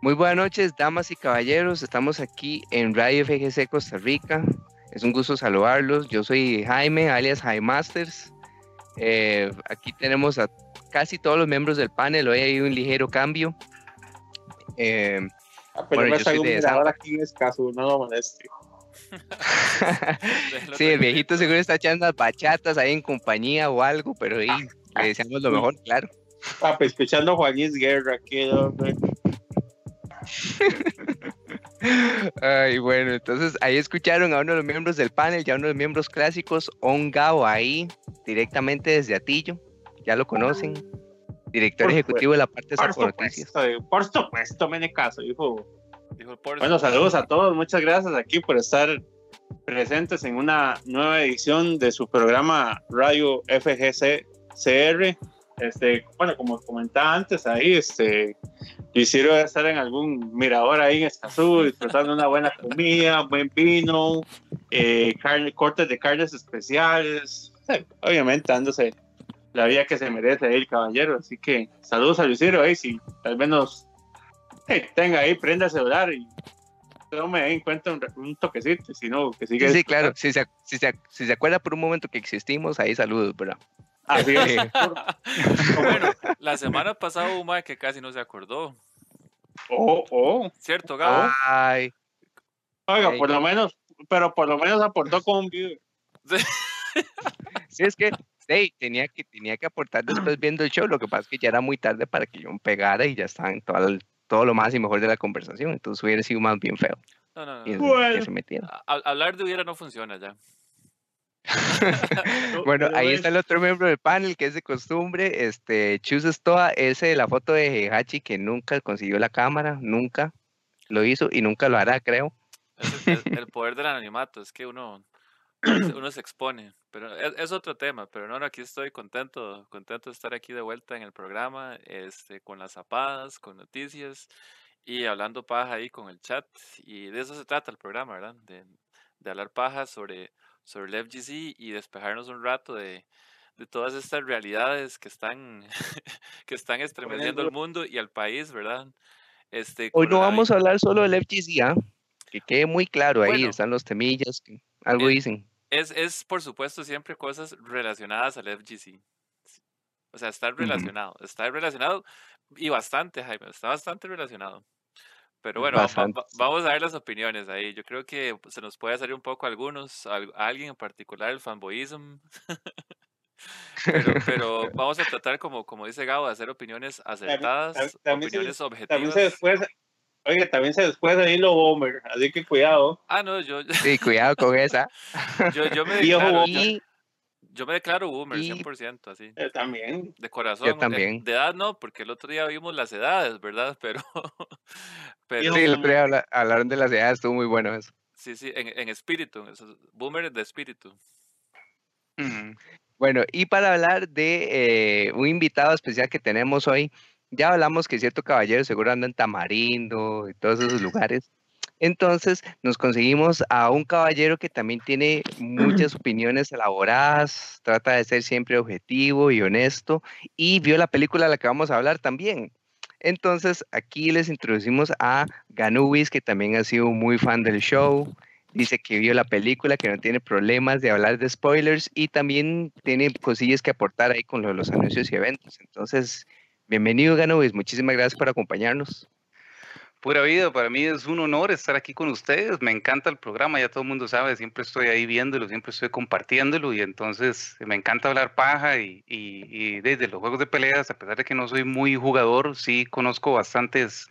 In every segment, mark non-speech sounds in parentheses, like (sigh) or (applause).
Muy buenas noches, damas y caballeros. Estamos aquí en Radio FGC Costa Rica. Es un gusto saludarlos. Yo soy Jaime, alias Jaime Masters. Eh, aquí tenemos a casi todos los miembros del panel. Hoy hay un ligero cambio. Eh, ah, pero bueno, yo soy de aquí en escaso, no lo moleste. (laughs) sí, el viejito seguro está echando las bachatas ahí en compañía o algo, pero ahí le deseamos lo mejor, claro. Ah, pues escuchando Juanis Guerra aquí, hombre. Ay, bueno, entonces ahí escucharon a uno de los miembros del panel, ya uno de los miembros clásicos, Ongao ahí, directamente desde Atillo, ya lo conocen, director ejecutivo de la parte de Sapo Noticias. Por supuesto, me caso, hijo. bueno, saludos a todos, muchas gracias aquí por estar presentes en una nueva edición de su programa Radio FGC CR. Este, bueno, como comentaba antes ahí, este, quisiera estar en algún mirador ahí en Escazú, disfrutando una buena comida, buen vino, eh, carne, cortes de carnes especiales, obviamente dándose la vida que se merece ahí el caballero. Así que saludos a Lucero ahí, si tal vez nos tenga ahí, prenda el celular y tome ahí en cuenta un, toquecito, si no, que sigue. Sí, claro, si se, si, se, si se acuerda por un momento que existimos, ahí saludos, ¿verdad? Así es. bueno, (laughs) la semana pasada hubo un que casi no se acordó. Oh, oh. ¿Cierto, Gabo? Ay. Oiga, por lo menos, pero por lo menos aportó con un video. Sí. es que sí, tenía que tenía que aportar después viendo el show. Lo que pasa es que ya era muy tarde para que yo me pegara y ya estaba en todo, todo lo más y mejor de la conversación. Entonces hubiera sido más bien feo. No, no, no. bueno. Hablar de hubiera no funciona ya. (laughs) bueno, ahí está el otro miembro del panel que es de costumbre, este Chus Stoa, ese de la foto de Hachi que nunca consiguió la cámara, nunca lo hizo y nunca lo hará, creo. el, (laughs) poder del anonimato, es que uno, (clears throat) uno se expone, pero es, otro tema, pero no, aquí estoy contento, contento de estar aquí de vuelta en el programa, este, con las zapadas, con noticias y hablando paja ahí con el chat, y de eso se trata el programa, ¿verdad? De, de hablar paja sobre sobre el FGC y despejarnos un rato de, de todas estas realidades que están, (laughs) que están estremeciendo el mundo y al país, ¿verdad? Este, Hoy no vamos a hablar solo del FGC, ¿ah? que quede muy claro ahí, están los temillas, que algo dicen. Es, es, por supuesto, siempre cosas relacionadas al FGC. O sea, está relacionado, está relacionado y bastante, Jaime, está bastante relacionado. Pero bueno, vamos a ver las opiniones ahí. Yo creo que se nos puede salir un poco a algunos, a, alguien en particular, el fanboyism. (laughs) pero, (laughs) vamos a tratar, como, como dice Gabo, de hacer opiniones acertadas, opiniones objetivas. También se después, oye, también se después de hilo bomber, así que cuidado. Ah, no, yo. (laughs) Sí, cuidado con esa. yo, yo me declaro, yo me declaro boomer, 100%, así. Yo también. De corazón. Yo también. De, edad no, porque el otro día vimos las edades, ¿verdad? Pero... (laughs) pero sí, el otro día hablaron de las edades, estuvo muy bueno eso. Sí, sí, en, en espíritu, boomer de espíritu. Bueno, y para hablar de eh, un invitado especial que tenemos hoy, ya hablamos que cierto caballero seguro anda en Tamarindo y todos esos lugares. Entonces nos conseguimos a un caballero que también tiene muchas (clears throat) opiniones elaboradas, trata de ser siempre objetivo y honesto y vio la película de la que vamos a hablar también. Entonces aquí les introducimos a Ganubis, que también ha sido muy fan del show. Dice que vio la película, que no tiene problemas de hablar de spoilers y también tiene cosillas que aportar ahí con los anuncios y eventos. Entonces, bienvenido Ganubis, muchísimas gracias por acompañarnos. Pura vida, para mí es un honor estar aquí con ustedes. Me encanta el programa, ya todo el mundo sabe, siempre estoy ahí viéndolo, siempre estoy compartiéndolo y entonces me encanta hablar paja y, y, desde los juegos de peleas, a pesar de que no soy muy jugador, sí conozco bastantes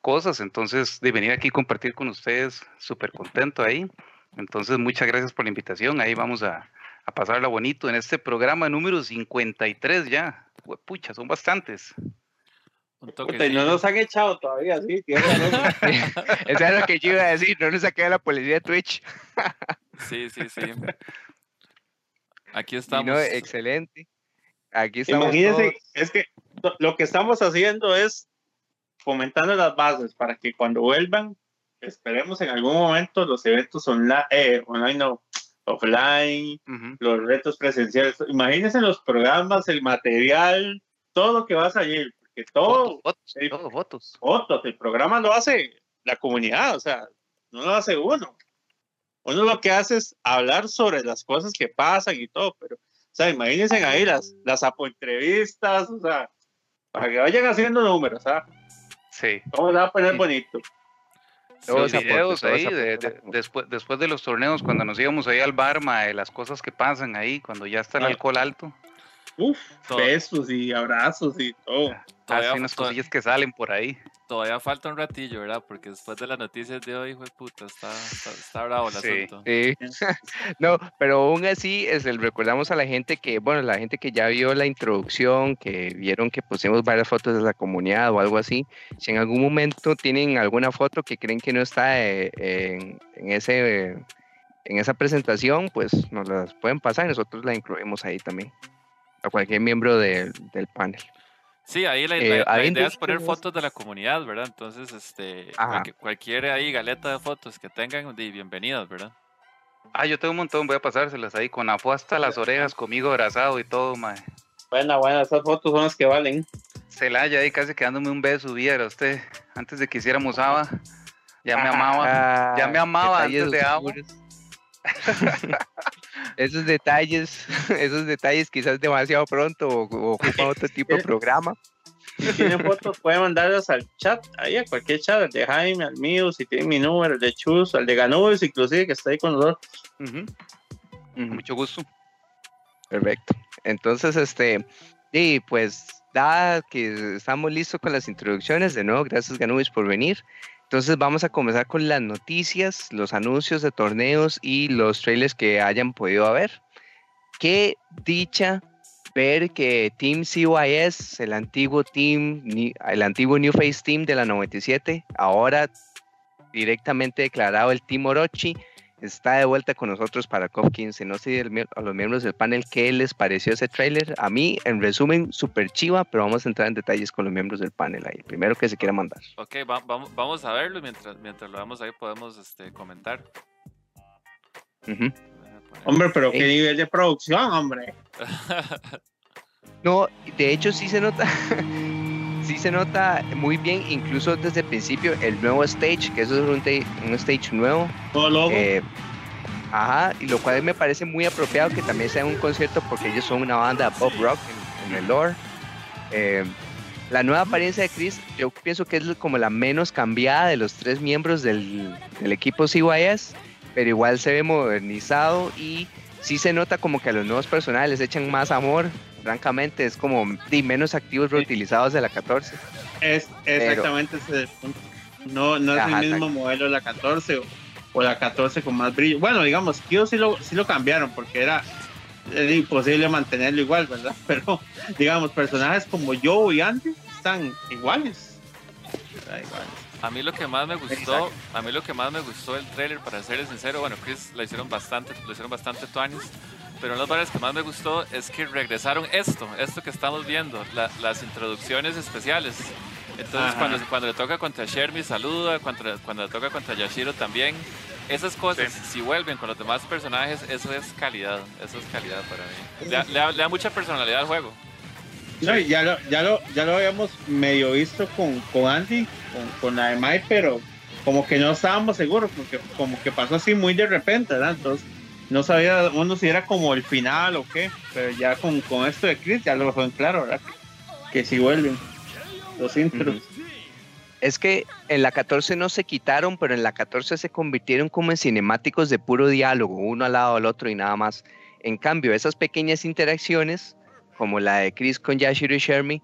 cosas, entonces de venir aquí a compartir con ustedes, súper contento ahí. Entonces, muchas gracias por la invitación. Ahí vamos a, a pasarla bonito en este programa número 53 ya. Pucha, son bastantes. Y no nos han echado todavía, sí. Eso (laughs) es lo que yo iba a decir, no nos saqué la policía de Twitch. sí, sí, sí. Aquí estamos. excelente. Aquí estamos. Imagínense, es que lo que estamos haciendo es fomentando las bases para que cuando vuelvan, esperemos en algún momento los eventos online, eh, online no, offline, los retos presenciales. Imagínense los programas, el material, todo lo que va a salir que todo, fotos, todo, fotos. Fotos, el programa lo hace la comunidad, o sea, no lo hace uno. Uno lo que hace es hablar sobre las cosas que pasan y todo, pero, o sea, imagínense ahí las, las entrevistas, o sea, para que vayan haciendo números, ¿sabes? Sí. ¿Cómo se va a poner bonito? Los videos ahí, después, después de los torneos, cuando nos íbamos ahí al bar, de las cosas que pasan ahí, cuando ya está el alcohol alto. Uf, besos y abrazos y todo. Hay unas cosillas que salen por ahí. Todavía falta un ratillo, ¿verdad? Porque después de las noticias de hoy, hijo de puta, está, está, bravo el asunto. Sí. (laughs) no, pero aún así, es el, recordamos a la gente que, bueno, la gente que ya vio la introducción, que vieron que pusimos varias fotos de la comunidad o algo así, si en algún momento tienen alguna foto que creen que no está eh, en, en ese... en esa presentación, pues nos las pueden pasar y nosotros la incluimos ahí también a cualquier miembro del panel. Sí, ahí la, eh, idea es poner fotos de la comunidad, ¿verdad? Entonces, este, cualquier, ahí galeta de fotos que tengan, bienvenidas, ¿verdad? Ah, yo tengo un montón, voy a pasárselas ahí con afo hasta las orejas, conmigo abrazado y todo, mae. Buena, buena, esas fotos son las que valen. Celaya ahí casi quedándome un beso, viera usted, antes de que hiciéramos ABA, ya me (laughs) amaba, ya me amaba antes de ABA. (laughs) esos detalles, (laughs) esos detalles quizás demasiado pronto o, ocupa otro tipo de (laughs) programa. Si tienen fotos, pueden mandarlas al chat, ahí a cualquier chat, al de Jaime, al mío, si tienen mi número, el de Chus, al de Ganubes, inclusive, que está ahí con nosotros. Mucho gusto. Perfecto. Entonces, este, y pues, da que estamos listos con las introducciones, de nuevo, gracias Ganubis por venir. Entonces vamos a comenzar con las noticias, los anuncios de torneos y los trailers que hayan podido haber. Qué dicha ver que Team CYS, el antiguo team, el antiguo New Face Team de la 97, ahora directamente declarado el Team Orochi, está de vuelta con nosotros para COP15. No sé a los miembros del panel qué les pareció ese tráiler. A mí, en resumen, súper chiva, pero vamos a entrar en detalles con los miembros del panel ahí. Primero que se quiera mandar. Ok, vamos, vamos a verlo mientras, mientras lo vemos ahí podemos este, comentar. Hombre, pero qué nivel de producción, hombre. (laughs) no, de hecho sí se nota. Sí se nota muy bien, incluso desde el principio, el nuevo stage, que eso es un, stage nuevo. Todo eh, ajá, y lo cual me parece muy apropiado que también sea un concierto porque ellos son una banda pop rock en, el lore. Eh, la nueva apariencia de Chris, yo pienso que es como la menos cambiada de los tres miembros del, del equipo CYS, pero igual se ve modernizado y sí se nota como que a los nuevos personajes les echan más amor, francamente es como de menos activos reutilizados de la 14. Es exactamente ese punto. No, no es el mismo modelo de la 14 o, la 14 con más brillo. Bueno, digamos, yo sí lo, sí lo cambiaron porque era, imposible mantenerlo igual, ¿verdad? (laughs) Pero, digamos, personajes como yo y Andy están iguales. A mí lo que más me gustó, a mí lo que más me gustó el trailer, para serles sincero, bueno, Chris lo hicieron bastante, lo hicieron bastante tuanis pero una de las varias que más me gustó es que regresaron esto, esto que estamos viendo, las introducciones especiales. Entonces, cuando, cuando le toca contra Shermie, saluda, cuando, cuando le toca contra Yashiro también. Esas cosas, si vuelven con los demás personajes, eso es calidad, eso es calidad para mí. Le, da, mucha personalidad al juego. ya, lo, ya, lo, ya lo habíamos medio visto con, con Andy, con, con la de Mai, pero como que no estábamos seguros, porque como que pasó así muy de repente, ¿verdad? Entonces, no sabía uno si era como el final o qué, pero ya con, con esto de Chris ya lo dejó en claro, ¿verdad? Que, si vuelven los intros. Es que en la 14 no se quitaron, pero en la 14 se convirtieron como en cinemáticos de puro diálogo, uno al lado del otro y nada más. En cambio, esas pequeñas interacciones, como la de Chris con Yashiro y Shermie,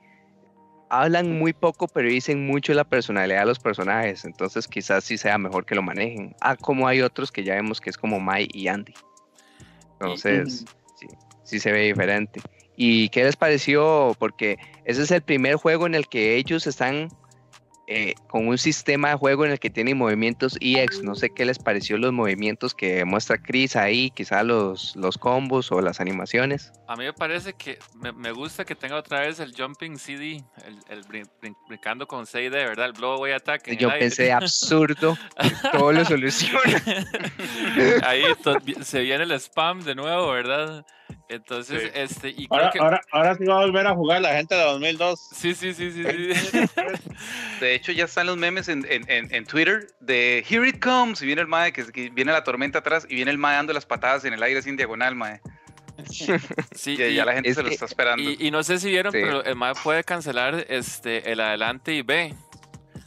hablan muy poco, pero dicen mucho la personalidad de los personajes. Entonces, quizás sí sea mejor que lo manejen. Ah, como hay otros que ya vemos que es como Mai y Andy. Entonces, sí, sí se ve diferente. ¿Y qué les pareció? Porque ese es el primer juego en el que ellos están eh, con un sistema de juego en el que tienen movimientos EX. No sé qué les pareció los movimientos que muestra Chris ahí, quizá los, los combos o las animaciones. A mí me parece que me, gusta que tenga otra vez el jumping CD, el, brincando con CD, ¿verdad? El blow away attack. Yo pensé absurdo, todo lo soluciona. (laughs) ahí se viene el spam de nuevo, ¿verdad? Entonces, este, y ahora, que... ahora, ahora, sí va a volver a jugar la gente de 2002. Sí, sí, sí, sí. (laughs) De hecho, ya están los memes en, en, en, Twitter de Here it comes. Y viene el mae, que, viene la tormenta atrás y viene el mae dando las patadas en el aire sin diagonal, mae. (laughs) Sí, y, ya la gente se lo está esperando. Y, no sé si vieron, pero el mae puede cancelar este, el adelante y B.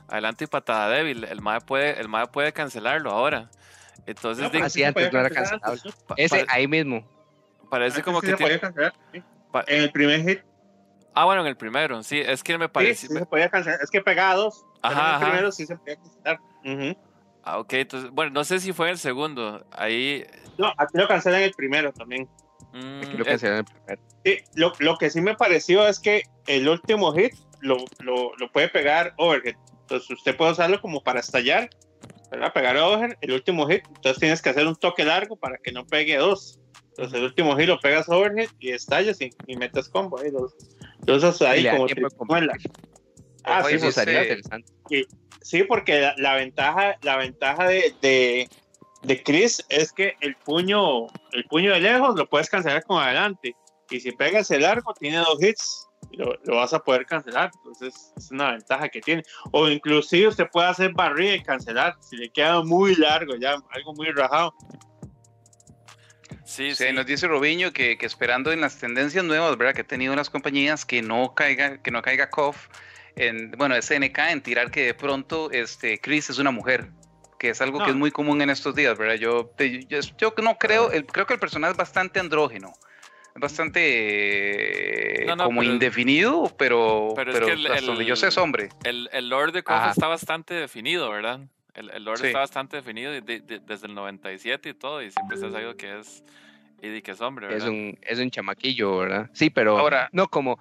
Adelante y patada débil. El mae puede, el mae puede cancelarlo ahora. Entonces, no, así antes no era cancelable. Ese ahí mismo. Parece como que. tiene... cancelar, En el primer hit. Ah, bueno, en el primero, sí, es que me parece. Sí, sí se podía cancelar. Es que pegados. Ajá, en el primero sí se podía cancelar. Ah, ok, entonces, bueno, no sé si fue en el segundo. Ahí. No, aquí lo cancelan en el primero también. Mm, aquí lo cancelan en el primero. Sí, lo, lo, que sí me pareció es que el último hit lo, lo, lo puede pegar overhead. Entonces usted puede usarlo como para estallar, ¿verdad? Pegar overhead, el último hit. Entonces tienes que hacer un toque largo para que no pegue dos. Entonces el último hit lo pegas overhead y estallas y, y metes combo ahí. Los, los ahí como tripuela. Ah, sí, eso sería interesante. sí, porque la, ventaja, la ventaja de, de, de, Chris es que el puño, el puño de lejos lo puedes cancelar con adelante. Y si pegas el largo, tiene dos hits lo, vas a poder cancelar. Entonces es una ventaja que tiene. O inclusive usted puede hacer barrida y cancelar si le queda muy largo, ya algo muy rajado. Sí, sí, nos dice Robiño que, que, esperando en las tendencias nuevas, ¿verdad? Que ha tenido unas compañías que no caiga, que no caiga COF en, bueno, SNK en tirar que de pronto este Chris es una mujer, que es algo que es muy común en estos días, ¿verdad? Yo, yo, yo no creo, el, creo que el personaje es bastante andrógeno bastante como indefinido, pero, pero, hasta donde yo sé es hombre. El, el Lord de KOF está bastante definido, ¿verdad? El, el Lord está bastante definido desde el 97 y todo, y siempre se ha sabido que es, y que es hombre, ¿verdad? Es un, es un chamaquillo, ¿verdad? Sí, pero Ahora, no como,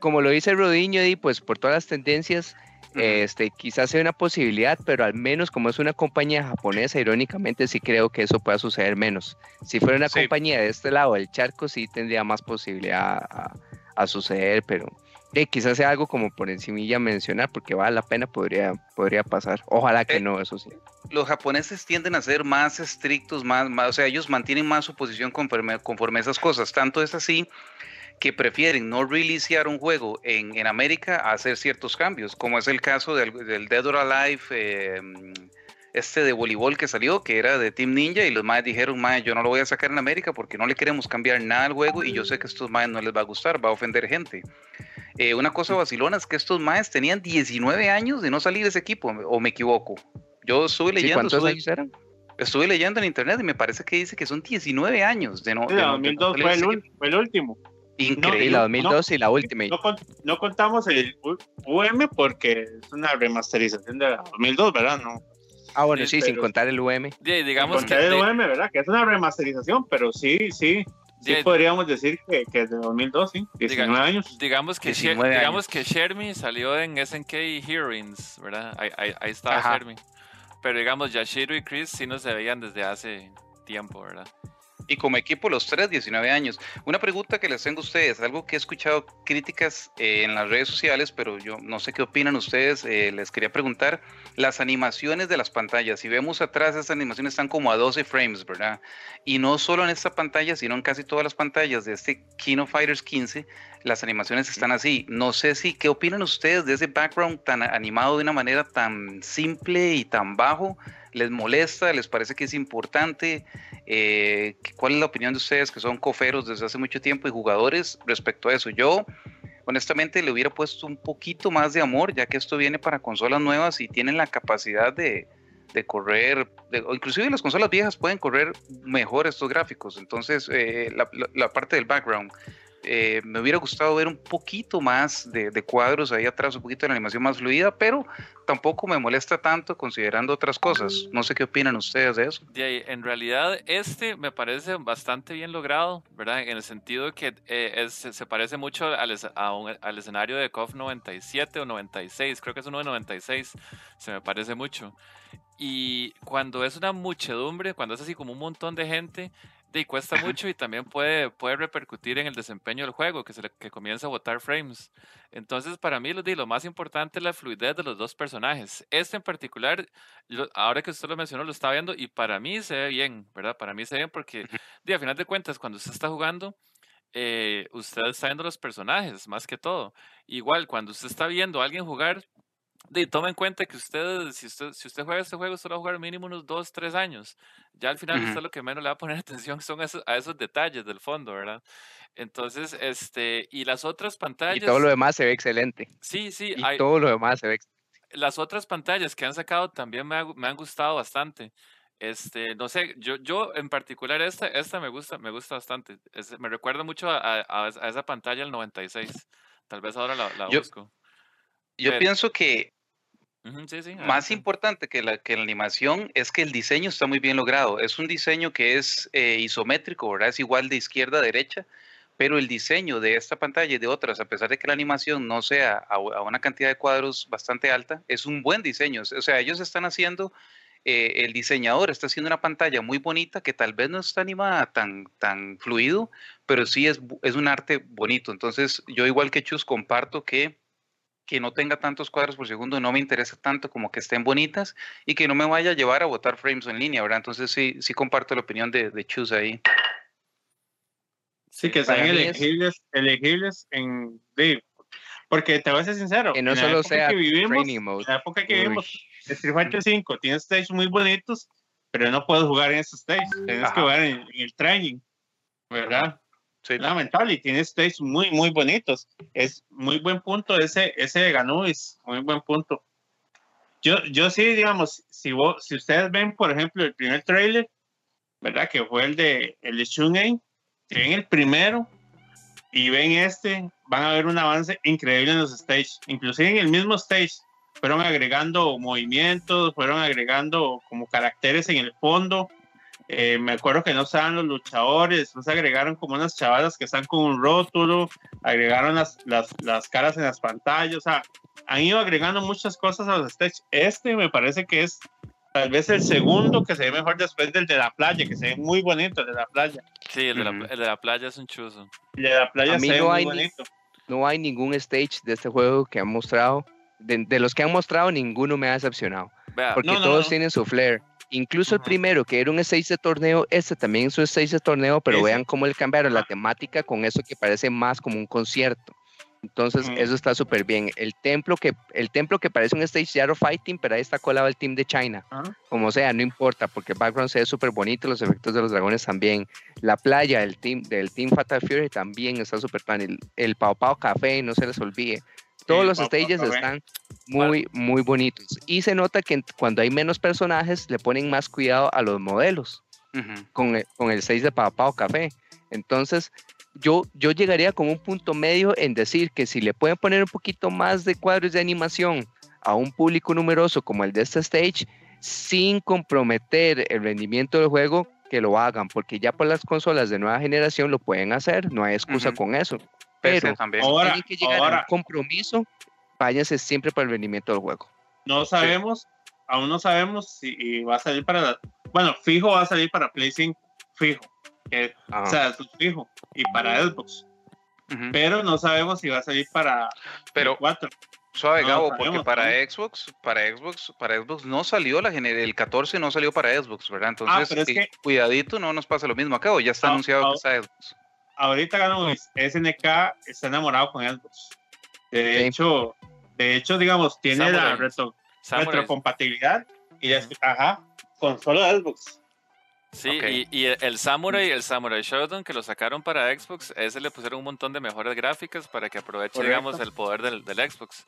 como lo dice Rodiño, y pues por todas las tendencias, este, quizás sea una posibilidad, pero al menos como es una compañía japonesa, irónicamente sí creo que eso pueda suceder menos. Si fuera una compañía de este lado del charco, sí tendría más posibilidad a, suceder, pero eh, quizás sea algo como por encimilla mencionar, porque vale la pena, podría, podría pasar. Ojalá que eh, no, eso sí. Los japoneses tienden a ser más estrictos, más, más o sea, ellos mantienen más su posición conforme, conforme a esas cosas. Tanto es así que prefieren no releasear un juego en, en, América a hacer ciertos cambios, como es el caso del, del Dead or Alive, em, este de voleibol que salió, que era de Team Ninja, y los más dijeron, yo no lo voy a sacar en América porque no le queremos cambiar nada al juego y yo sé que a estos más no les va a gustar, va a ofender gente. Eh, una cosa vacilona es que estos más tenían 19 años de no salir de ese equipo, o me equivoco. Yo estuve leyendo. ¿Cuántos años eran? Estuve leyendo en internet y me parece que dice que son 19 años de no. Sí, 2002 fue, el, último. Increíble. la 2002 y la última. No, contamos el UM porque es una remasterización de la 2002, ¿verdad? No. Ah, bueno, sí, sin contar el UM. digamos sin contar el UM, ¿verdad? Que es una remasterización, pero sí, sí. Sí, podríamos decir que, que, de 2002, sí, 19 años. Digamos que, digamos que Shermy salió en SNK Hearings, ¿verdad? Ahí, ahí, estaba Shermy. Pero digamos, Yashiro y Chris sí no se veían desde hace tiempo, ¿verdad? Y como equipo los tres, 19 años. Una pregunta que les tengo a ustedes, algo que he escuchado críticas eh, en las redes sociales, pero yo no sé qué opinan ustedes, eh, les quería preguntar, las animaciones de las pantallas, si vemos atrás, esas animaciones están como a 12 frames, ¿verdad? Y no solo en esta pantalla, sino en casi todas las pantallas de este Kino Fighters 15, las animaciones están así. No sé si, ¿qué opinan ustedes de ese background tan animado de una manera tan simple y tan bajo? ¿Les molesta? ¿Les parece que es importante? Eh, ¿Cuál es la opinión de ustedes que son coferos desde hace mucho tiempo y jugadores respecto a eso? Yo, honestamente, le hubiera puesto un poquito más de amor, ya que esto viene para consolas nuevas y tienen la capacidad de, correr, o inclusive las consolas viejas pueden correr mejor estos gráficos. Entonces, eh, la, parte del background. Eh, me hubiera gustado ver un poquito más de, cuadros ahí atrás, un poquito de la animación más fluida, pero tampoco me molesta tanto considerando otras cosas. No sé qué opinan ustedes de eso. en realidad, este me parece bastante bien logrado, ¿verdad? En el sentido que eh, se parece mucho al, al escenario de KOF 97 o 96, creo que es uno de 96, se me parece mucho. Y cuando es una muchedumbre, cuando es así como un montón de gente, y cuesta mucho y también puede, puede repercutir en el desempeño del juego, que, se que comienza a botar frames. Entonces, para mí, lo, lo más importante es la fluidez de los dos personajes. Este en particular, ahora que usted lo mencionó, lo está viendo y para mí se ve bien, ¿verdad? Para mí se ve bien porque, a final de cuentas, cuando usted está jugando, eh, usted está viendo los personajes, más que todo. Igual, cuando usted está viendo a alguien jugar, de, tome en cuenta que usted si, usted, si usted juega este juego, usted va a jugar mínimo unos 2, 3 años. Ya al final, usted lo que menos le va a poner (laughs) atención son esos, a esos detalles del fondo, ¿verdad? Entonces, este, y las otras pantallas. Y todo lo demás se ve excelente. Sí, sí. Y todo lo demás se ve excelente. Las otras pantallas que han sacado también me, me han gustado bastante. Este, no sé, yo, yo en particular esta, esta me gusta, me gusta bastante. me recuerda mucho a, a, esa pantalla del 96. Tal vez ahora la, la busco. Yo pienso que más importante que la, que la animación es que el diseño está muy bien logrado. Es un diseño que es eh, isométrico, ¿verdad? Es igual de izquierda a derecha, pero el diseño de esta pantalla y de otras, a pesar de que la animación no sea a, a una cantidad de cuadros bastante alta, es un buen diseño. O sea, ellos están haciendo eh, el diseñador está haciendo una pantalla muy bonita que tal vez no está animada tan, tan fluido, pero sí es, es un arte bonito. Entonces, yo igual que Chus comparto que que no tenga tantos cuadros por segundo no me interesa tanto como que estén bonitas y que no me vaya a llevar a botar frames en línea, ¿verdad? Entonces sí, sí comparto la opinión de, de Chus ahí. Sí, que sean elegibles, elegibles en porque te voy a ser sincero, que no solo sea que vivimos, en la época que vivimos, Street Fighter 5 tiene stages muy bonitos, pero no puedes jugar en esos stages, tienes que jugar en, el training, ¿verdad? Sí. Lamentable, y tiene stages muy, muy bonitos. Es muy buen punto ese, ese de Ganuis, muy buen punto. Yo, yo sí, digamos, si, vos, si ustedes ven, por ejemplo, el primer trailer, ¿verdad? Que fue el de, el de Shun'ei, si ven el primero y ven este, van a ver un avance increíble en los stages, inclusive en el mismo stage, fueron agregando movimientos, fueron agregando como caracteres en el fondo. Eh, me acuerdo que no estaban los luchadores, se agregaron como unas chavadas que están con un rótulo, agregaron las, las, las, caras en las pantallas, o sea, han ido agregando muchas cosas a los stages. Este me parece que es tal vez el segundo que se ve mejor después del de la playa, que se ve muy bonito el de la playa. Sí, el de, la, el de la playa es un chuzo. El de la playa se ve muy bonito. No hay ningún stage de este juego que han mostrado de, los que han mostrado, ninguno me ha decepcionado. porque todos tienen su flair. Incluso el primero, que era un stage de torneo, este también es un stage de torneo, pero vean cómo le cambiaron la temática con eso que parece más como un concierto. Entonces, eso está súper bien. El templo, que, el templo que parece un stage de Fighting, pero ahí está colado el team de China. Como sea, no importa, porque el background se ve súper bonito, los efectos de los dragones también. La playa del team, del team Fatal Fury también está súper pan. El, el Pau Pau Café, no se les olvide. Todos los stages están muy, muy bonitos. Y se nota que cuando hay menos personajes, le ponen más cuidado a los modelos con, el, con el 6 de Papá o Café. Entonces, yo, yo llegaría como un punto medio en decir que si le pueden poner un poquito más de cuadros de animación a un público numeroso como el de este stage, sin comprometer el rendimiento del juego, que lo hagan, porque ya por las consolas de nueva generación lo pueden hacer, no hay excusa con eso pero también. Ahora, tienen que llegar a un compromiso, váyanse siempre para el rendimiento del juego. No sabemos, aún no sabemos si va a salir para, bueno, fijo va a salir para Play 5, fijo, o sea, fijo, y para Xbox. Pero no sabemos si va a salir para pero, 4. Suave, Gabo, porque para Xbox, para Xbox, para Xbox no salió la el 14 no salió para Xbox, ¿verdad? Ah, Entonces, cuidadito, no nos pasa lo mismo acá, o ya está ah, anunciado que ah, está Xbox ahorita ganó SNK está enamorado con Xbox. De hecho, de hecho, digamos, tiene la retrocompatibilidad y es, ajá, con solo Xbox. Sí, y, el Samurai, el Samurai Shodown que lo sacaron para Xbox, ese le pusieron un montón de mejores gráficas para que aproveche, digamos, el poder del, del Xbox.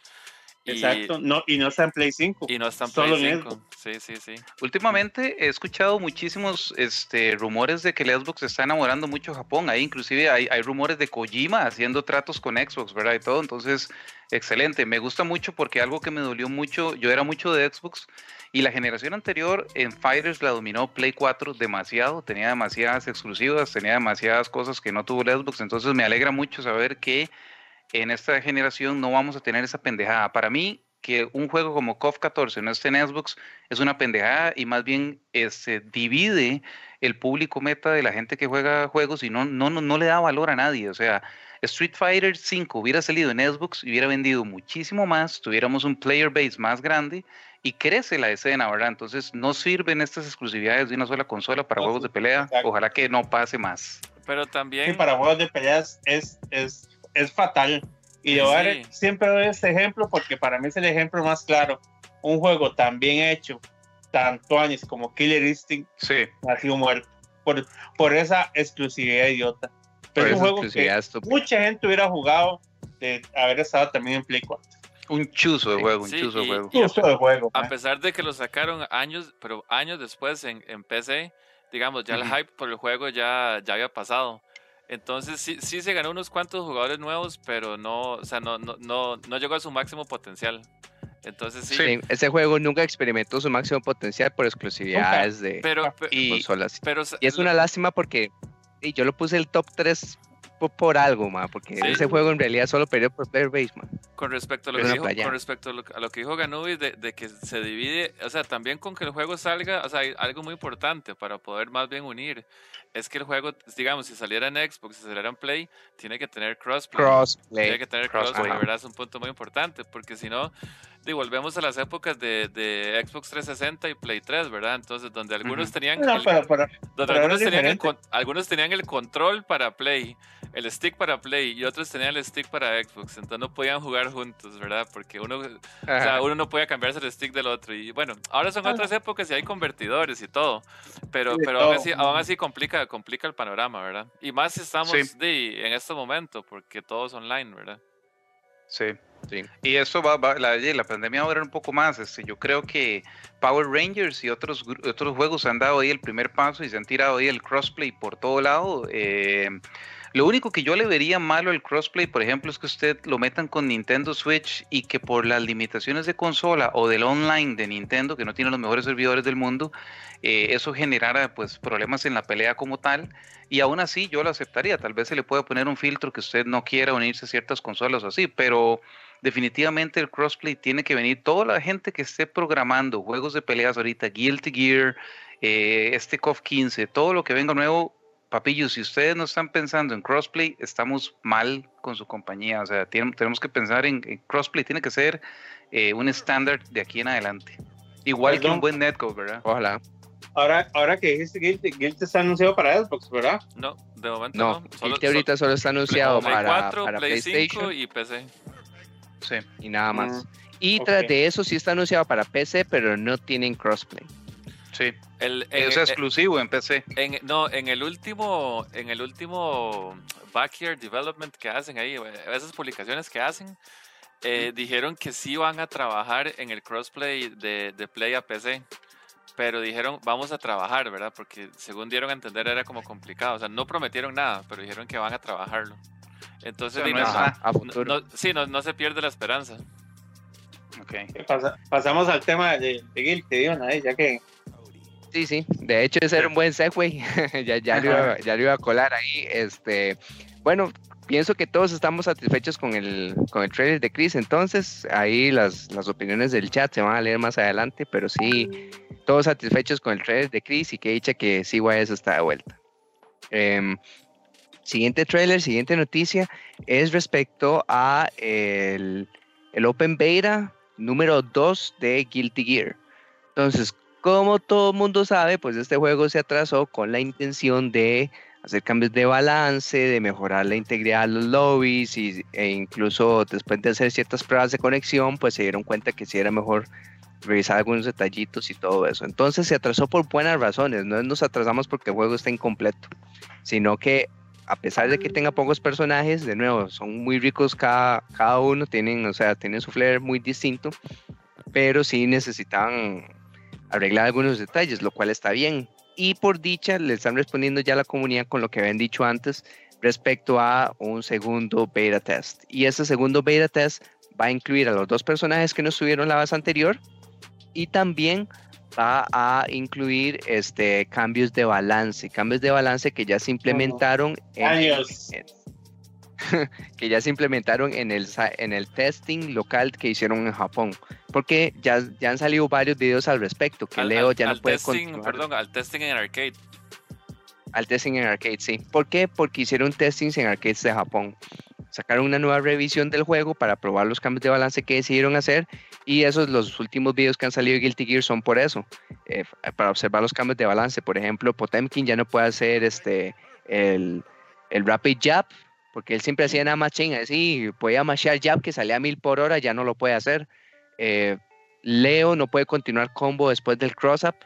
Exacto, no, y no está en Play 5. Y no está en Play 5. Sí, sí, sí. Últimamente he escuchado muchísimos este, rumores de que el Xbox está enamorando mucho a Japón. Ahí inclusive hay, hay rumores de Kojima haciendo tratos con Xbox, ¿verdad? Y todo. Entonces, excelente. Me gusta mucho porque algo que me dolió mucho, yo era mucho de Xbox y la generación anterior en Fighters la dominó Play 4 demasiado. Tenía demasiadas exclusivas, tenía demasiadas cosas que no tuvo el Xbox. Entonces me alegra mucho saber que en esta generación no vamos a tener esa pendejada. Para mí, que un juego como KOF 14 no esté en Xbox es una pendejada y más bien este, divide el público meta de la gente que juega juegos y no, no, no, le da valor a nadie. O sea, Street Fighter 5 hubiera salido en Xbox y hubiera vendido muchísimo más, tuviéramos un player base más grande y crece la escena, ¿verdad? Entonces no sirven estas exclusividades de una sola consola para juegos de pelea. Ojalá que no pase más. Pero también. para juegos de peleas es, es, es fatal. Y yo siempre doy este ejemplo porque para mí es el ejemplo más claro. Un juego tan bien hecho, tanto años como Killer Instinct, sí. ha sido muerto por, por esa exclusividad idiota. Pero es un juego que mucha gente hubiera jugado de haber estado también en Play 4. Un chuzo de juego, un chuzo de juego. de juego. A pesar de que lo sacaron años, pero años después en, en PC, digamos, ya el hype por el juego ya, ya había pasado. Entonces sí, sí se ganó unos cuantos jugadores nuevos, pero no, o sea, no, no, no, no llegó a su máximo potencial. Entonces sí. Ese juego nunca experimentó su máximo potencial por exclusividades de pero, y, consolas. Pero, y es una lástima porque y yo lo puse el top 3 por, algo, ma, porque ese juego en realidad solo perdió por player base. Con respecto a lo, que dijo, con respecto a lo, que dijo Ganubi de, de, que se divide, o sea, también con que el juego salga, o sea, hay algo muy importante para poder más bien unir, es que el juego, digamos, si saliera en Xbox, si saliera en Play, tiene que tener crossplay. Crossplay. Tiene que tener crossplay, ¿verdad? Es un punto muy importante, porque si no, volvemos a las épocas de, de, Xbox 360 y Play 3, ¿verdad? Entonces, donde algunos tenían, el, algunos, tenían el, algunos tenían el control para Play, el stick para Play y otros tenían el stick para Xbox, entonces no podían jugar juntos, ¿verdad? Porque uno, o sea, uno no podía cambiarse el stick del otro. Y bueno, ahora son otras épocas y hay convertidores y todo, pero, pero aún, así, aún así complica, complica el panorama, ¿verdad? Y más si estamos en este momento, porque todo es online, ¿verdad? Sí. Sí. Y eso va, la, la, pandemia va a durar un poco más. Este, yo creo que Power Rangers y otros, otros juegos han dado ahí el primer paso y se han tirado ahí el crossplay por todo lado. Eh, lo único que yo le vería malo al crossplay, por ejemplo, es que usted lo metan con Nintendo Switch y que por las limitaciones de consola o del online de Nintendo, que no tiene los mejores servidores del mundo, eh, eso generara pues problemas en la pelea como tal. Y aún así yo lo aceptaría. Tal vez se le pueda poner un filtro que usted no quiera unirse a ciertas consolas o así, pero definitivamente el crossplay tiene que venir. Toda la gente que esté programando juegos de peleas ahorita, Guilty Gear, eh, este KOF 15, todo lo que venga nuevo, papillos, si ustedes no están pensando en crossplay, estamos mal con su compañía. O sea, tenemos que pensar en, crossplay, tiene que ser eh, un estándar de aquí en adelante. Igual que un buen netcode, ¿verdad? Ojalá. Ahora, ahora que dijiste Guilty, Guilty está anunciado para Xbox, ¿verdad? No, de momento no. no. Guilty ahorita solo está anunciado para, 4, para Play PlayStation 5 y PC. Sí. Y nada más. Mm, y tras de eso sí está anunciado para PC, pero no tienen crossplay. Sí. El, es exclusivo en PC. no, en el último, en el último Backyard Development que hacen ahí, esas publicaciones que hacen, eh, dijeron que sí van a trabajar en el crossplay de, de Play a PC pero dijeron vamos a trabajar, ¿verdad? Porque según dieron a entender era como complicado, o sea, no prometieron nada, pero dijeron que van a trabajarlo. Entonces, no, sí, no, se pierde la esperanza. Okay. pasamos al tema de, de Guilty, ahí, ya que... Sí, sí, de hecho ese era un buen segue, (laughs) ya, ya, lo iba, ya lo iba a colar ahí. Este, bueno, pienso que todos estamos satisfechos con el, con el trailer de Chris, entonces ahí las, las opiniones del chat se van a leer más adelante, pero sí, todos satisfechos con el trailer de Chris y que dicha que CYS está de vuelta. Eh, Siguiente trailer, siguiente noticia es respecto a el, Open Beta número 2 de Guilty Gear. Entonces, como todo mundo sabe, pues este juego se atrasó con la intención de hacer cambios de balance, de mejorar la integridad de los lobbies y, e incluso después de hacer ciertas pruebas de conexión, pues se dieron cuenta que sí era mejor revisar algunos detallitos y todo eso. Entonces se atrasó por buenas razones, no nos atrasamos porque el juego está incompleto, sino que a pesar de que tenga pocos personajes, de nuevo, son muy ricos cada, cada uno, tienen, o sea, tienen su flair muy distinto, pero sí necesitan arreglar algunos detalles, lo cual está bien. Y por dicha, le están respondiendo ya a la comunidad con lo que habían dicho antes respecto a un segundo beta test. Y ese segundo beta test va a incluir a los dos personajes que no estuvieron la base anterior y también va a incluir este, cambios de balance, cambios de balance que ya se implementaron en, (laughs) que ya se implementaron en el, en el testing local que hicieron en Japón. Porque ya, ya han salido varios videos al respecto, que Leo ya no puede testing, Perdón, al testing en arcade. Al testing en arcade, sí. ¿Por qué? Porque hicieron testings en arcades de Japón sacaron una nueva revisión del juego para probar los cambios de balance que decidieron hacer y esos los últimos videos que han salido de Guilty Gear son por eso, eh, para observar los cambios de balance. Por ejemplo, Potemkin ya no puede hacer este el, el Rapid Jab, porque él siempre hacía nada más ching, así, podía mashear jab que salía a mil por hora, ya no lo puede hacer. Eh, Leo no puede continuar combo después del cross-up.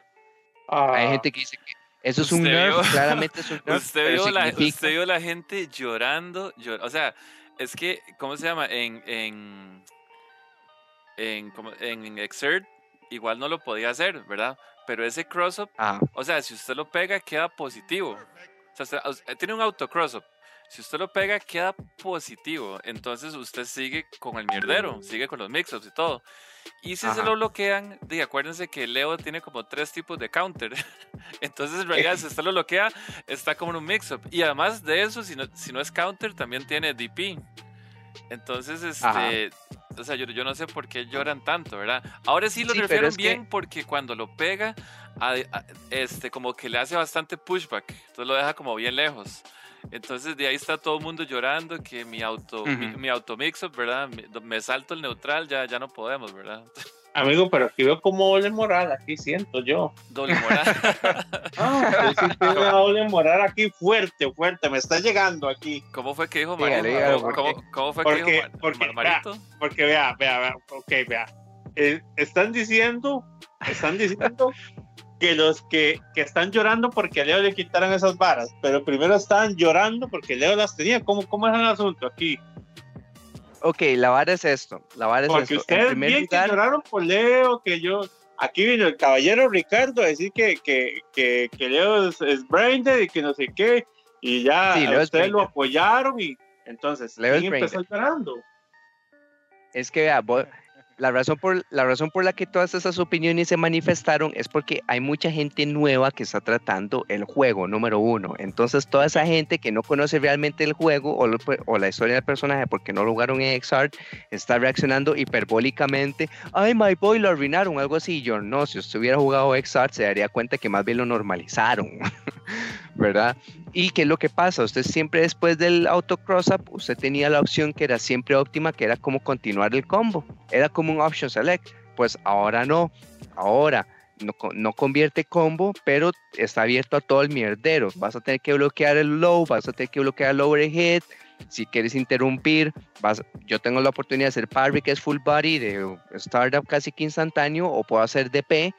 Hay ah. gente que dice que eso es un nerf, (laughs) claramente es un nerf. Usted vio, la, usted vio la gente llorando, o sea, es que, ¿cómo se llama? En, en, en, en Exert igual no lo podía hacer, ¿verdad? Pero ese cross-up, ah. o sea, si usted lo pega, queda positivo. O sea, tiene un auto cross-up. Si usted lo pega, queda positivo. Entonces usted sigue con el mierdero, sigue con los mix-ups y todo. Y si se lo bloquean, acuérdense que Leo tiene como tres tipos de counter. (laughs) Entonces, en realidad, si usted lo bloquea, está como en un mix-up. Y además de eso, si no, si no es counter, también tiene DP. Entonces, este, o sea, yo, yo, no sé por qué lloran tanto, ¿verdad? Ahora sí lo refieren bien porque cuando lo pega, este, como que le hace bastante pushback. Entonces lo deja como bien lejos. Entonces de ahí está todo el mundo llorando que mi auto, mi, auto mix-up, ¿verdad? Me, salto el neutral, ya, ya no podemos, ¿verdad? (laughs) Amigo, pero aquí veo como doble moral, aquí siento yo. Doble (laughs) moral. ah, sí (laughs) una doble moral aquí fuerte, fuerte, me está llegando aquí. ¿Cómo fue que dijo Marito? ¿Cómo, fue que dijo porque, Marito? Vea, porque vea, vea, vea, ok, vea. Eh, están diciendo, están diciendo que los que, que, están llorando porque Leo le quitaron esas varas, pero primero estaban llorando porque Leo las tenía. ¿Cómo, cómo es el asunto aquí? Ok, la vara es esto. La vara es porque ustedes bien que lloraron por Leo, que yo. Aquí vino el caballero Ricardo a decir que, que, que, que Leo es, es y que no sé qué, y ya ustedes lo apoyaron y entonces Leo ¿quién empezó llorando? Es que vea, la razón, por, la razón por la que todas esas opiniones se manifestaron es porque hay mucha gente nueva que está tratando el juego, número uno. Entonces, toda esa gente que no conoce realmente el juego o, la historia del personaje porque no lo jugaron en XR, está reaccionando hiperbólicamente. Ay, my boy, lo arruinaron, algo así. Yo no, si usted hubiera jugado XR, se daría cuenta que más bien lo normalizaron, (laughs) ¿verdad? ¿Y qué es lo que pasa? Usted siempre después del auto cross-up, usted tenía la opción que era siempre óptima, que era como continuar el combo. Era como un option select. Pues ahora no. Ahora no, no, convierte combo, pero está abierto a todo el mierdero. Vas a tener que bloquear el low, vas a tener que bloquear el overhead. Si quieres interrumpir, yo tengo la oportunidad de hacer parry, que es full body, de startup casi que instantáneo, o puedo hacer DP,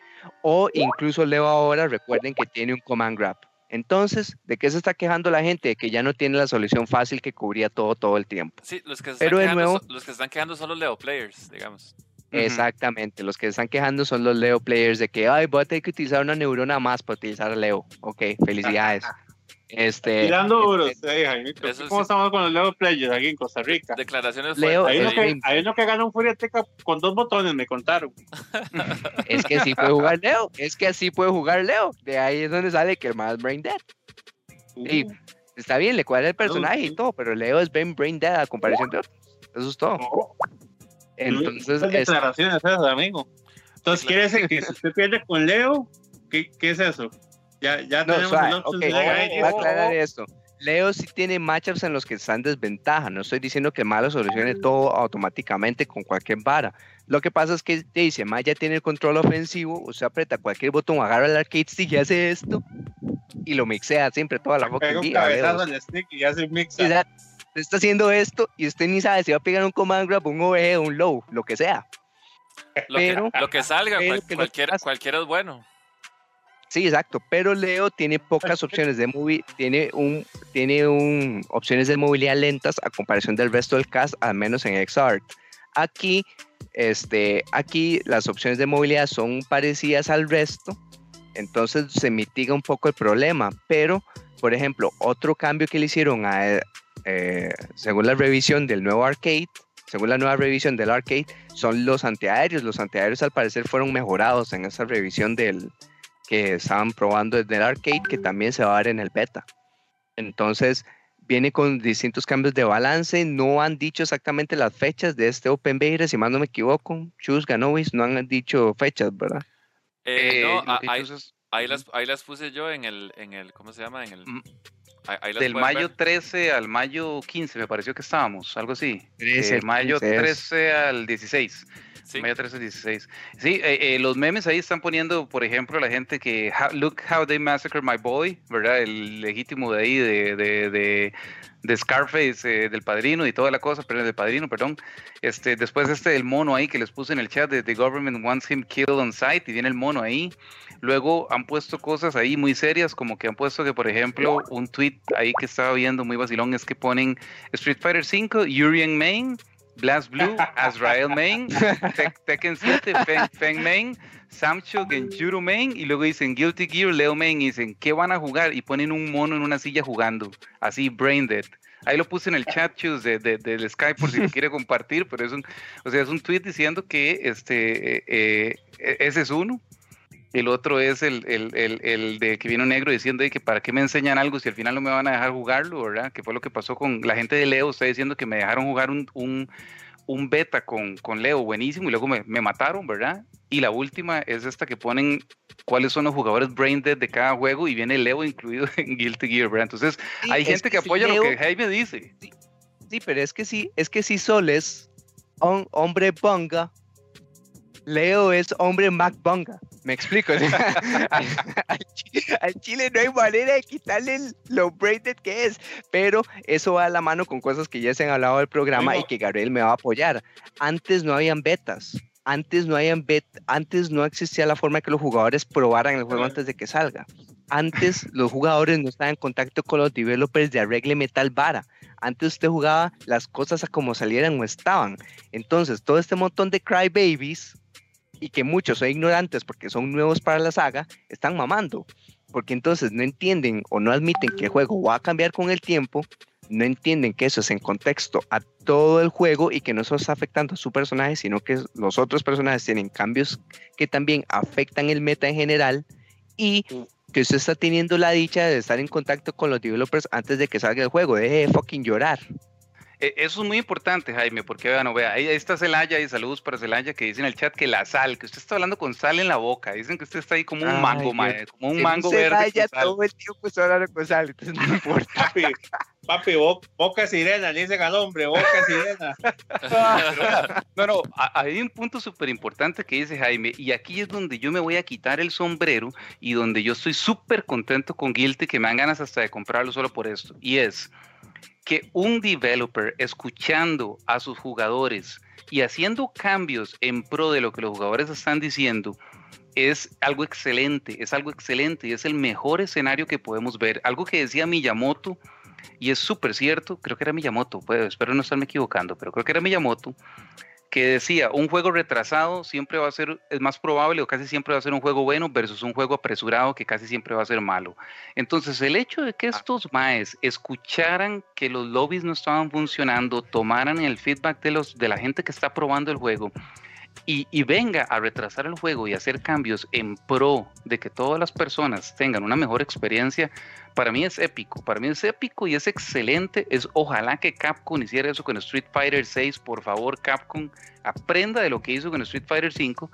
o incluso leo ahora, recuerden que tiene un command grab. Entonces, ¿de qué se está quejando la gente? De que ya no tiene la solución fácil que cubría todo todo el tiempo. Sí, los que se están, quejando, son, los que están quejando son los Leo players, digamos. Exactamente, los que se están quejando son los Leo players de que, ay, voy a tener que utilizar una neurona más para utilizar a Leo. Ok, felicidades. (laughs) Este, Tirando duros, este, ¿Cómo estamos con los Leo Players aquí en Costa Rica? Declaraciones Leo, hay, uno que, hay uno que gana un Furiateca con dos botones, me contaron. (laughs) es que así puede jugar Leo, es que así puede jugar Leo. De ahí es donde sale que el más Brain Dead. Y uh. está bien, le cuadra el personaje y todo, pero Leo es Ben Brain Dead a comparación de otros. Eso es todo. Entonces, es... declaraciones esas, amigo. Entonces, quiere decir que si usted pierde con Leo, ¿qué, qué es eso? Ya, ya no, tenemos okay, voy a aclarar esto. Leo sí tiene matchups en los que está en desventaja. No estoy diciendo que Malo solucione todo automáticamente con cualquier vara. Lo que pasa es que dice, Maya tiene el control ofensivo, usted aprieta cualquier botón, agarra el arcade stick y hace esto y lo mixea siempre toda la fucking vida. Un stick y hace mix. Está haciendo esto y usted ni sabe si va a pegar un command grab, un OE, un low, lo que sea. Lo, pero, que, lo que salga, cualquiera, cualquiera es bueno. Sí, exacto, pero Leo tiene pocas opciones de movie, tiene un tiene un opciones de movilidad lentas a comparación del resto del cast, al menos en XR. Aquí este aquí las opciones de movilidad son parecidas al resto, entonces se mitiga un poco el problema, pero por ejemplo, otro cambio que le hicieron a eh, según la revisión del nuevo arcade, según la nueva revisión del arcade, son los antiaéreos. Los antiaéreos al parecer fueron mejorados en esa revisión del, que estaban probando desde el arcade, que también se va a ver en el beta. Entonces, viene con distintos cambios de balance. No han dicho exactamente las fechas de este Open Beta, si más no me equivoco. Chus, Ganovis, no han dicho fechas, ¿verdad? Eh, no, ahí, las, ahí las puse yo en el, en el ¿cómo se llama? En el, mm. Del mayo 13 al mayo 15, me pareció que estábamos, algo así. 13, mayo 13 al 16. Sí. Mayo 13 16. Sí, eh, eh, los memes ahí están poniendo, por ejemplo, la gente que Look How They Massacred My Boy, ¿verdad? El legítimo de ahí de, de, de, Scarface, eh, del padrino y toda la cosa, pero del padrino, perdón. Este, después este del mono ahí que les puse en el chat de The Government Wants Him Killed on Site y viene el mono ahí. Luego han puesto cosas ahí muy serias, como que han puesto que, por ejemplo, un tweet ahí que estaba viendo muy vacilón es que ponen Street Fighter 5, Yuri and Main, Blast Blue, Azrael Main, Tekken 7, Feng, Feng Main, Samcho, Genjuro Main, y luego dicen Guilty Gear, Leo Main, y dicen, ¿qué van a jugar? Y ponen un mono en una silla jugando, así, brain dead. Ahí lo puse en el chat, chus, de, de, del Skype por si lo quiere compartir, pero es un, o sea, es un tweet diciendo que este, eh, eh, e, ese es uno. El otro es el, el, el, el, de que vino negro diciendo que para qué me enseñan algo si al final no me van a dejar jugarlo, ¿verdad? Que fue lo que pasó con la gente de Leo, está diciendo que me dejaron jugar un, un, un beta con, con, Leo buenísimo y luego me, me, mataron, ¿verdad? Y la última es esta que ponen cuáles son los jugadores brain dead de cada juego y viene Leo incluido (laughs) en Guilty Gear, ¿verdad? Entonces hay gente que, apoya lo que Jaime dice. Sí, pero es que sí, es que si Soles, un hombre bonga, Leo es hombre Mac Bonga. Me explico. (laughs) al, Chile no hay manera de quitarle lo braided que es, pero eso va a la mano con cosas que ya se han hablado del programa y que Gabriel me va a apoyar. Antes no habían betas. Antes no, habían bet antes no existía la forma de que los jugadores probaran el juego antes de que salga. Antes (laughs) los jugadores no estaban en contacto con los developers de arregle metal vara. Antes usted jugaba las cosas a como salieran o estaban. Entonces, todo este montón de crybabies y que muchos son ignorantes porque son nuevos para la saga, están mamando. Porque entonces no entienden o no admiten que el juego va a cambiar con el tiempo, no entienden que eso es en contexto a todo el juego y que no solo está afectando a su personaje, sino que los otros personajes tienen cambios que también afectan el meta en general y que usted está teniendo la dicha de estar en contacto con los developers antes de que salga el juego. Deje de fucking llorar. E, eso es muy importante, Jaime, porque vean, vea, ahí está Celaya y saludos para Celaya que dice en el chat que la sal, que usted está hablando con sal en la boca, dicen que usted está ahí como un mango, mae, como un mango verde. Celaya todo el tiempo está hablando con sal, entonces no importa. (laughs) Papi, papi boca sirena, dice al hombre, boca sirena. (laughs) no, no, hay un punto súper importante que dice Jaime, y aquí es donde yo me voy a quitar el sombrero y donde yo estoy súper contento con Guilty, que me dan ganas hasta de comprarlo solo por esto, y es que un developer escuchando a sus jugadores y haciendo cambios en pro de lo que los jugadores están diciendo es algo excelente, es algo excelente y es el mejor escenario que podemos ver. Algo que decía Miyamoto, y es súper cierto, creo que era Miyamoto, pues, espero no estarme equivocando, pero creo que era Miyamoto, que decía, un juego retrasado siempre va a ser, es más probable o casi siempre va a ser un juego bueno versus un juego apresurado que casi siempre va a ser malo. Entonces, el hecho de que ah. estos maes escucharan que los lobbies no estaban funcionando, tomaran el feedback de, los, de la gente que está probando el juego y, venga a retrasar el juego y hacer cambios en pro de que todas las personas tengan una mejor experiencia, para mí es épico, para mí es épico y es excelente. Es ojalá que Capcom hiciera eso con Street Fighter 6, por favor, Capcom, aprenda de lo que hizo con Street Fighter 5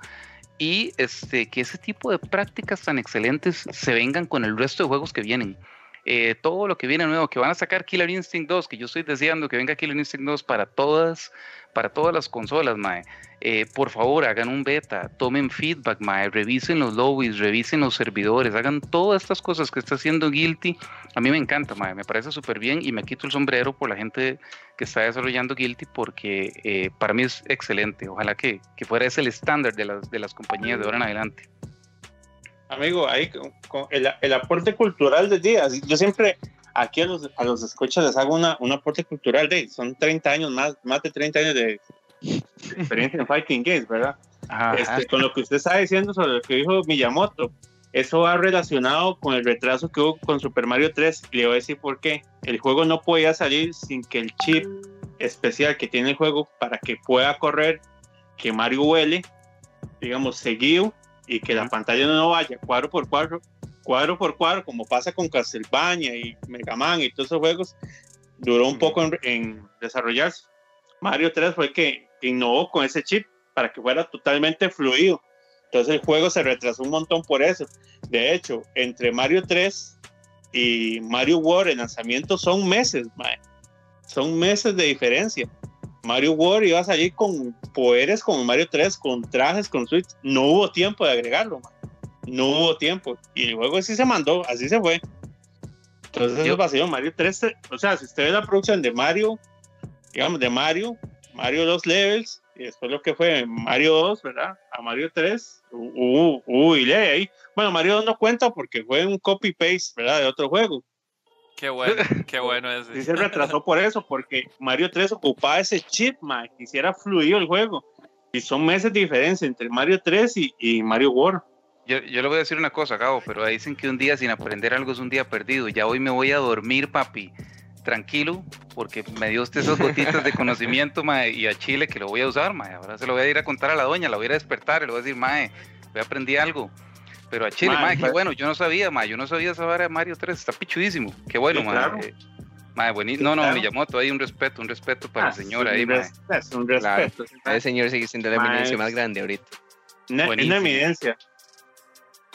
y este, que ese tipo de prácticas tan excelentes se vengan con el resto de juegos que vienen. Eh, todo lo que viene nuevo, que van a sacar Killer Instinct 2, que yo estoy deseando que venga Killer Instinct 2 para todas, para todas las consolas, mae. Eh, por favor, hagan un beta, tomen feedback, mae, revisen los lobbies, revisen los servidores, hagan todas estas cosas que está haciendo Guilty. A mí me encanta, mae, me parece súper bien y me quito el sombrero por la gente que está desarrollando Guilty porque eh, para mí es excelente. Ojalá que, que fuera ese el estándar de las, de las compañías de ahora en adelante. Amigo, ahí con, el, el, aporte cultural de días. Yo siempre aquí a los, a los escuchas les hago una, un aporte cultural de, son 30 años más, más de 30 años de experiencia en Fighting Games, ¿verdad? Este, con lo que usted está diciendo sobre lo que dijo Miyamoto, eso va relacionado con el retraso que hubo con Super Mario 3. Le voy a decir por qué. El juego no podía salir sin que el chip especial que tiene el juego para que pueda correr, que Mario huele, digamos, seguido y que la pantalla no vaya cuadro por cuadro, cuadro por cuadro, como pasa con Castlevania y Mega Man y todos esos juegos, duró un poco en, desarrollarse. Mario 3 fue el que innovó con ese chip para que fuera totalmente fluido. Entonces el juego se retrasó un montón por eso. De hecho, entre Mario 3 y Mario World en lanzamiento son meses, son meses de diferencia. Mario World iba a salir con poderes como Mario 3, con trajes, con Switch. No hubo tiempo de agregarlo, no hubo tiempo. Y luego sí se mandó, así se fue. Entonces eso pasó Mario 3, o sea, si usted ve la producción de Mario, digamos, de Mario, Mario 2 levels, y después lo que fue Mario 2, ¿verdad? A Mario 3, uh, uh, y ahí. Bueno, Mario 2 no cuenta porque fue un copy-paste, ¿verdad? De otro juego. Qué bueno, (laughs) qué bueno ese. Sí se retrasó por eso, porque Mario 3 ocupaba ese chip, man, que hiciera fluido el juego. Y son meses de diferencia entre Mario 3 y, y Mario World. Yo, yo, le voy a decir una cosa, Gabo, pero dicen que un día sin aprender algo es un día perdido. Ya hoy me voy a dormir, papi, tranquilo, porque me dio usted esos gotitas de conocimiento, mae, y a Chile que lo voy a usar, mae. Ahora se lo voy a ir a contar a la doña, la voy a ir a despertar y le voy a decir, mae, voy a aprender algo. Pero a Chile, mae, qué bueno, yo no sabía, mae, yo no sabía saber a Mario 3, está pichudísimo. Qué bueno, mae. Mae, buenísimo. No, no, Miyamoto, hay un respeto, un respeto para el ah, señor ahí, mae. Es un respeto. El señor sigue siendo la eminencia más grande ahorita. Una, una eminencia.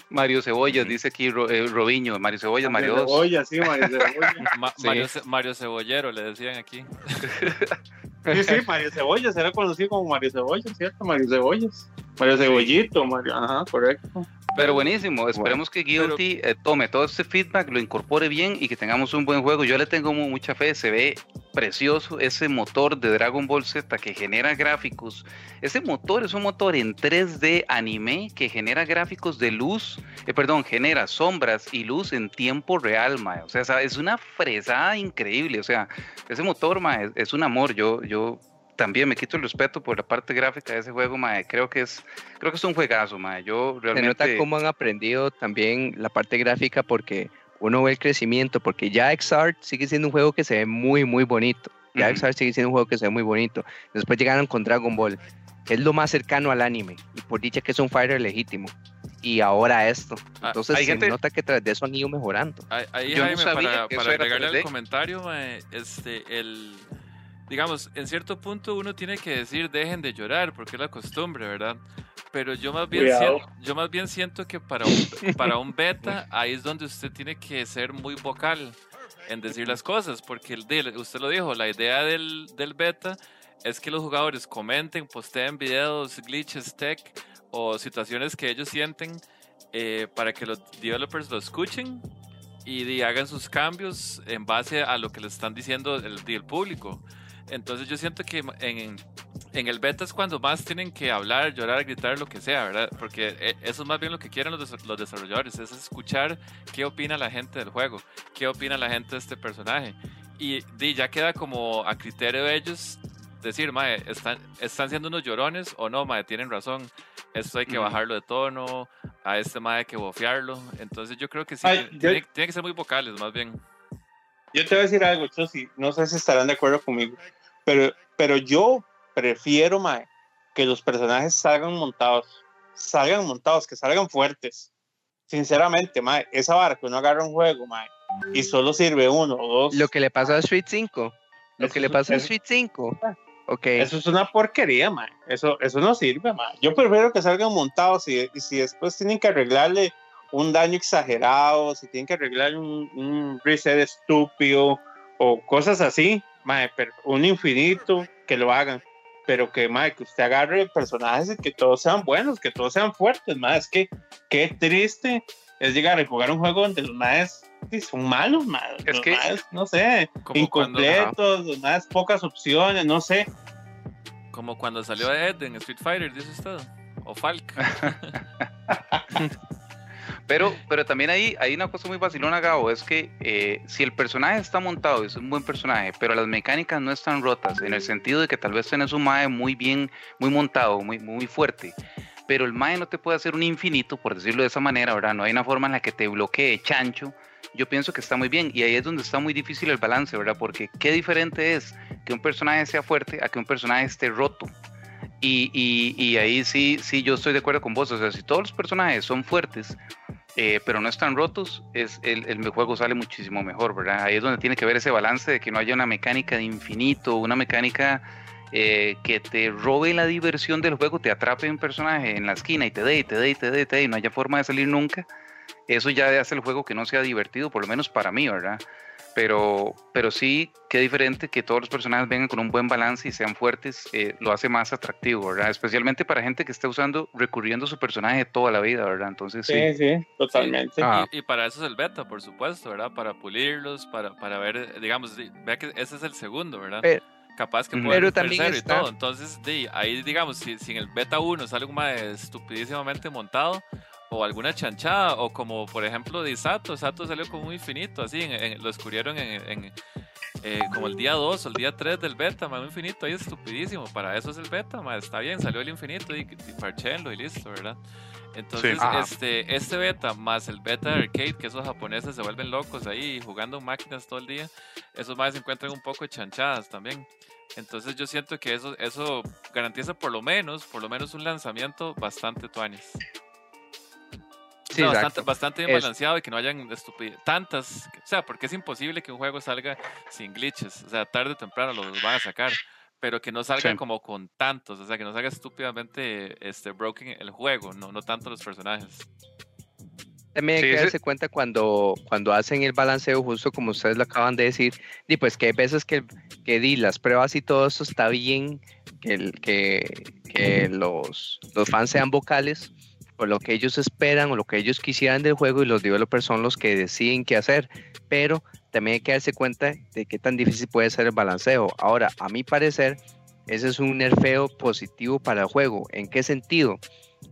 Mario Cebollas, dice aquí eh, Robiño, Mario Cebollas, Mario, Mario Cebollas, sí, Mario (laughs) Cebollas. Mario, Cebollero, le decían aquí. (laughs) sí, sí, Mario Cebollas, era conocido como Mario Cebollas, ¿cierto? Mario Cebollas. Mario Cebollito, Mario, ajá, correcto. Pero buenísimo, esperemos que Guilty eh, tome todo este feedback, lo incorpore bien y que tengamos un buen juego. Yo le tengo mucha fe, se ve precioso ese motor de Dragon Ball Z que genera gráficos. Ese motor es un motor en 3D anime que genera gráficos de luz, eh, perdón, genera sombras y luz en tiempo real, mae. O sea, es una fresada increíble. O sea, ese motor, mae, es, un amor. Yo, yo también me quito el respeto por la parte gráfica de ese juego, mae. Creo que es, creo que es un juegazo, mae. Yo realmente... Se nota cómo han aprendido también la parte gráfica porque uno ve el crecimiento, porque ya XR sigue siendo un juego que se ve muy, muy bonito. Ya XR sigue siendo un juego que se ve muy bonito. Después llegaron con Dragon Ball, que es lo más cercano al anime, y por dicha que es un fighter legítimo. Y ahora esto. Ah, Entonces se nota que tras de eso han ido mejorando. Ahí, Yo no sabía para, para agregarle al comentario, este, el digamos, en cierto punto uno tiene que decir dejen de llorar porque es la costumbre, ¿verdad? Pero yo más bien, siento, yo más bien siento que para un, para un beta ahí es donde usted tiene que ser muy vocal en decir las cosas, porque el, usted lo dijo, la idea del, del beta es que los jugadores comenten, posteen videos, glitches, tech o situaciones que ellos sienten eh, para que los developers lo escuchen y, hagan sus cambios en base a lo que les están diciendo el, el público. Entonces yo siento que en, en, el beta es cuando más tienen que hablar, llorar, gritar, lo que sea, ¿verdad? Porque eh, eso es más bien lo que quieren los, los desarrolladores, es escuchar qué opina la gente del juego, qué opina la gente de este personaje. Y, ya queda como a criterio de ellos decir, mae, ¿están, ¿están siendo unos llorones o no, mae? Tienen razón. Esto hay que bajarlo de tono, a este mae hay que bofearlo. Entonces yo creo que sí, tiene, que ser muy vocales, más bien. Yo te voy a decir algo, Chosy, no sé si estarán de acuerdo conmigo, pero, pero yo prefiero, mae, que los personajes salgan montados, salgan montados, que salgan fuertes. Sinceramente, mae, esa vara que uno agarra un juego, mae, y solo sirve uno o dos. Lo que le pasa a Street 5. Lo que le pasa a Street 5. Okay. Eso es una porquería, mae. Eso, eso no sirve, mae. Yo prefiero que salgan montados y, y si después tienen que arreglarle un daño exagerado, si tienen que arreglar un, reset estúpido o cosas así, un infinito, que lo hagan. Pero que, que usted agarre personajes y que todos sean buenos, que todos sean fuertes, más es que qué triste es llegar a jugar un juego donde los más son malos, más es que, no sé, incompletos, los más pocas opciones, no sé. Como cuando salió Ed en Street Fighter, dice usted, o Falk. (laughs) (laughs) Pero, pero también hay, hay una cosa muy vacilona, Gabo, es que eh, si el personaje está montado, es un buen personaje, pero las mecánicas no están rotas, en el sentido de que tal vez tenés un MAE muy bien, muy montado, muy, muy fuerte, pero el MAE no te puede hacer un infinito, por decirlo de esa manera, ¿verdad? No hay una forma en la que te bloquee chancho. Yo pienso que está muy bien y ahí es donde está muy difícil el balance, ¿verdad? Porque qué diferente es que un personaje sea fuerte a que un personaje esté roto. Y, ahí sí, sí, yo estoy de acuerdo con vos. O sea, si todos los personajes son fuertes, eh, pero no están rotos, es, el, el, juego sale muchísimo mejor, ¿verdad? Ahí es donde tiene que ver ese balance de que no haya una mecánica de infinito, una mecánica eh, que te robe la diversión del juego, te atrape un personaje en la esquina y te dé, y te dé, y te dé, y te dé, y no haya forma de salir nunca. eso ya hace el juego que no sea divertido, por lo menos para mí, ¿verdad? Pero, pero sí, qué diferente que todos los personajes vengan con un buen balance y sean fuertes, eh, lo hace más atractivo, ¿verdad? Especialmente para gente que está usando, recurriendo a su personaje toda la vida, ¿verdad? Entonces, sí. Sí, totalmente. Y, para eso es el beta, por supuesto, ¿verdad? Para pulirlos, para, para ver, digamos, vea que ese es el segundo, ¿verdad? Capaz que puede ser y todo. Entonces, ahí, digamos, si, si en el beta 1 sale un más estupidísimamente montado, o alguna chanchada, o como por ejemplo de Sato, Sato salió como muy infinito, así, en, lo descubrieron en, eh, como el día 2 o el día 3 del beta, más infinito, ahí es estupidísimo, para eso es el beta, más está bien, salió el infinito y, y parchenlo y listo, ¿verdad? Entonces, este, este beta más el beta arcade, que esos japoneses se vuelven locos ahí jugando máquinas todo el día, esos más se encuentran un poco chanchadas también. Entonces yo siento que eso, eso garantiza por lo menos, por lo menos un lanzamiento bastante tuanis bastante, bastante bien balanceado y que no hayan tantas. O sea, porque es imposible que un juego salga sin glitches. O sea, tarde o temprano los van a sacar. Pero que no salga como con tantos. O sea, que no salga estúpidamente este, broken el juego, no, no tanto los personajes. También hay que darse cuenta cuando, cuando hacen el balanceo, justo como ustedes lo acaban de decir, y pues que hay veces que, que di las pruebas y todo eso está bien, que, que, que los, los fans sean vocales, o lo que ellos esperan o lo que ellos quisieran del juego y los developers son los que deciden qué hacer. Pero también hay que darse cuenta de qué tan difícil puede ser el balanceo. Ahora, a mi parecer, ese es un nerfeo positivo para el juego. ¿En qué sentido?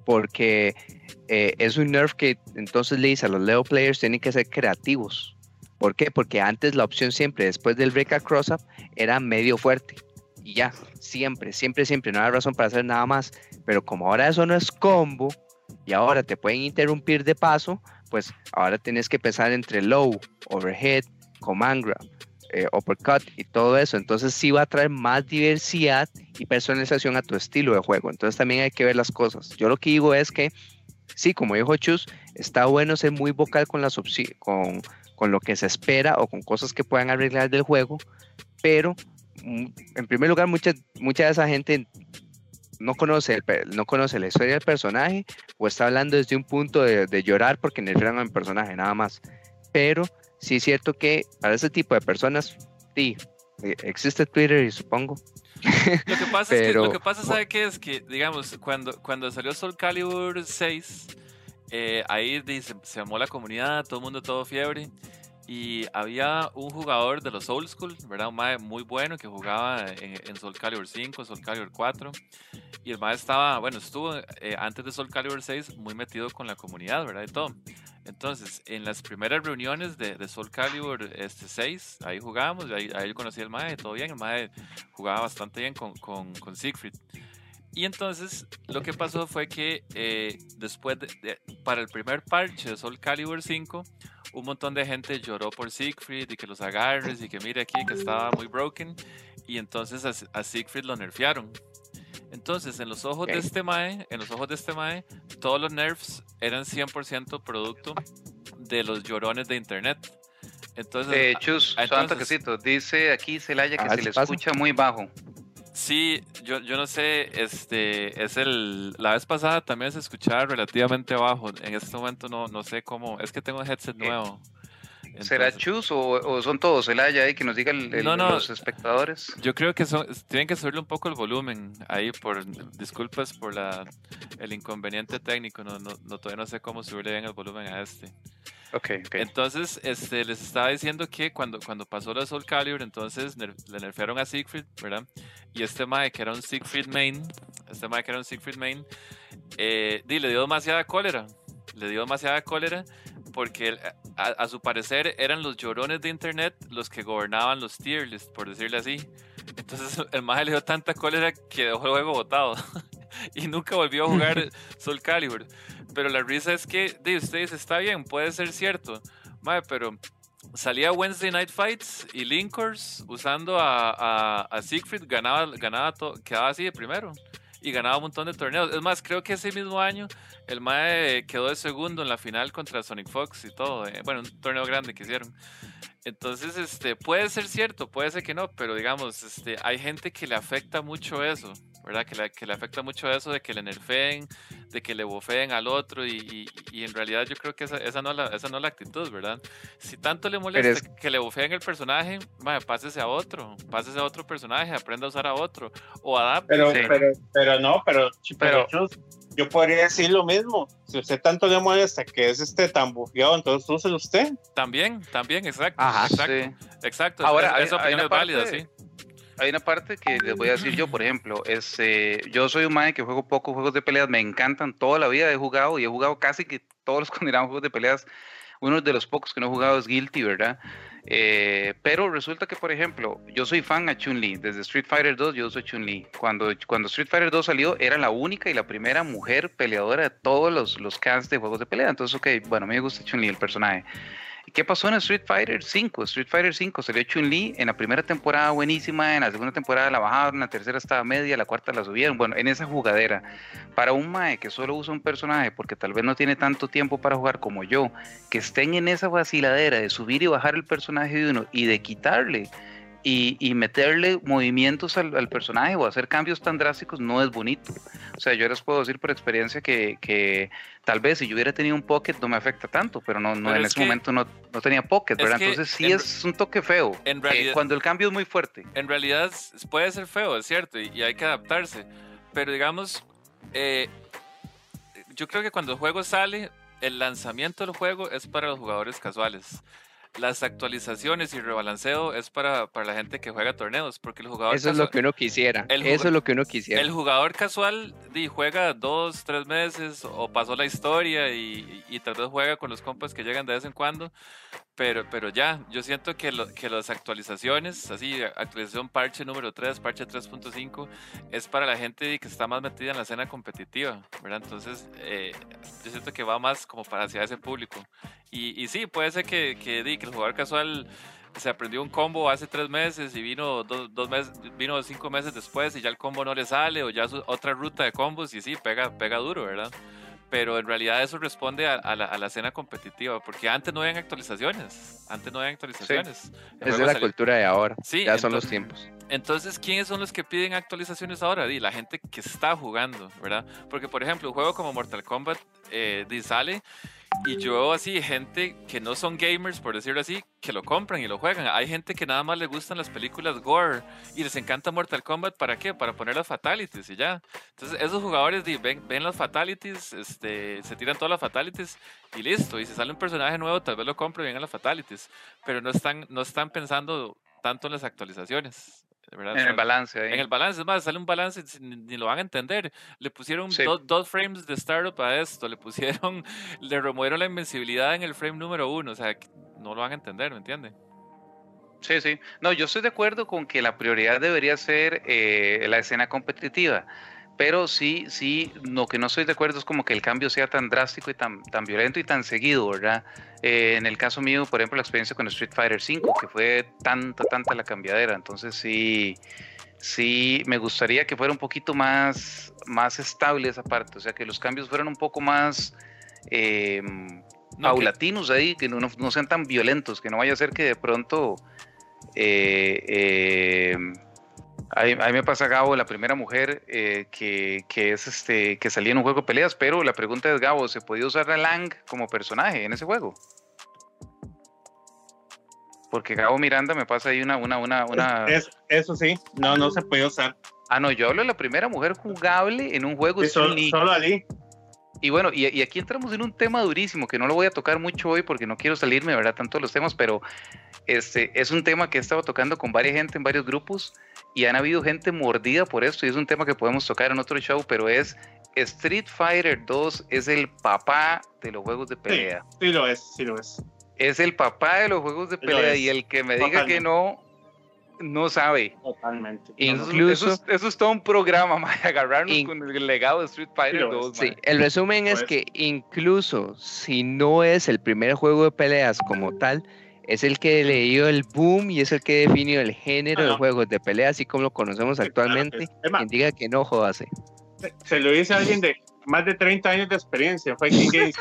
Porque eh, es un nerf que entonces le dice a los Leo players tienen que ser creativos. ¿Por qué? Porque antes la opción siempre después del break cross up era medio fuerte. Y ya, siempre, siempre, siempre, no hay razón para hacer nada más. Pero como ahora eso no es combo, y ahora te pueden interrumpir de paso, pues ahora tienes que pensar entre low, overhead, command grab, eh, uppercut y todo eso. Entonces sí va a traer más diversidad y personalización a tu estilo de juego. Entonces también hay que ver las cosas. Yo lo que digo es que sí, como dijo Chus, está bueno ser muy vocal con, las con, con lo que se espera o con cosas que puedan arreglar del juego, pero mm, en primer lugar, mucha, mucha de esa gente no conoce, el, no conoce la historia del personaje o está hablando desde un punto de, llorar porque nerfearon al personaje, nada más. Pero sí es cierto que para ese tipo de personas, sí, e, existe Twitter y supongo. (laughs) Lo que pasa es que, lo que pasa, ¿sabe qué? Es que, digamos, cuando, cuando salió Soul Calibur 6, eh, ahí se, se amó la comunidad, todo el mundo, todo fiebre. Y había un jugador de los Old School, ¿verdad? Un mae muy bueno que jugaba en, Soul Calibur 5, Soul Calibur 4. Y el mae estaba, bueno, estuvo eh, antes de Soul Calibur 6 muy metido con la comunidad, ¿verdad? Y todo. Entonces, en las primeras reuniones de, de Soul Calibur este, 6, ahí jugábamos, ahí, ahí conocí al mae, todo bien. El mae jugaba bastante bien con, con, con Siegfried. Y entonces lo que pasó fue que eh, después, de, para el primer parche de Soul Calibur 5, un montón de gente lloró por Siegfried y que los agarres y que mire aquí que estaba muy broken. Y entonces a, Siegfried lo nerfearon. Entonces, en los ojos de este Mae, en los ojos de este Mae, todos los nerfs eran 100% producto de los llorones de internet. Entonces, de Chus, entonces, dice aquí Celaya que ah, se le escucha muy bajo. Sí, yo, yo no sé, este, es el, la vez pasada también se escuchaba relativamente bajo, en este momento no, no sé cómo, es que tengo un headset eh, nuevo. ¿Será Chus o, son todos el haya ahí que nos digan los espectadores? Yo creo que son, tienen que subirle un poco el volumen ahí por disculpas por la el inconveniente técnico, no, no, todavía no sé cómo subirle bien el volumen a este. Okay, okay. Entonces, este, les estaba diciendo que cuando, cuando pasó la Soul Calibur, entonces le nerfearon a Siegfried, ¿verdad? Y este Mae, que era un Siegfried main, este Mae que era un Siegfried main, eh, le dio demasiada cólera. Le dio demasiada cólera porque a, su parecer eran los llorones de internet los que gobernaban los tier lists, por decirle así. Entonces (laughs) el Mae le dio tanta cólera que dejó el juego botado (laughs) y nunca volvió a jugar (laughs) Soul Calibur. Pero la risa es que, de ustedes está bien, puede ser cierto, Mae, pero salía Wednesday Night Fights y Linkers usando a, a, Siegfried, ganaba, ganaba todo, quedaba así de primero y ganaba un montón de torneos. Es más, creo que ese mismo año el Mae quedó de segundo en la final contra Sonic Fox y todo. Eh, bueno, un torneo grande que hicieron. Entonces, este, puede ser cierto, puede ser que no, pero digamos, este, hay gente que le afecta mucho eso, ¿verdad? Que le, que le afecta mucho eso de que le nerfeen, de que le bofeen al otro y, y, en realidad yo creo que esa, esa, no es la, esa no es la actitud, ¿verdad? Si tanto le molesta que le bofeen el personaje, pásese a otro, pásese a otro personaje, aprenda a usar a otro o adapte. Pero, pero, pero no, pero, pero, yo podría decir lo mismo. Si usted tanto le molesta que es este tan bufeado, entonces úselo usted. También, también, exacto. exacto, exacto. Ahora, esa opinión es válida, sí. Hay una parte que les voy a decir yo, por ejemplo, es, eh, yo soy un man que juego pocos juegos de peleas, me encantan toda la vida, he jugado y he jugado casi que todos los (laughs) considerados juegos de peleas. Uno de los pocos que no he jugado es Guilty, ¿verdad? Eh, pero resulta que, por ejemplo, yo soy fan a Chun-Li. Desde Street Fighter 2 yo soy Chun-Li. Cuando, cuando Street Fighter 2 salió, era la única y la primera mujer peleadora de todos los, los cast de juegos de pelea. Entonces, ok, bueno, me gusta Chun-Li, el personaje. ¿Qué pasó en Street Fighter 5? Street Fighter 5 salió Chun-Li en la primera temporada buenísima, en la segunda temporada la bajaron, en la tercera estaba media, la cuarta la subieron. Bueno, en esa jugadera, para un Mae que solo usa un personaje porque tal vez no tiene tanto tiempo para jugar como yo, que estén en esa vaciladera de subir y bajar el personaje de uno y de quitarle y, meterle movimientos al, personaje o hacer cambios tan drásticos no es bonito. O sea, yo les puedo decir por experiencia que, tal vez si yo hubiera tenido un pocket no me afecta tanto, pero no, no en ese momento no, no, tenía pocket, ¿verdad? Entonces sí es un toque feo en realidad, cuando el cambio es muy fuerte. En realidad puede ser feo, es cierto, y, hay que adaptarse, pero digamos, eh, yo creo que cuando el juego sale, el lanzamiento del juego es para los jugadores casuales las actualizaciones y rebalanceo es para, para la gente que juega torneos, porque el jugador... Eso es lo que uno quisiera, eso es lo que uno quisiera. El jugador casual y juega dos, tres meses o pasó la historia y, y, tal vez juega con los compas que llegan de vez en cuando, pero, pero ya, yo siento que, lo, que las actualizaciones, así, actualización parche número 3, parche 3.5, es para la gente que está más metida en la escena competitiva, ¿verdad? Entonces, eh, yo siento que va más como para hacia ese público. Y, y sí, puede ser que, que, que, el jugador casual se aprendió un combo hace tres meses y vino dos, meses, vino cinco meses después y ya el combo no le sale o ya otra ruta de combos y sí, pega, pega duro, ¿verdad? pero en realidad eso responde a, la, escena competitiva, porque antes no habían actualizaciones, antes no habían actualizaciones. Es de la cultura de ahora, sí, ya son los tiempos. Entonces, ¿quiénes son los que piden actualizaciones ahora? la gente que está jugando, ¿verdad? Porque, por ejemplo, un juego como Mortal Kombat eh, sale y yo veo así gente que no son gamers, por decirlo así, que lo compran y lo juegan. Hay gente que nada más le gustan las películas gore y les encanta Mortal Kombat. ¿Para qué? Para poner las fatalities y ya. Entonces, esos jugadores ven, ven las fatalities, este, se tiran todas las fatalities y listo. Y si sale un personaje nuevo, tal vez lo compren y vengan las fatalities. Pero no están, no están pensando tanto en las actualizaciones. En el balance. En el balance, es más, sale un balance, ni, lo van a entender. Le pusieron dos frames de startup a esto, le pusieron, (laughs) le removieron la invencibilidad en el frame número uno, o sea, no lo van a entender, ¿me entiende? Sí, sí. No, yo estoy de acuerdo con que la prioridad debería ser eh, la escena competitiva pero sí, sí, lo que no estoy de acuerdo es como que el cambio sea tan drástico y tan, tan violento y tan seguido, ¿verdad? Eh, en el caso mío, por ejemplo, la experiencia con Street Fighter V, que fue tanta, tanta la cambiadera, entonces sí, sí, me gustaría que fuera un poquito más, más estable esa parte, o sea, que los cambios fueran un poco más... Eh, paulatinos ahí, que no, no, sean tan violentos, que no vaya a ser que de pronto eh, eh a mí, me pasa Gabo, la primera mujer eh, que, es este que salía en un juego de peleas, pero la pregunta es Gabo, ¿se podía usar a Lang como personaje en ese juego? Porque Gabo Miranda me pasa ahí una, una, una, una... eso sí, no, no se puede usar. Ah, no, yo hablo de la primera mujer jugable en un juego. solo, solo Ali. Y bueno, y, aquí entramos en un tema durísimo que no lo voy a tocar mucho hoy porque no quiero salirme, ¿verdad? Tanto los temas, pero este es un tema que he estado tocando con varias gente en varios grupos y han habido gente mordida por esto y es un tema que podemos tocar en otro show, pero es Street Fighter 2 es el papá de los juegos de pelea. Sí, lo es, sí lo es. Es el papá de los juegos de pelea y el que me diga que no, no sabe. Totalmente. Incluso, eso, es, todo un programa, (laughs) más agarrarnos con el legado de Street Fighter 2. Sí, el resumen es que incluso si no es el primer juego de peleas como tal, es el que le dio el boom y es el que definió el género de juegos de pelea, así como lo conocemos actualmente. Quien diga que no, jodase. Se lo dice alguien de más de 30 años de experiencia, Fighting Games.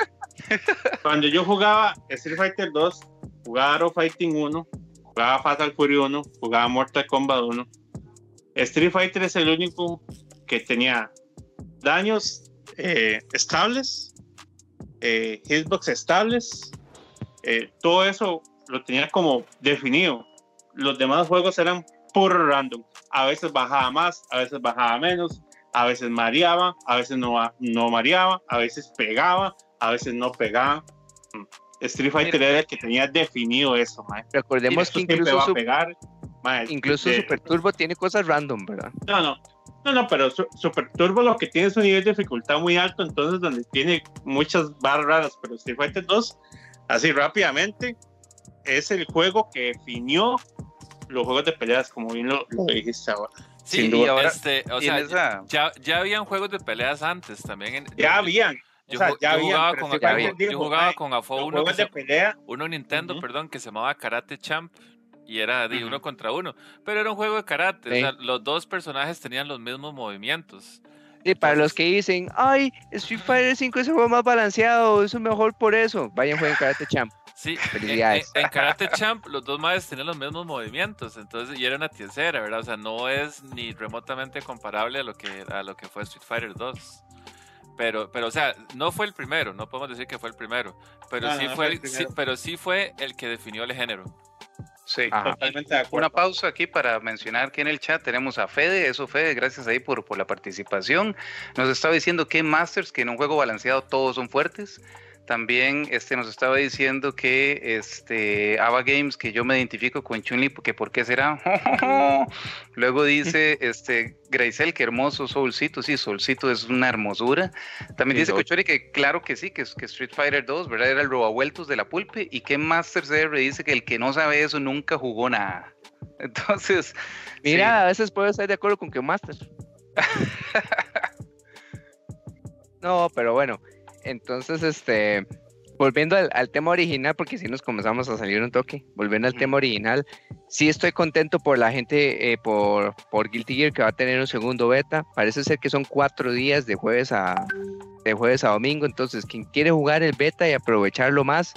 (laughs) Cuando yo jugaba Street Fighter 2, jugaba Fighting 1, jugaba Fatal Fury 1, jugaba Mortal Kombat 1. Street Fighter es el único que tenía daños eh, estables, eh, hitbox estables, eh, todo eso lo tenía como definido. Los demás juegos eran puro random. A veces bajaba más, a veces bajaba menos, a veces mareaba, a veces no, no mareaba, a veces pegaba, a veces no pegaba. Street Fighter era el que tenía definido eso, Recordemos que incluso, pegar, incluso Super Turbo tiene cosas random, ¿verdad? No, no. No, no, pero Super Turbo lo que tiene es un nivel de dificultad muy alto, entonces donde tiene muchas barras raras, pero Street Fighter 2, así rápidamente, es el juego que definió los juegos de peleas, como bien lo, dijiste ahora. Sí, y ahora, este, o sea, ya, ya, habían juegos de peleas antes también. ya habían. Yo, jugaba, con, yo jugaba con AFO uno, que se, pelea. uno Nintendo, perdón, que se llamaba Karate Champ y era de uno contra uno, pero era un juego de karate, o sea, los dos personajes tenían los mismos movimientos. Y para los que dicen, ay, Street Fighter 5 es el juego más balanceado, es mejor por eso, vayan jueguen Karate Champ. Sí, en, en, Karate (laughs) Champ los dos madres tenían los mismos movimientos, entonces, y era una tiesera, ¿verdad? O sea, no es ni remotamente comparable a lo que, a lo que fue Street Fighter 2. Pero, pero, o sea, no fue el primero, no podemos decir que fue el primero, pero, sí, fue, pero sí fue el que definió el género. Sí, totalmente de acuerdo. Una pausa aquí para mencionar que en el chat tenemos a Fede, eso Fede, gracias ahí por, por la participación. Nos estaba diciendo que Masters, que en un juego balanceado todos son fuertes. También este, nos estaba diciendo que este, Ava Games, que yo me identifico con Chunli, porque ¿por qué será? (laughs) Luego dice este, Graisel, que hermoso Soulcito. Sí, Soulcito es una hermosura. También dice Cochori que claro que sí, que, que Street Fighter 2, ¿verdad? Era el robavueltos de la pulpe. Y que Master CR dice que el que no sabe eso nunca jugó nada. (laughs) Entonces. Mira, a veces puedo estar de acuerdo con que Master. (laughs) no, pero bueno. Entonces, este, volviendo al, tema original, porque si nos comenzamos a salir un toque, volviendo al tema original, sí estoy contento por la gente, eh, por, por Guilty Gear que va a tener un segundo beta. Parece ser que son cuatro días de jueves a, de jueves a domingo, entonces quien quiere jugar el beta y aprovecharlo más,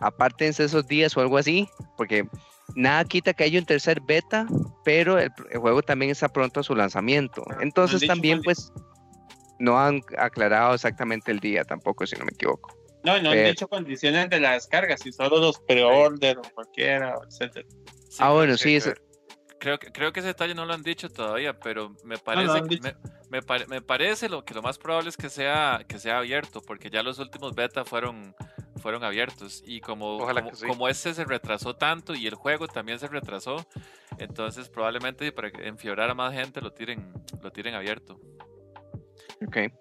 apártense esos días o algo así, porque nada quita que haya un tercer beta, pero el, el juego también está pronto a su lanzamiento. Entonces también pues no han aclarado exactamente el día tampoco, si no me equivoco. No, no han dicho condiciones de la descarga, si solo los pre-order o cualquiera, etc. ah, bueno, sí, Creo, creo que ese detalle no lo han dicho todavía, pero me parece, me, me, parece lo que lo más probable es que sea, que sea abierto, porque ya los últimos beta fueron, fueron abiertos. Y como, como, como, este se retrasó tanto y el juego también se retrasó, entonces probablemente para enfiorar a más gente lo tiren, lo tiren abierto. Ok.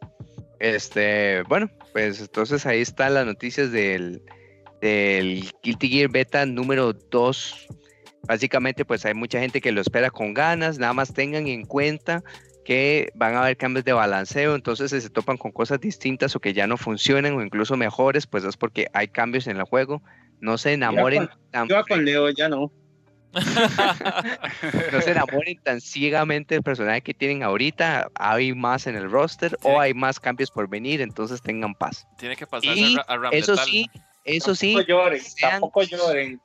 Este, bueno, pues entonces ahí están las noticias del, del Guilty Gear Beta número 2. Básicamente, pues hay mucha gente que lo espera con ganas. Nada más tengan en cuenta que van a haber cambios de balanceo, entonces si se topan con cosas distintas o que ya no funcionan o incluso mejores, pues es porque hay cambios en el juego. No se enamoren. yo con Leo ya no. (laughs) no se enamoren tan ciegamente del personaje que tienen ahorita. Hay más en el roster o hay más cambios por venir, entonces tengan paz. Tiene que pasar a, Eso sí, eso sí. Lloren, tampoco lloren.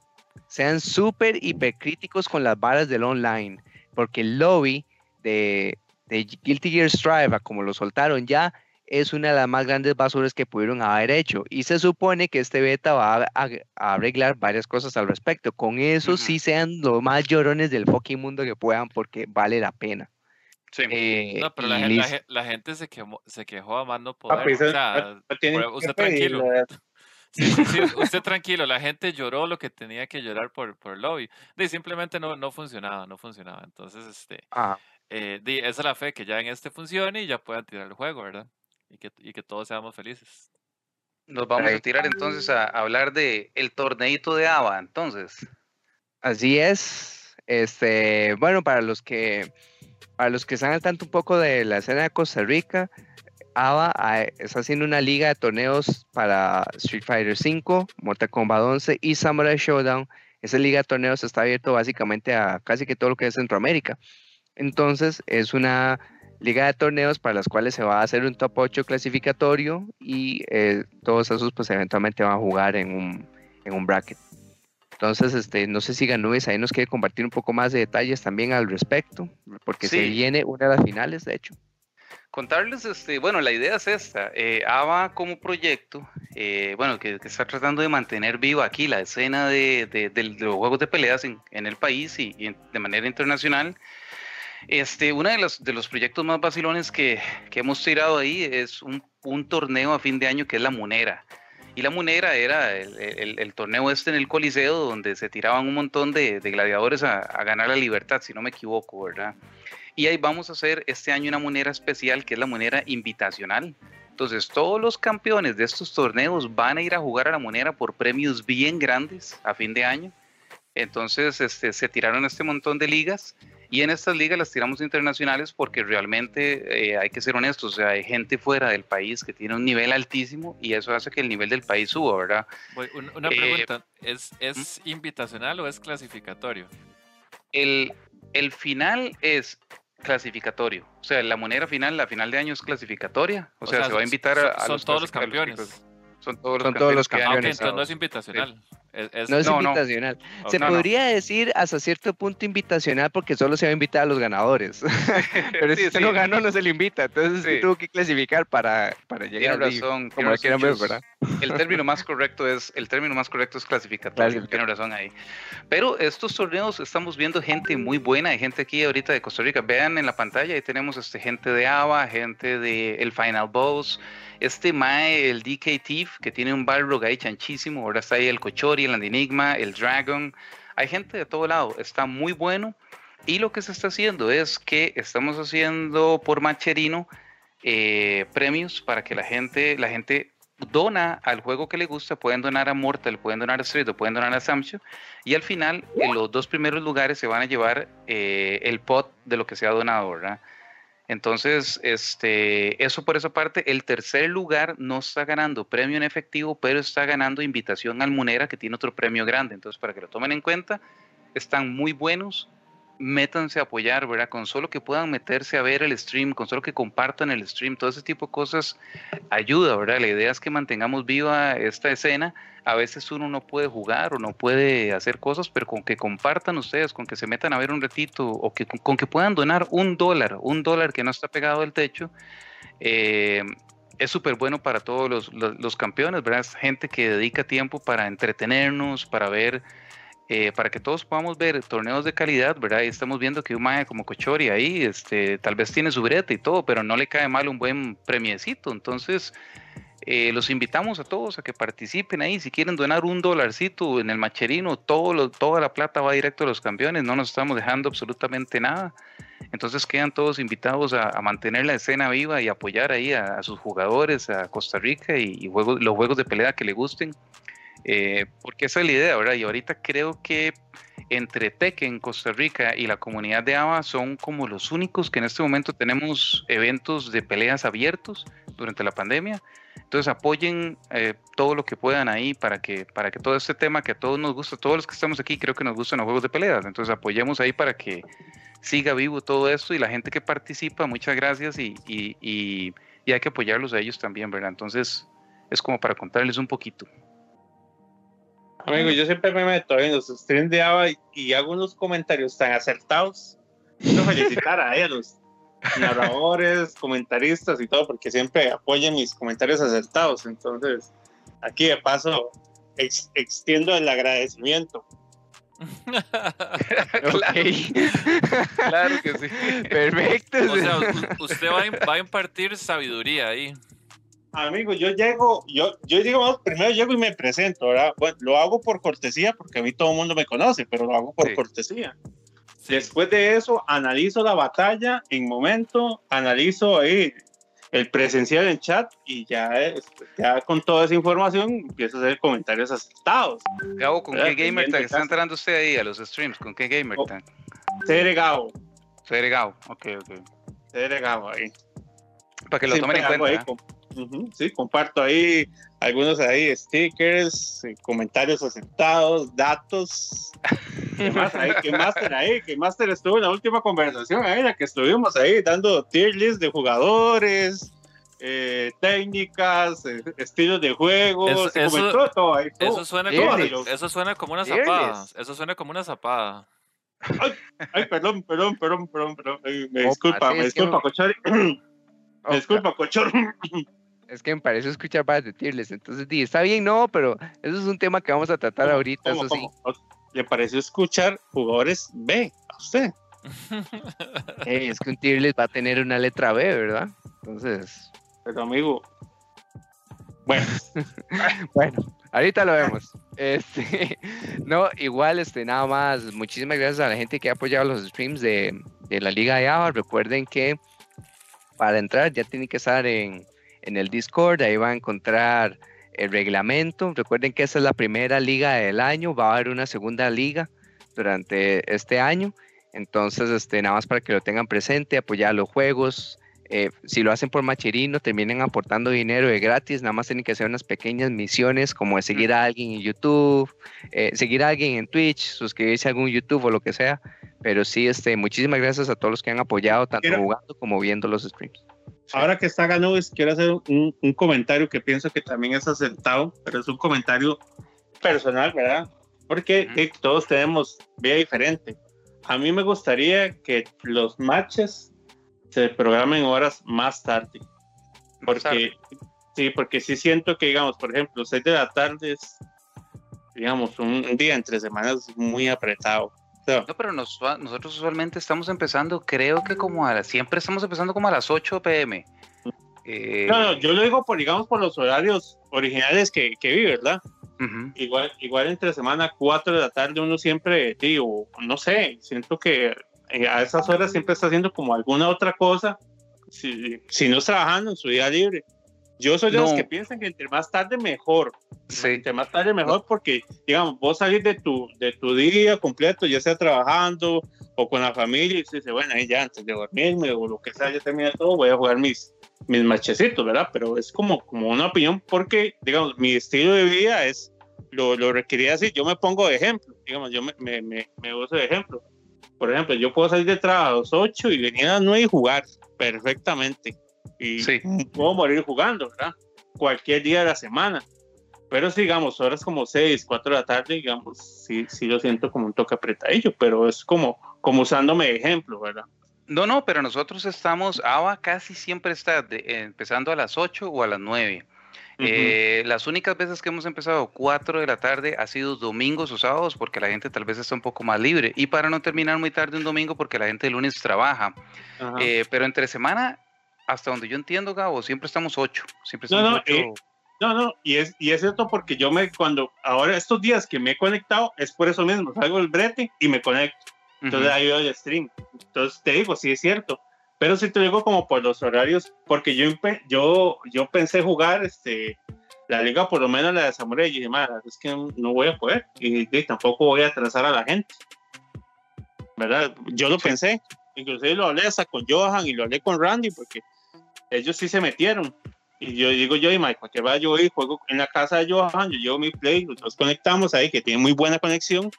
Sean súper hipercríticos con las balas del online, porque el lobby de, de Guilty Gear Strive, como lo soltaron ya, es una de las más grandes basuras que pudieron haber hecho. Y se supone que este beta va a, arreglar varias cosas al respecto. Con eso sí sean los más llorones del fucking mundo que puedan porque vale la pena. Sí. Eh, no, pero la, gente se, quemó, se quejó a más no poder. o sea, usted tranquilo. (laughs) Sí, sí, (laughs) usted tranquilo, la gente lloró lo que tenía que llorar por, por el lobby. Y simplemente no, no funcionaba, no funcionaba. Entonces, este, eh, esa es la fe que ya en este funcione y ya puedan tirar el juego, ¿verdad? Y que, y que todos seamos felices. Nos vamos a tirar entonces a, hablar de el torneito de ABA, entonces. Así es. Este, bueno, para los que para los que están al tanto un poco de la escena de Costa Rica, ABA ah, está haciendo una liga de torneos para Street Fighter V, Mortal Kombat 11 y Samurai Showdown. Esa liga de torneos está abierto básicamente a casi que todo lo que es Centroamérica. Entonces, es una liga de torneos para las cuales se va a hacer un top 8 clasificatorio y eh, todos esos pues eventualmente van a jugar en un, en un bracket. Entonces, este, no sé si Ganúes ahí nos quiere compartir un poco más de detalles también al respecto, porque se viene una de las finales, de hecho. Contarles, este, bueno, la idea es esta. Eh, ABA como proyecto, eh, bueno, que, está tratando de mantener viva aquí la escena de, los juegos de peleas en, el país y, de manera internacional. Este, uno de los, de los proyectos más vacilones que, hemos tirado ahí es un, torneo a fin de año que es la Munera. Y la Munera era el, torneo este en el Coliseo donde se tiraban un montón de, gladiadores a, ganar la libertad, si no me equivoco, ¿verdad? Y ahí vamos a hacer este año una moneda especial que es la moneda invitacional. Entonces, todos los campeones de estos torneos van a ir a jugar a la moneda por premios bien grandes a fin de año. Entonces, este, se tiraron este montón de ligas y en estas ligas las tiramos internacionales porque realmente eh, hay que ser honestos, o sea, hay gente fuera del país que tiene un nivel altísimo y eso hace que el nivel del país suba, ¿verdad? Una eh, pregunta, ¿es, es invitacional o es clasificatorio? El, el final es clasificatorio. O sea, la moneda final, la final de año es clasificatoria. O, sea, se va a invitar a, son todos los campeones. Son todos los campeones. entonces no es invitacional. No es invitacional. Se podría decir hasta cierto punto invitacional porque solo se va a invitar a los ganadores. (laughs) Pero si usted no ganó, no se le invita. Entonces tuvo que clasificar para, para llegar tiene razón, como quieran ver, ¿verdad? El término más correcto es el término más correcto es clasificatorio. Tiene razón ahí. Pero estos torneos estamos viendo gente muy buena, hay gente aquí ahorita de Costa Rica. Vean en la pantalla, ahí tenemos este, gente de ABA, gente de el Final Boss este Mae, el DK Thief, que tiene un Balrog ahí chanchísimo, ahora está ahí el Cochori, el Enigma, el Dragon. Hay gente de todo lado, está muy bueno. Y lo que se está haciendo es que estamos haciendo por Macherino eh, premios para que la gente, la gente dona al juego que le gusta, pueden donar a Mortal, pueden donar a Street o pueden donar a Samsung y al final en los dos primeros lugares se van a llevar eh, el pot de lo que se ha donado, ¿verdad? Entonces, este, eso por esa parte, el tercer lugar no está ganando premio en efectivo, pero está ganando invitación al Munera, que tiene otro premio grande. Entonces, para que lo tomen en cuenta, están muy buenos métanse a apoyar, ¿verdad? Con solo que puedan meterse a ver el stream, con solo que compartan el stream, todo ese tipo de cosas ayuda, ¿verdad? La idea es que mantengamos viva esta escena. A veces uno no puede jugar o no puede hacer cosas, pero con que compartan ustedes, con que se metan a ver un ratito o que con, que puedan donar un dólar, un dólar que no está pegado al techo, eh, es súper bueno para todos los, los, campeones, ¿verdad? Es gente que dedica tiempo para entretenernos, para ver eh, para que todos podamos ver torneos de calidad, ¿verdad? Y estamos viendo que un maje como Cochori ahí, este, tal vez tiene su brete y todo, pero no le cae mal un buen premiecito. Entonces, eh, los invitamos a todos a que participen ahí. Si quieren donar un dolarcito en el macherino, todo toda la plata va directo a los campeones, no nos estamos dejando absolutamente nada. Entonces quedan todos invitados a, mantener la escena viva y apoyar ahí a, sus jugadores, a Costa Rica y, los juegos de pelea que le gusten. Eh, porque esa es la idea, ¿verdad? Y ahorita creo que entre Tekken, Costa Rica y la comunidad de ABA son como los únicos que en este momento tenemos eventos de peleas abiertos durante la pandemia. Entonces apoyen eh, todo lo que puedan ahí para que, para que todo este tema que a todos nos gusta, todos los que estamos aquí creo que nos gustan los juegos de peleas. Entonces apoyemos ahí para que siga vivo todo esto y la gente que participa, muchas gracias y, y, y, y hay que apoyarlos a ellos también, ¿verdad? Entonces es como para contarles un poquito. Amigo, yo siempre me meto en los streams de ABA y, hago unos comentarios tan acertados. Quiero felicitar a ellos, narradores, comentaristas y todo, porque siempre apoyan mis comentarios acertados. Entonces, aquí de paso, extiendo el agradecimiento. (laughs) (laughs) claro. que sí. Perfecto. O sea, usted va a impartir sabiduría ahí. Amigo, yo llego, yo, yo digo, primero llego y me presento, ¿verdad? Bueno, lo hago por cortesía porque a mí todo el mundo me conoce, pero lo hago por cortesía. Después de eso, analizo la batalla en momento, analizo ahí el presencial en chat y ya, ya con toda esa información empiezo a hacer comentarios aceptados. Gabo, ¿con qué gamer tag está entrando usted ahí a los streams? ¿Con qué gamer oh, tag? Cere Gabo. Cere Gabo, ok, ok. Cere Gabo ahí. Para que lo tomen en cuenta. Sí, comparto ahí algunos ahí stickers, eh, comentarios aceptados, datos. (laughs) ¿Qué más hay? ¿Qué Master ahí? ¿Qué Master estuvo en la última conversación ahí, la que estuvimos ahí dando tier list de jugadores, eh, técnicas, eh, estilos de juego, eso, todo, eso, suena como, eso suena como una zapada. Eso suena como una zapada. Ay, perdón, perdón, perdón, perdón, perdón. me disculpa, me disculpa, cochor. me disculpa, cochor. Es que me parece escuchar para de entonces di, está bien, no, pero eso es un tema que vamos a tratar ahorita, eso sí. ¿Le pareció escuchar jugadores B a usted? (laughs) es que un tier va a tener una letra B, ¿verdad? Entonces. Pero amigo. Bueno. (laughs) bueno, ahorita lo vemos. Este, (laughs) no, igual, este, nada más, muchísimas gracias a la gente que ha apoyado los streams de, la Liga de ABA. Recuerden que para entrar ya tienen que estar en, en el Discord, ahí van a encontrar el reglamento. Recuerden que esa es la primera liga del año, va a haber una segunda liga durante este año. Entonces, este, nada más para que lo tengan presente, apoyar los juegos, eh, si lo hacen por Macherino, terminen aportando dinero de gratis, nada más tienen que hacer unas pequeñas misiones como seguir a alguien en YouTube, eh, seguir a alguien en Twitch, suscribirse a algún YouTube o lo que sea. Pero sí, este, muchísimas gracias a todos los que han apoyado, tanto jugando como viendo los streams. Ahora que está Ganubis, quiero hacer un, un, comentario que pienso que también es acertado, pero es un comentario personal, ¿verdad? Porque eh, todos tenemos vida diferente. A mí me gustaría que los matches se programen horas más tarde. Porque, sí, porque sí siento que, digamos, por ejemplo, 6 de la tarde es, digamos, un, día entre semanas muy apretado. No, pero nosotros usualmente estamos empezando, creo que como a las, siempre estamos empezando como a las 8 pm. Eh, no, no, yo lo digo por, digamos, por los horarios originales que, que vi, ¿verdad? igual, igual entre semana, 4 de la tarde, uno siempre, digo, no sé, siento que eh, a esas horas siempre está haciendo como alguna otra cosa, si, si no es trabajando en su día libre. Yo soy de los que piensan que entre más tarde mejor. Sí. Entre más tarde mejor porque, digamos, vos salís de tu, de tu día completo, ya sea trabajando o con la familia, y dices, bueno, ahí ya antes de dormirme o lo que sea, ya termina todo, voy a jugar mis, mis machecitos, ¿verdad? Pero es como, como una opinión porque, digamos, mi estilo de vida es, lo, lo requería así. Yo me pongo de ejemplo, digamos, yo me, me, me, me uso de ejemplo por ejemplo, yo puedo salir de trabajo a las 8 y venir a las 9 y jugar perfectamente. Y puedo morir jugando, ¿verdad? Cualquier día de la semana. Pero sigamos, horas como 6, 4 de la tarde, digamos, sí, sí lo siento como un toque apretadillo, pero es como, como usándome de ejemplo, ¿verdad? No, no, pero nosotros estamos, ABA casi siempre está empezando a las 8 o a las 9. Eh, las únicas veces que hemos empezado 4 de la tarde ha sido domingos o sábados porque la gente tal vez está un poco más libre y para no terminar muy tarde un domingo porque la gente el lunes trabaja. Eh, pero entre semana, hasta donde yo entiendo, Gabo, siempre estamos 8. Siempre estamos no, no, eh, no, no, y es, y es cierto porque yo me, cuando, ahora estos días que me he conectado, es por eso mismo, salgo del brete y me conecto. Entonces ahí veo el stream. Entonces te digo, sí es cierto pero si te digo como por los horarios, porque yo, yo, yo pensé jugar este, la liga, por lo menos la de Samurai, y dije, es que no voy a poder, y, tampoco voy a atrasar a la gente. ¿Verdad? Yo lo pensé, inclusive lo hablé hasta con Johan y lo hablé con Randy, porque ellos sí se metieron. Y yo digo yo y Mike, que vaya yo y juego en la casa de Johan, yo llevo mi play, nos conectamos ahí, que tiene muy buena conexión,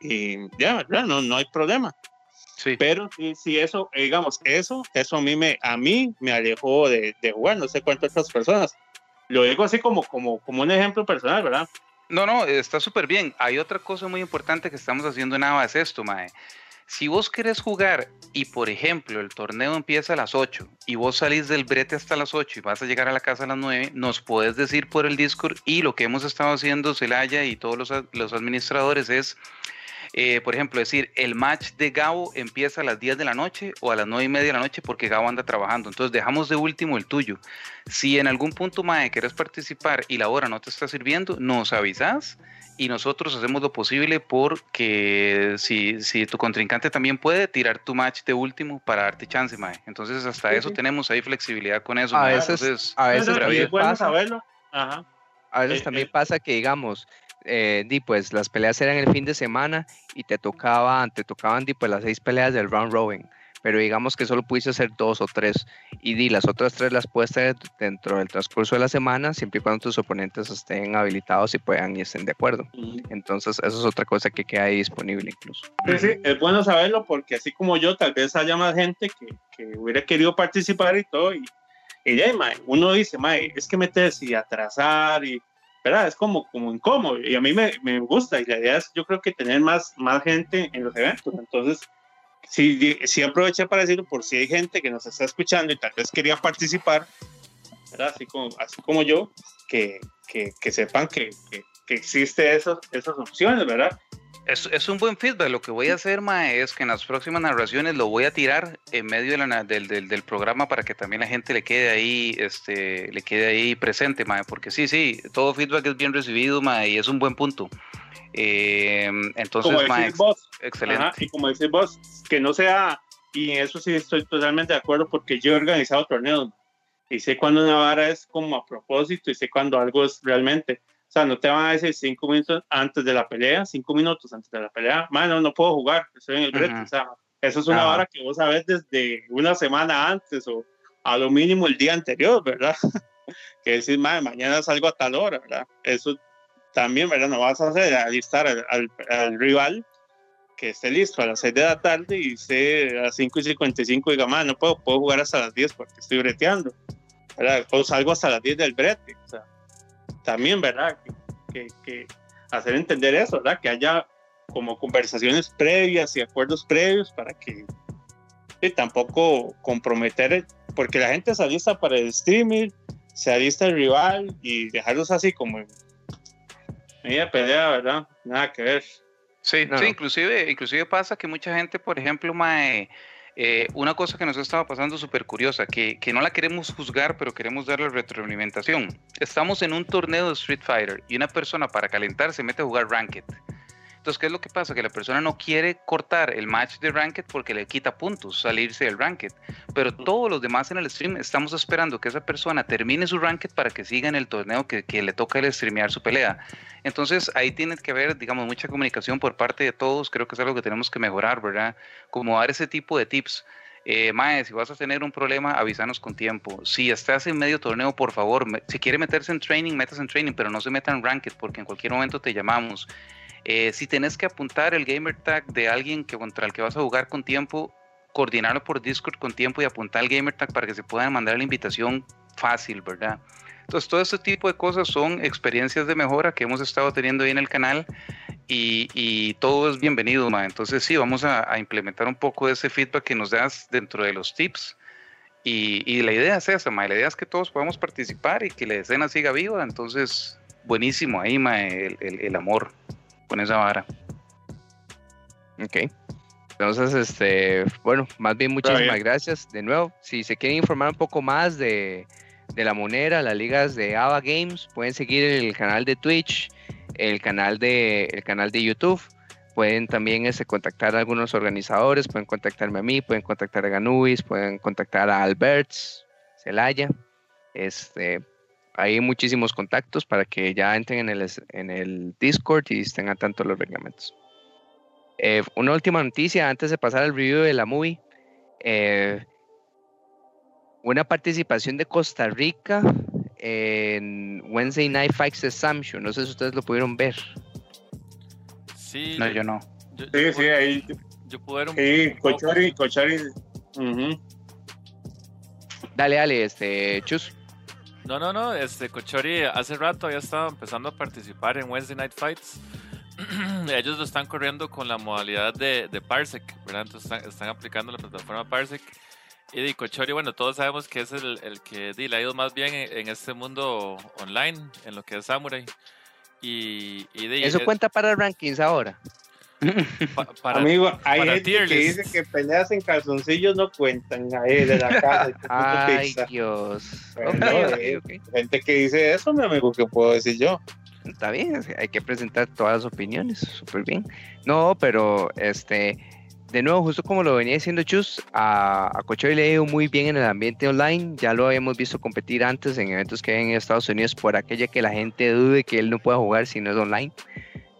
y ya, ¿verdad? No, no hay problema. Pero sí, sí, eso, digamos, eso, eso a mí me, a mí me alejó de, de jugar, no sé cuántas otras personas. Lo digo así como, como, como un ejemplo personal, ¿verdad? No, no, está súper bien. Hay otra cosa muy importante que estamos haciendo en ABA, es esto, Mae. Si vos querés jugar y, por ejemplo, el torneo empieza a las 8 y vos salís del brete hasta las 8 y vas a llegar a la casa a las 9, nos puedes decir por el Discord y lo que hemos estado haciendo Celaya y todos los, los administradores es eh, por ejemplo, decir, el match de Gabo empieza a las 10 de la noche o a las 9 y media de la noche porque Gabo anda trabajando. Entonces dejamos de último el tuyo. Si en algún punto, Mae, querés participar y la hora no te está sirviendo, nos avisas y nosotros hacemos lo posible porque si, si tu contrincante también puede tirar tu match de último para darte chance, Mae. Entonces hasta eso tenemos ahí flexibilidad con eso. A veces, a veces, saberlo. A veces eh, también eh. pasa que, digamos, eh, di, pues las peleas eran el fin de semana y te tocaban, te tocaban di, pues las seis peleas del round robin, pero digamos que solo pudiste hacer dos o tres y di, las otras tres las puedes hacer dentro del transcurso de la semana, siempre y cuando tus oponentes estén habilitados y puedan y estén de acuerdo. Entonces, eso es otra cosa que queda ahí disponible incluso. Sí, sí, es bueno saberlo porque así como yo, tal vez haya más gente que, que hubiera querido participar y todo y Y ya, uno dice, mae, es que meterse y atrasar y, ¿verdad? Es como, como incómodo y a mí me, me gusta y la idea es, yo creo que tener más, más gente en los eventos. Entonces, sí, sí aproveché para decirlo por si hay gente que nos está escuchando y tal vez quería participar, ¿verdad? Así como, así como yo, que, que, que sepan que, que, que existe esas, esas opciones, ¿verdad? Es, es, un buen feedback. Lo que voy a hacer, Mae, es que en las próximas narraciones lo voy a tirar en medio de la, del, del, del, programa para que también la gente le quede ahí, este, le quede ahí presente, Mae, porque sí, sí, todo feedback es bien recibido, Mae, y es un buen punto. Eh, entonces, como Mae, vos, excelente. Ajá, y como decís vos, que no sea, y en eso sí estoy totalmente de acuerdo, porque yo he organizado torneos y sé cuando una vara es como a propósito y sé cuando algo es realmente o sea, no te van a decir cinco minutos antes de la pelea, cinco minutos antes de la pelea, mano, no puedo jugar, estoy en el brete. O sea, eso es una hora que vos sabes desde una semana antes o a lo mínimo el día anterior, ¿verdad? (laughs) que decir, mañana salgo a tal hora, ¿verdad? Eso también, ¿verdad? No vas a hacer alistar al, al, al rival que esté listo a las 6 de la tarde y esté a las 5 y 55 y diga, man, no puedo, puedo jugar hasta las 10 porque estoy breteando. ¿verdad? O salgo hasta las 10 del brete. O sea, también, ¿verdad? Que, que, hacer entender eso, ¿verdad? Que haya como conversaciones previas y acuerdos previos para que y tampoco comprometer, porque la gente se alista para el streaming, se alista el rival y dejarlos así como media pelea, ¿verdad? Nada que ver. Sí, no, sí, inclusive, inclusive pasa que mucha gente, por ejemplo, mae, eh, una cosa que nos estaba pasando súper curiosa, que, que, no la queremos juzgar, pero queremos darle retroalimentación. Estamos en un torneo de Street Fighter y una persona para calentar se mete a jugar Ranked. Entonces, ¿qué es lo que pasa? Que la persona no quiere cortar el match de Ranked porque le quita puntos salirse del Ranked. Pero todos los demás en el stream estamos esperando que esa persona termine su Ranked para que siga en el torneo que, que le toca el streamear su pelea. Entonces, ahí tiene que haber, digamos, mucha comunicación por parte de todos. Creo que es algo que tenemos que mejorar, ¿verdad? Como dar ese tipo de tips. Eh, Mae, si vas a tener un problema, avísanos con tiempo. Si estás en medio torneo, por favor, me, si quiere meterse en training, metas en training, pero no se meta en ranked porque en cualquier momento te llamamos. Eh, si tenés que apuntar el gamer tag de alguien que contra el que vas a jugar con tiempo, coordinarlo por Discord con tiempo y apuntar el gamer tag para que se puedan mandar la invitación fácil, ¿verdad? Entonces, todo este tipo de cosas son experiencias de mejora que hemos estado teniendo ahí en el canal y, y todo es bienvenido, ma. Entonces, sí, vamos a, a, implementar un poco de ese feedback que nos das dentro de los tips. Y, y la idea es esa, ma. La idea es que todos podamos participar y que la escena siga viva. Entonces, buenísimo ahí, ma, el, el, el amor con esa vara. Ok. Entonces, este, bueno, más bien muchísimas gracias de nuevo. Si se quieren informar un poco más de, de la monera, las ligas de Ava Games, pueden seguir el canal de Twitch, el canal de, el canal de YouTube. Pueden también este, contactar a algunos organizadores, pueden contactarme a mí, pueden contactar a Ganubis, pueden contactar a Alberts, Celaya. Este, hay muchísimos contactos para que ya entren en el, en el Discord y estén a tanto los reglamentos. Eh, una última noticia antes de pasar al review de la movie. Eh, una participación de Costa Rica en Wednesday Night Fights Assumption. No sé si ustedes lo pudieron ver. Sí. No, yo no. Yo, sí, sí, ahí. Yo pude ver un Sí, Cochari, Cochari. Uh -huh. Dale, dale, este, Chus. No, no, no, este Cochori hace rato ya estaba empezando a participar en Wednesday Night Fights. (clears throat) Ellos lo están corriendo con la modalidad de, de Parsec, ¿verdad? Entonces están, están, aplicando la plataforma Parsec. Y Cochori, bueno, todos sabemos que es el, el que le ha ido más bien en, en, este mundo online, en lo que es Samurai. Y, y de, ¿Eso es, cuenta para rankings ahora? Pa, (laughs) para, Amigo, hay para gente que dice que peleas en calzoncillos no cuentan ahí de la casa. Ay, pizza. Dios. Bueno, okay, okay. Gente que dice eso, mi amigo, ¿qué puedo decir yo? Está bien, hay que presentar todas las opiniones, súper bien. No, pero este, de nuevo, justo como lo venía diciendo Chus, a, a Cochoy le ha ido muy bien en el ambiente online. Ya lo habíamos visto competir antes en eventos que hay en Estados Unidos por aquella que la gente dude que él no pueda jugar si no es online.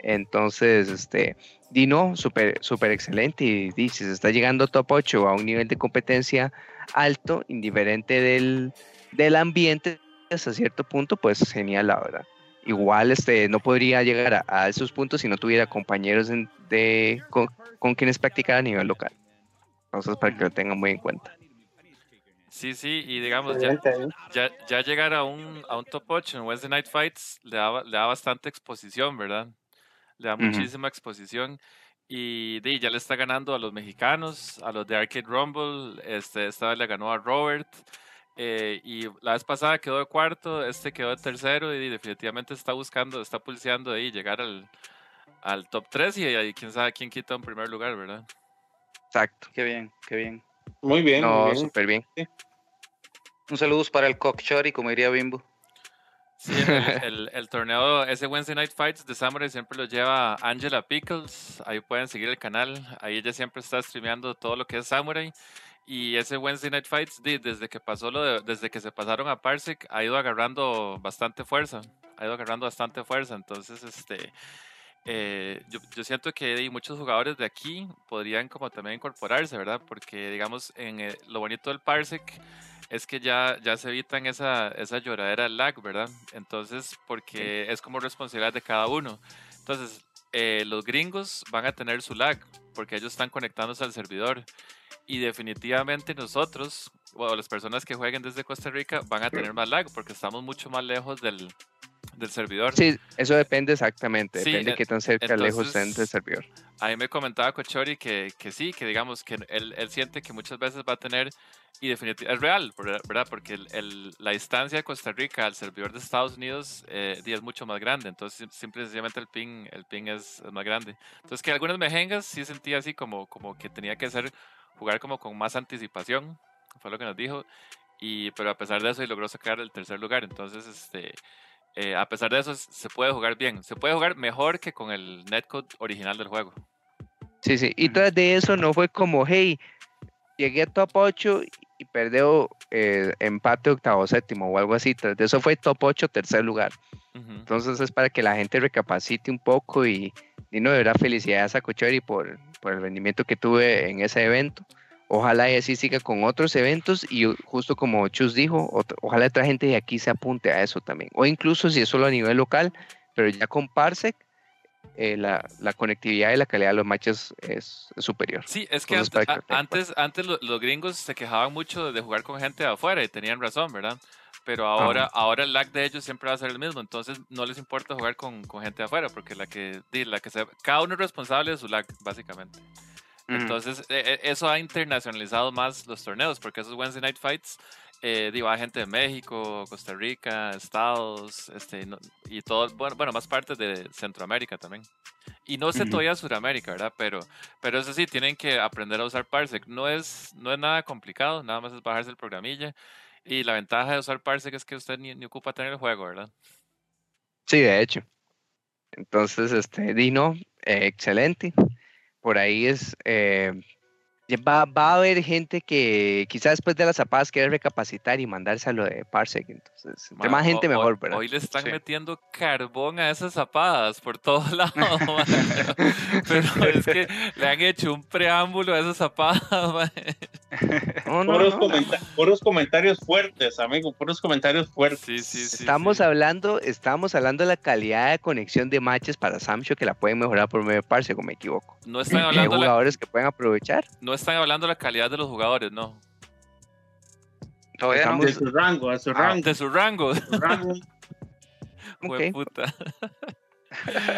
Entonces, este, Dino, súper super excelente. Y, se está llegando top 8 a un nivel de competencia alto, indiferente del, del ambiente, hasta cierto punto, pues genial, la verdad. Igual este, no podría llegar a, a esos puntos si no tuviera compañeros en, de, con, con, quienes practicar a nivel local. Entonces, para que lo tengan muy en cuenta. Sí, sí, y digamos, ya, ya, ya, llegar a un, a un top 8 en Wednesday Night Fights le da, le da bastante exposición, ¿verdad? Le da muchísima exposición. Y, ya le está ganando a los mexicanos, a los de Arcade Rumble. Este, esta vez le ganó a Robert. Eh, y la vez pasada quedó de cuarto, este quedó de tercero y definitivamente está buscando, está pulseando ahí llegar al, al top 3 y ahí quién sabe quién quita un primer lugar, ¿verdad? Exacto. Qué bien, qué bien. Muy bien. No, súper bien. Un saludo para el Cockshot como diría Bimbo. Sí, el, el, torneo, ese Wednesday Night Fights de Samurai siempre lo lleva Angela Pickles. Ahí pueden seguir el canal. Ahí ella siempre está streameando todo lo que es Samurai. Y ese Wednesday Night Fights, desde que pasó lo desde que se pasaron a Parsec, ha ido agarrando bastante fuerza. Ha ido agarrando bastante fuerza. Entonces, este. Eh, yo, yo, siento que muchos jugadores de aquí podrían como también incorporarse, ¿verdad? Porque digamos, en eh, lo bonito del Parsec es que ya, ya se evitan esa, esa lloradera lag, ¿verdad? Entonces, porque es como responsabilidad de cada uno. Entonces, eh, los gringos van a tener su lag, porque ellos están conectándose al servidor. Y definitivamente nosotros, o las personas que jueguen desde Costa Rica, van a tener más lag, porque estamos mucho más lejos del, del servidor. Sí, eso depende exactamente, depende de qué tan cerca o lejos estén del servidor. Ahí me comentaba Cochori que, que sí, que digamos que él, él, siente que muchas veces va a tener, y definitivamente es real, ¿verdad? Porque el, la distancia de Costa Rica al servidor de Estados Unidos eh, es mucho más grande, entonces simplemente el ping, el ping es, más grande. Entonces que algunas mejengas sí sentía así como, como que tenía que ser, jugar como con más anticipación, fue lo que nos dijo, y, pero a pesar de eso y logró sacar el tercer lugar, entonces este eh, a pesar de eso, se puede jugar bien. Se puede jugar mejor que con el netcode original del juego. Sí, sí. Y tras de eso no fue como, hey, llegué a top 8 y perdió eh, empate octavo séptimo o algo así. Tras de eso fue top 8, tercer lugar. Entonces es para que la gente recapacite un poco y, y no, de verdad felicidades a Cocheri por, por el rendimiento que tuve en ese evento ojalá y así siga con otros eventos y justo como Chus dijo, ojalá otra gente de aquí se apunte a eso también. O incluso si es solo a nivel local, pero ya con Parsec, eh, la, conectividad y la calidad de los matches es, superior. Sí, es que antes, antes, los, gringos se quejaban mucho de jugar con gente de afuera y tenían razón, ¿verdad? Pero ahora, ahora el lag de ellos siempre va a ser el mismo, entonces no les importa jugar con, gente de afuera, porque la que, la que se, cada uno es responsable de su lag, básicamente. Entonces, e, e, eso ha internacionalizado más los torneos, porque esos Wednesday Night Fights, eh, digo, hay gente de México, Costa Rica, Estados, este, y todo, bueno, bueno, más partes de Centroamérica también. Y no sé todavía Sudamérica, ¿verdad? Pero, pero eso sí, tienen que aprender a usar Parsec. No es, no es nada complicado, nada más es bajarse el programilla. Y la ventaja de usar Parsec es que usted ni, ni ocupa tener el juego, ¿verdad? Sí, de hecho. Entonces, este, Dino, eh, excelente por ahí es, eh, va, va, a haber gente que quizás después de las zapadas quiere recapacitar y mandarse a lo de Parsec. Entonces, más gente mejor, ¿verdad? Hoy le están metiendo carbón a esas zapadas por todos (laughs) lados. (laughs) Pero es que le han hecho un preámbulo a esas zapadas. puros, comentarios fuertes, amigo, puros comentarios fuertes. Sí, sí, sí, estamos hablando, estamos hablando de la calidad de conexión de matches para Samsung que la pueden mejorar por medio de Parsec, o me equivoco. No están hablando Hay jugadores que pueden aprovechar. No están hablando de la calidad de los jugadores, no. Todavía De su rango, de su ah, rango. de su rango. (laughs) puta. (laughs)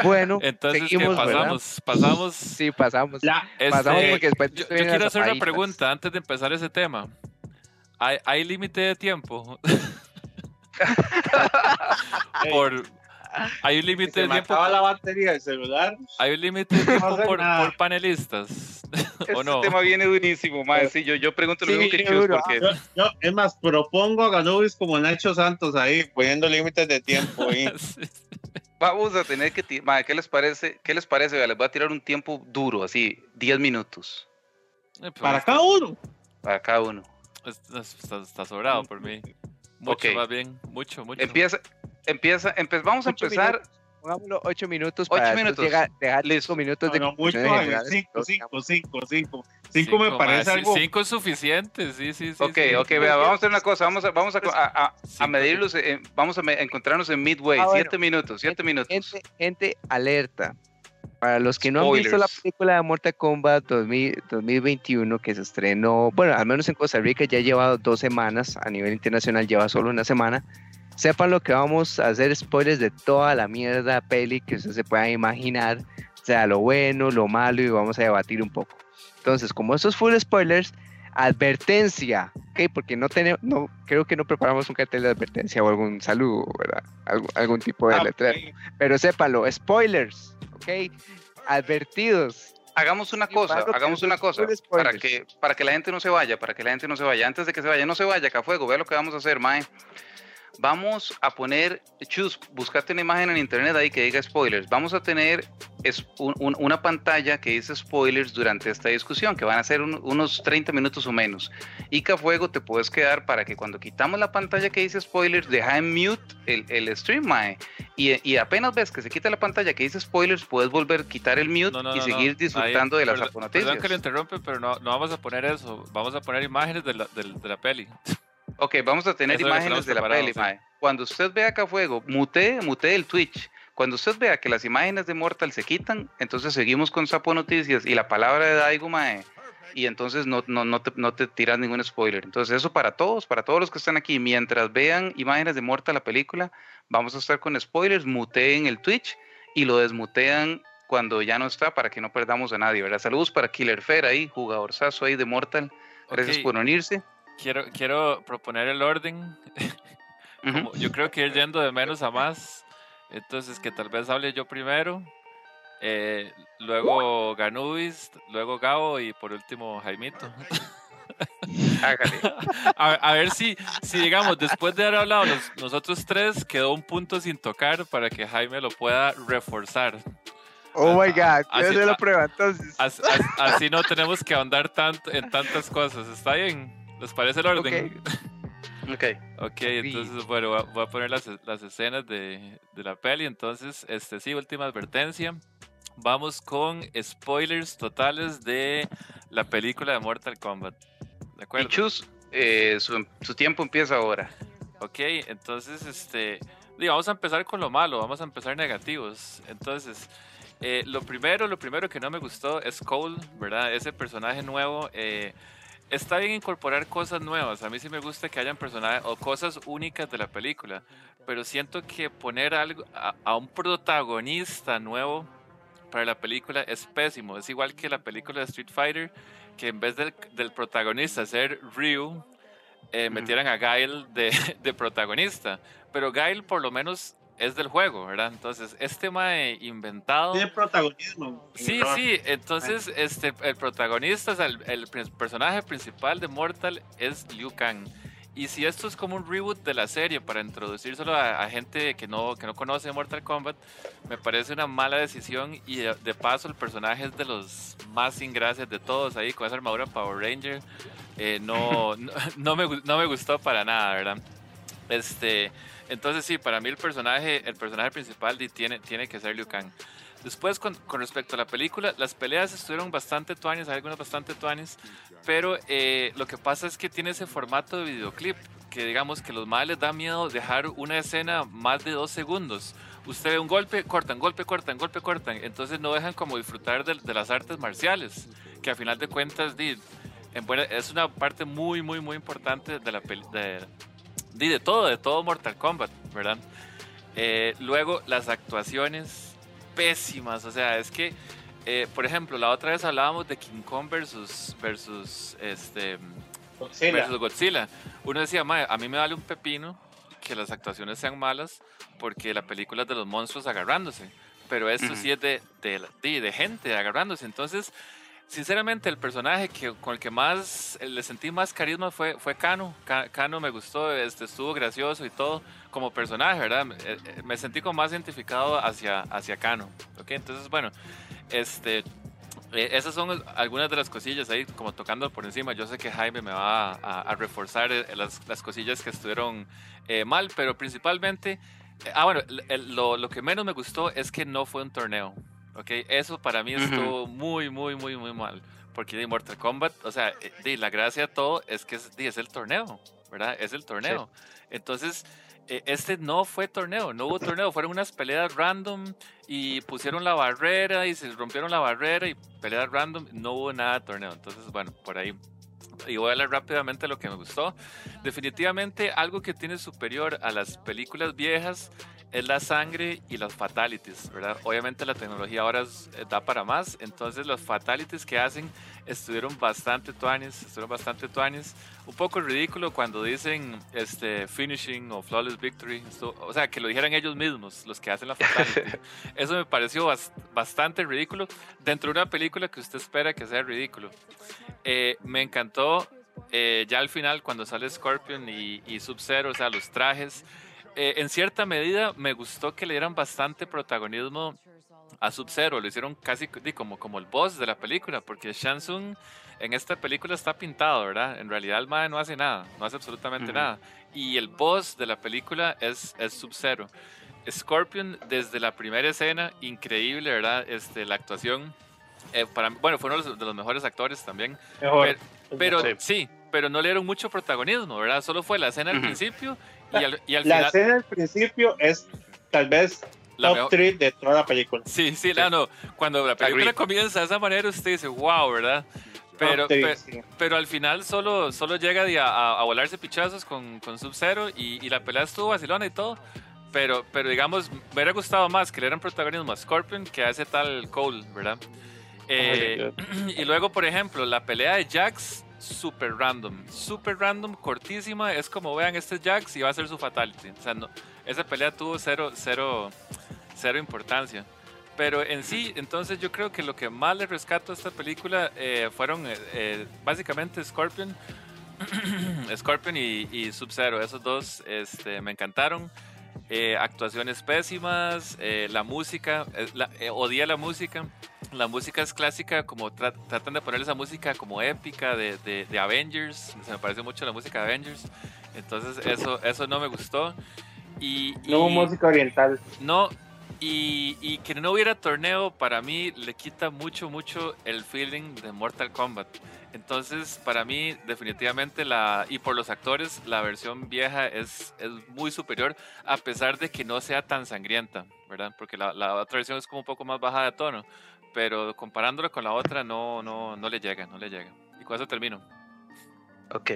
Bueno, entonces seguimos, pasamos, pasamos. Sí, pasamos. Este, pasamos porque después yo, quiero hacer una pregunta antes de empezar ese tema. ¿Hay, hay límite de tiempo? (laughs) Por, hay un (laughs) límite de tiempo. la batería del celular. Hay un límite de (laughs) tiempo por, por, panelistas. (laughs) ¿O no? tema viene buenísimo, más. Sí, yo, yo pregunto lo mismo que Chus, porque. Yo, es más, propongo a Ganubis como Nacho Santos ahí, poniendo límites de tiempo ahí. Vamos a tener que. ¿qué les parece? ¿Qué les parece? Les voy a tirar un tiempo duro, así, 10 minutos. Eh, pues, Para cada uno. Para cada uno. Está, sobrado por mí. Mucho va bien, mucho, mucho. Empieza, empieza, vamos a empezar. Pongámoslo 8 minutos para 8 minutos. Llegar, dejar 5 minutos de no, mucho, 5, 5, 5, 5. 5 me parece algo. 5 es suficiente, sí, sí, sí. Ok, sí. ok, vea, vamos a hacer una cosa, vamos a, vamos a, a, a medirlos, eh, vamos a encontrarnos en midway, 7 ah, minutos, 7 minutos. Gente, gente alerta Para los que no han visto la película de Mortal Kombat 2021 que se estrenó, bueno, al menos en Costa Rica ya ha llevado dos semanas, a nivel internacional lleva solo una semana, sepan lo que vamos a hacer spoilers de toda la mierda peli que ustedes se puedan imaginar, sea lo bueno, lo malo y vamos a debatir un poco. Entonces, como esos full spoilers, advertencia, ¿ok? Porque no tenemos, no, creo que no preparamos un cartel de advertencia o algún saludo, ¿verdad? algún tipo de ah, letra. Pero sépanlo, spoilers, ¿ok? Advertidos. Hagamos una cosa, hagamos una cosa, para que, para que la gente no se vaya, para que la gente no se vaya. Antes de que se vaya, no se vaya, acá fuego, vea lo que vamos a hacer, Mae. Vamos a poner, chus, buscate una imagen en internet ahí que diga spoilers. Vamos a tener es una pantalla que dice spoilers durante esta discusión, que van a ser unos 30 minutos o menos. Y que a fuego te puedes quedar para que cuando quitamos la pantalla que dice spoilers, deja en mute el, el stream, mae. Y, apenas ves que se quita la pantalla que dice spoilers, puedes volver a quitar el mute y seguir disfrutando de las noticias. Perdón que lo interrumpe, pero no, no, vamos a poner eso. Vamos a poner imágenes de la, de la peli. (laughs) Ok, vamos a tener imágenes de la peli, mae. Cuando usted vea acá fuego, mute, mute el Twitch. Cuando usted vea que las imágenes de Mortal se quitan, entonces seguimos con Sapo Noticias y la palabra de Daigo, mae. Y entonces no, no, no, te, no te tiras ningún spoiler. Entonces, eso para todos, para todos los que están aquí. Mientras vean imágenes de Mortal la película, vamos a estar con spoilers. Muteen el Twitch y lo desmutean cuando ya no está para que no perdamos a nadie, ¿verdad? Saludos para Killer Fair ahí, jugador saso ahí de Mortal. Gracias por unirse. Quiero, quiero proponer el orden. (laughs) yo creo que ir yendo de menos a más. Entonces, que tal vez hable yo primero. Eh, luego Ganubis, luego Gabo y por último Jaimito. (laughs) a, ver si, si, digamos, después de haber hablado nosotros tres, quedó un punto sin tocar para que Jaime lo pueda reforzar. Oh my god, así, la prueba entonces. Así, no tenemos que ahondar tanto en tantas cosas, ¿está bien? ¿Les parece el orden? Ok. Ok, entonces, bueno, voy a poner las, las escenas de, de, la peli. Entonces, este sí, última advertencia. Vamos con spoilers totales de la película de Mortal Kombat. ¿De acuerdo? Y Chus, eh, su, su, tiempo empieza ahora. Ok, entonces, este, vamos a empezar con lo malo, vamos a empezar negativos. Entonces, eh, lo primero, lo primero que no me gustó es Cole, ¿verdad? Ese personaje nuevo. Eh, está bien incorporar cosas nuevas. A mí sí me gusta que hayan personajes o cosas únicas de la película. Pero siento que poner algo a, un protagonista nuevo para la película es pésimo. Es igual que la película de Street Fighter, que en vez del, protagonista ser Ryu, eh, metieran a Guile de, (laughs) de protagonista. Pero Guile por lo menos es del juego, ¿verdad? Entonces, este mae inventado. Tiene protagonismo. Sí, sí, entonces este, el protagonista, o sea, el, personaje principal de Mortal es Liu Kang. Y si esto es como un reboot de la serie para introducírselo a, a gente que no, que no conoce Mortal Kombat, me parece una mala decisión. Y de, paso, el personaje es de los más ingracias de todos ahí, con esa armadura Power Ranger. Eh, no, (laughs) no, no, me, no me gustó para nada, ¿verdad? Este. Entonces sí, para mí el personaje, el personaje principal tiene, tiene que ser Liu Kang. Después, con, con, respecto a la película, las peleas estuvieron bastante tuanes, hay algunas bastante tuanes, pero eh, lo que pasa es que tiene ese formato de videoclip, que digamos que los males da miedo dejar una escena más de dos segundos. Usted ve un golpe, cortan, golpe, cortan, golpe, cortan, entonces no dejan como disfrutar de, de las artes marciales, que a final de cuentas es una parte muy, muy, muy importante de la, de, de todo, de todo Mortal Kombat, ¿verdad? Eh, luego, las actuaciones pésimas, o sea, es que, eh, por ejemplo, la otra vez hablábamos de King Kong versus, versus, este, Godzilla. versus Godzilla. Uno decía, a mí me vale un pepino que las actuaciones sean malas porque la película es de los monstruos agarrándose, pero esto sí es de, de, de gente agarrándose, entonces sinceramente, el personaje con el que más le sentí más carisma fue, fue Kano. Kano me gustó, este, estuvo gracioso y todo como personaje, ¿verdad? Me, eh, eh, sentí como más identificado hacia, hacia Kano. ¿okay? Entonces, bueno, este, eh, esas son algunas de las cosillas ahí, como tocando por encima. Yo sé que Jaime me va a, reforzar las, las, cosillas que estuvieron mal, pero principalmente, ah, bueno, lo que menos me gustó es que no fue un torneo. ¿Ok? Eso para mí estuvo muy, muy, muy, muy mal. Porque de Mortal Kombat, o sea, de, la gracia de todo es que es, es el torneo, ¿verdad? Es el torneo. Entonces, eh, este no fue torneo, no hubo torneo, fueron unas peleas random y pusieron la barrera y se rompieron la barrera y peleas random, no hubo nada de torneo. Entonces, bueno, por ahí. Y voy a hablar rápidamente de lo que me gustó. Definitivamente algo que tiene superior a las películas viejas es la sangre y los fatalities, ¿verdad? Obviamente la tecnología ahora eh, da para más, entonces los fatalities que hacen estuvieron bastante tuanes, estuvieron bastante tuanes. Un poco ridículo cuando dicen este finishing o flawless victory, o sea, que lo dijeran ellos mismos, los que hacen la fatality. (laughs) Eso me pareció bastante ridículo dentro de una película que usted espera que sea ridículo. Eh, me encantó eh, ya al final cuando sale Scorpion y, y Sub-Zero, o sea, los trajes. Eh, en cierta medida me gustó que le dieran bastante protagonismo a Sub-Zero, lo hicieron casi como, como el boss de la película, porque Shansung en esta película está pintado, ¿verdad? En realidad el MAE no hace nada, no hace absolutamente nada. Y el boss de la película es, es Sub-Zero. Scorpion, desde la primera escena, increíble, ¿verdad? Este, la actuación. Eh, para, bueno, fue uno de los, mejores actores también. Pero, sí. pero no le dieron mucho protagonismo, ¿verdad? Solo fue la escena al principio la escena al principio es tal vez la top 3 de toda la película. Sí, sí, no, cuando la película comienza de esa manera, usted dice, wow, ¿verdad? Pero, pero, al final solo, solo llega a, a, volarse pichazos con, con Sub-Zero y, la pelea estuvo vacilona y todo. Pero, pero digamos, me hubiera gustado más que le dieran protagonismo a Scorpion que a ese tal Cole, ¿verdad? Eh, (clears throat) y luego, por ejemplo, la pelea de Jax super random, super random, cortísima. Es como vean, este Jax y va a ser su fatality. O sea, no, esa pelea tuvo cero, cero, cero importancia. Pero en sí, entonces yo creo que lo que más le rescato a esta película eh, fueron eh, eh, básicamente Scorpion, (clears throat) Scorpion y, Sub-Zero. Esos dos este, me encantaron. actuaciones pésimas, la música, la, odié la música la música es clásica, como tratan de poner esa música como épica de, de, Avengers. Se me parece mucho la música de Avengers. Entonces, eso, eso no me gustó. Y, no música oriental. No, y, y, que no hubiera torneo, para mí le quita mucho, mucho el feeling de Mortal Kombat. Entonces, para mí, definitivamente, la, y por los actores, la versión vieja es, es muy superior, a pesar de que no sea tan sangrienta, ¿verdad? Porque la, la otra versión es como un poco más baja de tono pero comparándolo con la otra no, no, no le llega, no le llega. Y con eso termino. Ok.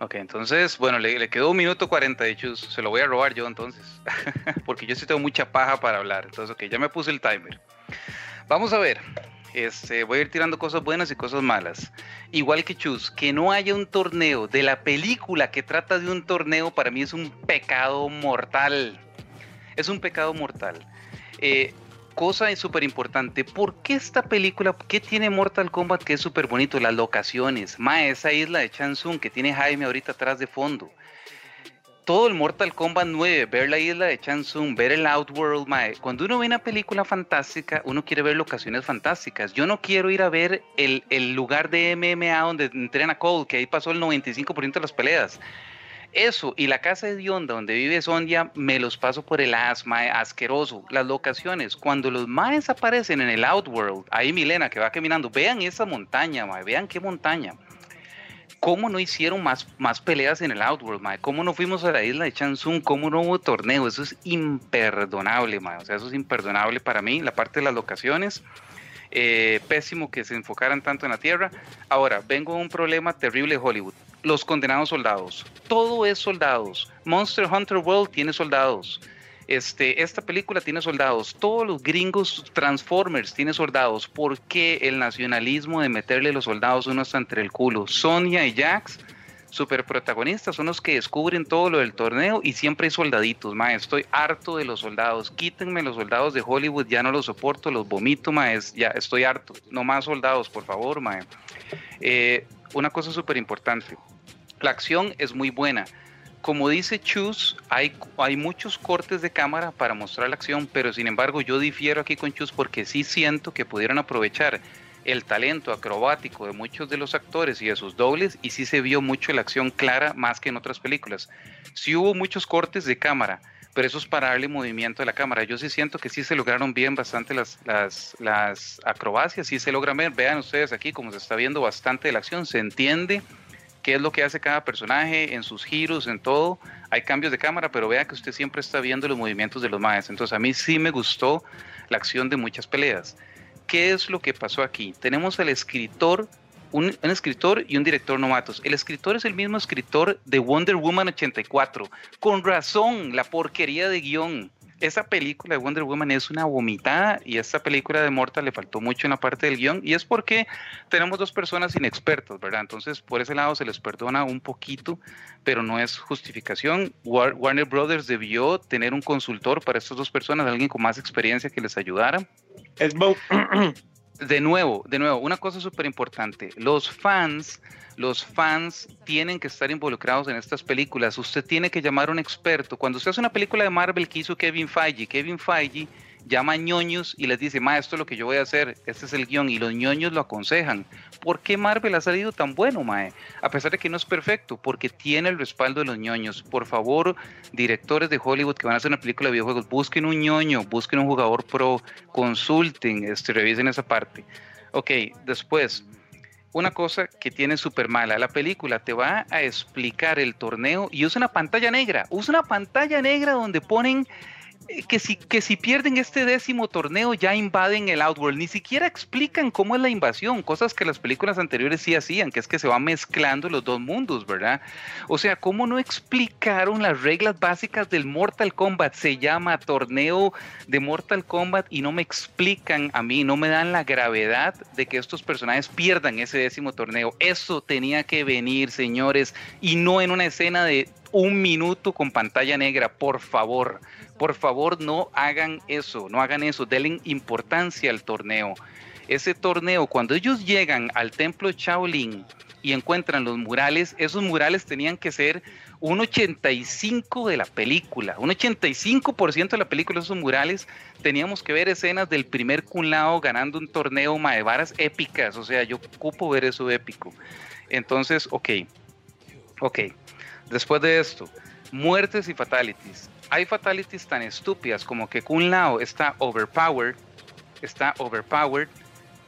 Ok, entonces, bueno, le, quedó un minuto 40 de chus. Se lo voy a robar yo entonces. (laughs) Porque yo sí tengo mucha paja para hablar. Entonces, ok, ya me puse el timer. Vamos a ver. Este, voy a ir tirando cosas buenas y cosas malas. Igual que Chus, que no haya un torneo de la película que trata de un torneo, para mí es un pecado mortal. Es un pecado mortal. Eh, cosa es súper importante. ¿Por qué esta película, qué tiene Mortal Kombat que es súper bonito? Las locaciones. Ma, esa isla de Chansung que tiene Jaime ahorita atrás de fondo. Todo el Mortal Kombat 9, ver la isla de Chansung, ver el Outworld, ma, cuando uno ve una película fantástica, uno quiere ver locaciones fantásticas. Yo no quiero ir a ver el, el lugar de MMA donde entrena Cole, que ahí pasó el 95% de las peleas. Eso y la casa de Dionda donde vive Sondia me los paso por el asma, asqueroso. Las locaciones, cuando los maes aparecen en el Outworld, ahí Milena que va caminando, vean esa montaña, mae, vean qué montaña. ¿Cómo no hicieron más, más peleas en el Outworld, mae? ¿Cómo no fuimos a la isla de Chansung? ¿Cómo no hubo torneo? Eso es imperdonable, mae. O sea, eso es imperdonable para mí, la parte de las locaciones. Eh, pésimo que se enfocaran tanto en la tierra. Ahora, vengo a un problema terrible de Hollywood los condenados soldados. Todo es soldados. Monster Hunter World tiene soldados. Este, esta película tiene soldados. Todos los gringos Transformers tiene soldados. ¿Por qué el nacionalismo de meterle los soldados uno está entre el culo? Sonia y Jax, super protagonistas, son los que descubren todo lo del torneo y siempre hay soldaditos. Ma, estoy harto de los soldados. Quítenme los soldados de Hollywood, ya no los soporto, los vomito, ma, ya estoy harto. No más soldados, por favor, ma. Eh, una cosa súper importante. La acción es muy buena. Como dice Chus, hay, hay muchos cortes de cámara para mostrar la acción, pero sin embargo yo difiero aquí con Chus porque sí siento que pudieron aprovechar el talento acrobático de muchos de los actores y de sus dobles y sí se vio mucho la acción clara más que en otras películas. Sí hubo muchos cortes de cámara, pero eso es para darle movimiento a la cámara. Yo sí siento que sí se lograron bien bastante las, las, acrobacias, sí se logran ver. Vean ustedes aquí como se está viendo bastante de la acción, se entiende qué es lo que hace cada personaje, en sus giros, en todo. Hay cambios de cámara, pero vea que usted siempre está viendo los movimientos de los maes. Entonces a mí sí me gustó la acción de muchas peleas. ¿Qué es lo que pasó aquí? Tenemos al escritor, un, un, escritor y un director novatos. El escritor es el mismo escritor de Wonder Woman 84. Con razón, la porquería de guion esa película de Wonder Woman es una vomitada y esta película de Mortal le faltó mucho en la parte del guion y es porque tenemos dos personas inexpertas, ¿verdad? Entonces por ese lado se les perdona un poquito, pero no es justificación. Warner Brothers debió tener un consultor para estas dos personas, alguien con más experiencia que les ayudara. Es (clears throat) (clears throat) de nuevo, de nuevo, una cosa súper importante, los fans los fans tienen que estar involucrados en estas películas. Usted tiene que llamar a un experto. Cuando usted hace una película de Marvel que hizo Kevin Feige, Kevin Feige llama a ñoños y les dice, ma, esto es lo que yo voy a hacer, este es el guion, y los ñoños lo aconsejan. ¿Por qué Marvel ha salido tan bueno, mae? A pesar de que no es perfecto, porque tiene el respaldo de los ñoños. Por favor, directores de Hollywood que van a hacer una película de videojuegos, busquen un ñoño, busquen un jugador pro, consulten, este, revisen esa parte. Ok, después, una cosa que tiene súper mala. La película te va a explicar el torneo y usa una pantalla negra. Usa una pantalla negra donde ponen que si, que si pierden este décimo torneo ya invaden el Outworld. Ni siquiera explican cómo es la invasión, cosas que las películas anteriores sí hacían, que es que se van mezclando los dos mundos, ¿verdad? O sea, ¿cómo no explicaron las reglas básicas del Mortal Kombat? Se llama torneo de Mortal Kombat y no me explican a mí, no me dan la gravedad de que estos personajes pierdan ese décimo torneo. Eso tenía que venir, señores, y no en una escena de un minuto con pantalla negra, por favor. Por favor, no hagan eso, no hagan eso, denle importancia al torneo. Ese torneo, cuando ellos llegan al templo Shaolin y encuentran los murales, esos murales tenían que ser un 85 de la película, un 85% de la película, esos murales, teníamos que ver escenas del primer Kun ganando un torneo varas épicas, o sea, yo ocupo ver eso épico. Entonces, ok, ok, después de esto, muertes y fatalities hay fatalities tan estúpidas como que Kun Lao está overpowered, está overpowered,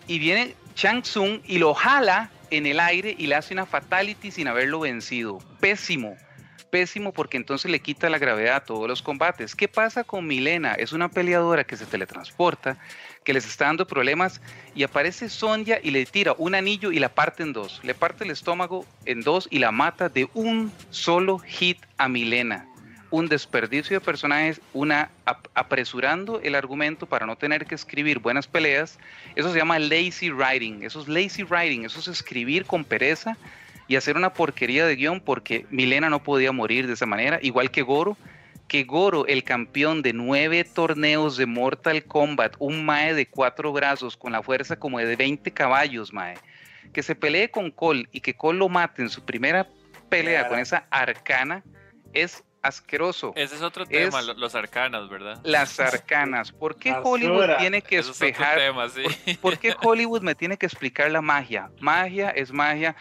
y viene Chang Tsung y lo jala en el aire y le hace una fatality sin haberlo vencido. Pésimo, pésimo porque entonces le quita la gravedad a todos los combates. ¿Qué pasa con Milena? Es una peleadora que se teletransporta, que les está dando problemas y aparece Sonja y le tira un anillo y la parte en dos. Le parte el estómago en dos y la mata de un solo hit a Milena un desperdicio de personajes, una apresurando el argumento para no tener que escribir buenas peleas. Eso se llama lazy writing. Eso es lazy writing. Eso es escribir con pereza y hacer una porquería de guion porque Milena no podía morir de esa manera, igual que Goro. Que Goro, el campeón de nueve torneos de Mortal Kombat, un Mae de cuatro brazos con la fuerza como de 20 caballos, Mae, que se pelee con Cole y que Cole lo mate en su primera pelea con esa arcana, es asqueroso. Ese es otro tema, los arcanas, ¿verdad? Las arcanas. ¿Por qué Hollywood tiene que explicar? ¿por, qué Hollywood me tiene que explicar la magia? Magia es magia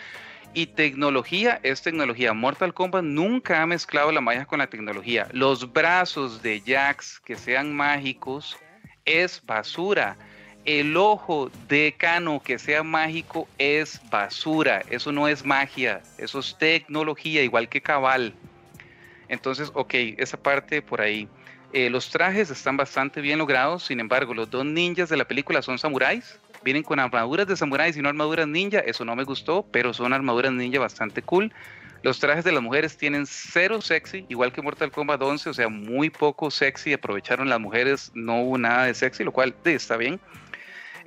y tecnología es tecnología. Mortal Kombat nunca ha mezclado la magia con la tecnología. Los brazos de Jax que sean mágicos es basura. El ojo de Cano que sea mágico es basura. Eso no es magia, eso es tecnología, igual que Cabal. Entonces, ok, esa parte por ahí. Eh, los trajes están bastante bien logrados, sin embargo, los dos ninjas de la película son samuráis. Vienen con armaduras de samuráis y no armaduras ninja. Eso no me gustó, pero son armaduras ninja bastante cool. Los trajes de las mujeres tienen cero sexy, igual que Mortal Kombat 11, o sea, muy poco sexy. Aprovecharon las mujeres, no hubo nada de sexy, lo cual está bien.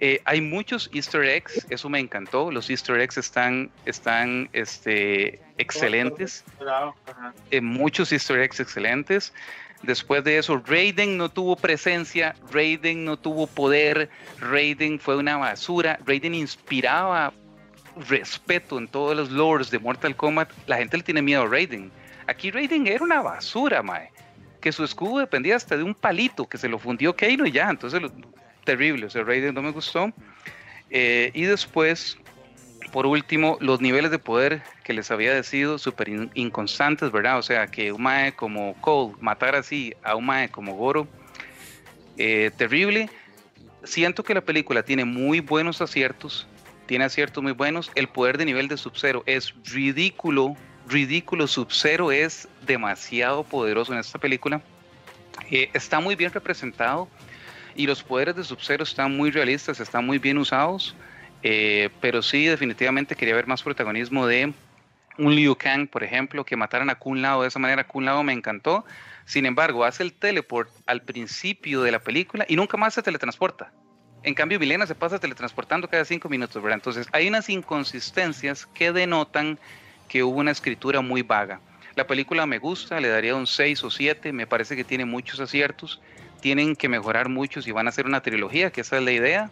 Eh, hay muchos easter eggs, eso me encantó. Los easter eggs están, están este, excelentes. Eh, muchos easter eggs excelentes. Después de eso, Raiden no tuvo presencia, Raiden no tuvo poder, Raiden fue una basura, Raiden inspiraba respeto en todos los lores de Mortal Kombat. La gente le tiene miedo a Raiden. Aquí Raiden era una basura, mae. Que su escudo dependía hasta de un palito que se lo fundió Keino y ya. Entonces terrible, o sea, Raiden no me gustó. Eh, y después, por último, los niveles de poder que les había decidido súper inconstantes, ¿verdad? O sea, que un mae como Cole matar así a un mae como Goro, eh, terrible. Siento que la película tiene muy buenos aciertos, tiene aciertos muy buenos. El poder de nivel de Sub-Zero es ridículo, ridículo. Sub-Zero es demasiado poderoso en esta película. Eh, está muy bien representado y los poderes de Sub-Zero están muy realistas, están muy bien usados. Eh, pero sí, definitivamente quería ver más protagonismo de un Liu Kang, por ejemplo, que mataran a Kun Lao de esa manera. Kun Lao me encantó. Sin embargo, hace el teleport al principio de la película y nunca más se teletransporta. En cambio, Milena se pasa teletransportando cada cinco minutos, ¿verdad? Entonces, hay unas inconsistencias que denotan que hubo una escritura muy vaga. La película me gusta, le daría un 6 o 7, me parece que tiene muchos aciertos, tienen que mejorar muchos y van a hacer una trilogía, que esa es la idea.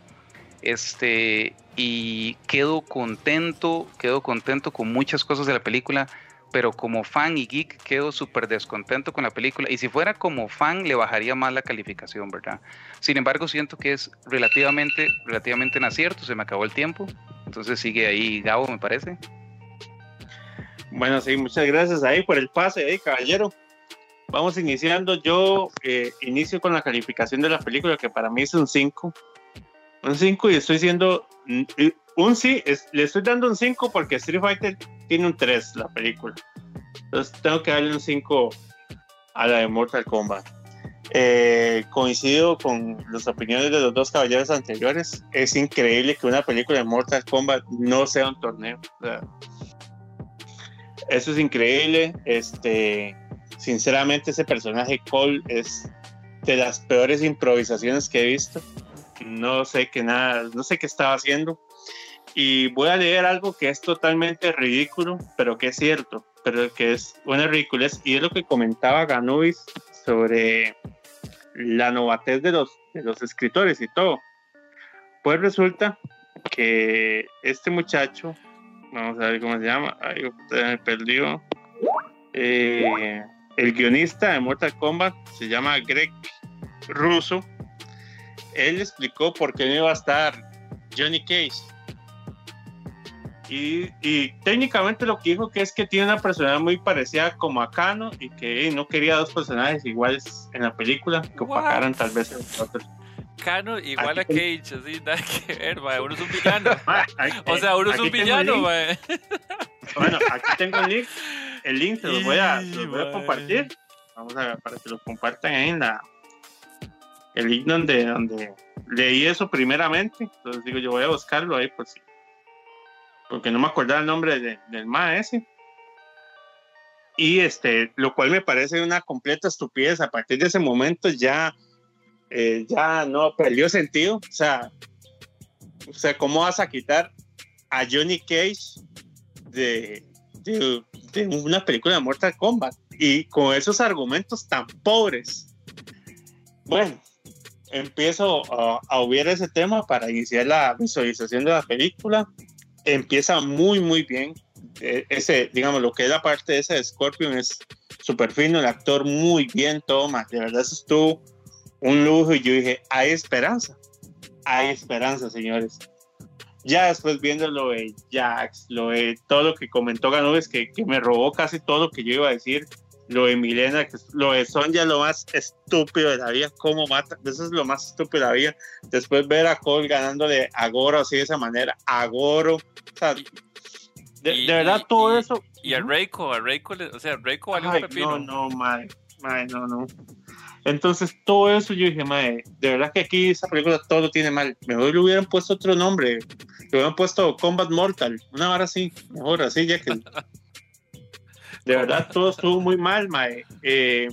Este, y quedo contento, quedo contento con muchas cosas de la película, pero como fan y geek quedo súper descontento con la película. Y si fuera como fan, le bajaría más la calificación, ¿verdad? Sin embargo, siento que es relativamente, relativamente en acierto, se me acabó el tiempo. Entonces sigue ahí Gabo, me parece. Bueno, sí, muchas gracias ahí por el pase, ahí, caballero. Vamos iniciando. Yo eh, inicio con la calificación de la película, que para mí es un 5 un 5 y estoy siendo un sí, le estoy dando un 5 porque Street Fighter tiene un 3 la película. Entonces tengo que darle un 5 a la de Mortal Kombat. Eh, coincido con las opiniones de los dos caballeros anteriores. Es increíble que una película de Mortal Kombat no sea un torneo. eso es increíble. Este, sinceramente, ese personaje Cole es de las peores improvisaciones que he visto no sé qué nada, no sé qué estaba haciendo. Y voy a leer algo que es totalmente ridículo, pero que es cierto, pero que es una ridiculez. Y es lo que comentaba Ganubis sobre la novatez de los, de los escritores y todo. Pues resulta que este muchacho, vamos a ver cómo se llama, ahí me perdió. Eh, el guionista de Mortal Kombat se llama Greg Russo él explicó por qué no iba a estar Johnny Cage. Y, técnicamente lo que dijo que es que tiene una personalidad muy parecida como a Kano y que no quería dos personajes iguales en la película que opacaran tal vez a otros. Kano igual a Cage, así nada que ver, uno es un villano. (laughs) o sea, uno es un villano, Bueno, aquí tengo el link. El link se los voy a, voy a (laughs) compartir. Vamos a ver, para que lo compartan ahí en la, el link donde, donde leí eso primeramente. Entonces digo, yo voy a buscarlo ahí por si. Porque no me acordaba el nombre del MA ese. Y este, lo cual me parece una completa estupidez. A partir de ese momento ya, eh, ya no perdió sentido. O sea, o sea, ¿cómo vas a quitar a Johnny Cage de, de, de una película de Mortal Kombat? Y con esos argumentos tan pobres. Bueno, empiezo a, a ese tema para iniciar la visualización de la película. Empieza muy, muy bien. E, ese, digamos, lo que es la parte de ese de Scorpion es súper fino, el actor muy bien toma, de verdad eso estuvo un lujo y yo dije, hay esperanza, hay esperanza, señores. Ya después viendo lo de Jax, lo de todo lo que comentó Ganubes, que, que me robó casi todo lo que yo iba a decir, lo de Milena, que lo de Sonja, lo más estúpido de la vida, cómo mata, eso es lo más estúpido de la vida. Después ver a Cole ganándole a Goro así de esa manera, a Goro, o sea, de, verdad todo eso. Y a Reiko, a Reiko, o sea, Reiko valió un pepino. No, no, madre, madre, no, no. Entonces, todo eso yo dije, madre, de verdad que aquí esa película todo lo tiene mal. Mejor le hubieran puesto otro nombre. Le hubieran puesto Combat Mortal, una hora así, mejor así, ya que De verdad, todo estuvo muy mal, Mae. Eh,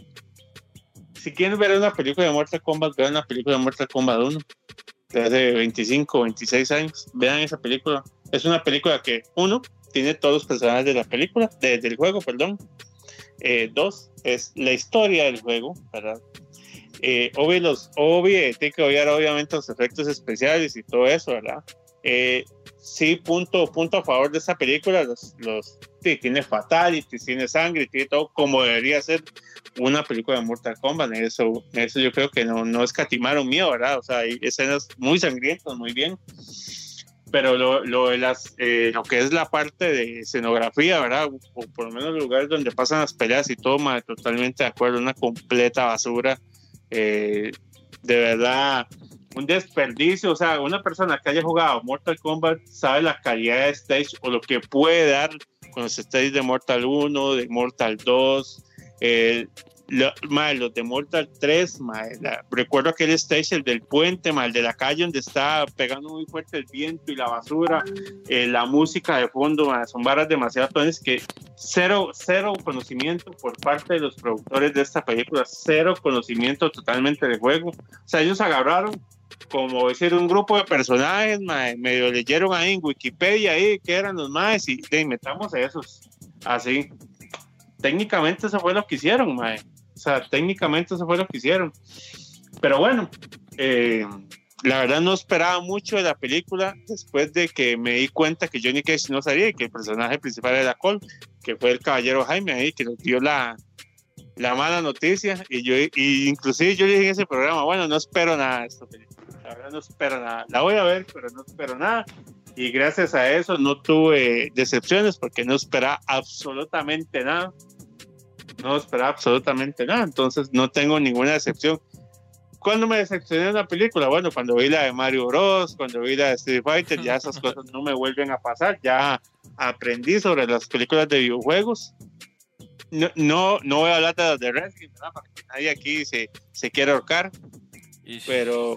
si quieren ver una película de Mortal Kombat, vean una película de Mortal Kombat 1 de hace 25, 26 años. Vean esa película. Es una película que, uno, tiene todos los personajes de la película, del juego, perdón. Eh, dos, es la historia del juego, ¿verdad? Eh, obvio, los, obvio, tiene que obviar obviamente los efectos especiales y todo eso, ¿verdad? Eh, sí, punto, punto a favor de esta película, los, los tiene fatalities, tiene sangre, tiene todo como debería ser una película de Mortal Kombat. Eso, eso yo creo que no, no escatimaron mío, ¿verdad? O sea, hay escenas muy sangrientas, muy bien. Pero lo, lo de las, eh, lo que es la parte de escenografía, ¿verdad? O por lo menos el lugar donde pasan las peleas y todo, totalmente de acuerdo, una completa basura. Eh, de verdad, un desperdicio. O sea, una persona que haya jugado Mortal Kombat sabe la calidad de stage o lo que puede dar con los stages de Mortal 1, de Mortal 2, eh, los de Mortal 3, recuerdo aquel stage, el del puente, mal de la calle donde está pegando muy fuerte el viento y la basura, eh, la música de fondo, son barras demasiado tones que cero, cero conocimiento por parte de los productores de esta película, cero conocimiento totalmente de juego. O sea, ellos agarraron como decir un grupo de personajes, medio leyeron ahí en Wikipedia ahí que eran los más y te metamos a esos así técnicamente eso fue lo que hicieron, mae. O sea, técnicamente eso fue lo que hicieron. Pero bueno, eh, la verdad no esperaba mucho de la película después de que me di cuenta que Johnny Cage no sabía que el personaje principal era Cole, que fue el caballero Jaime ahí, que nos dio la, la mala noticia. Y yo, y inclusive yo dije en ese programa, bueno, no espero nada de esta película. La verdad no espero nada. La voy a ver, pero no espero nada. Y gracias a eso no tuve decepciones porque no esperaba absolutamente nada no esperaba absolutamente nada, entonces no tengo ninguna decepción. ¿Cuándo me decepcioné en una película? Bueno, cuando vi la de Mario Bros, cuando vi la de Street Fighter, ya esas cosas no me vuelven a pasar, ya aprendí sobre las películas de videojuegos. No, no, no voy a hablar de las de wrestling, Porque nadie aquí se, se quiere ahorcar, pero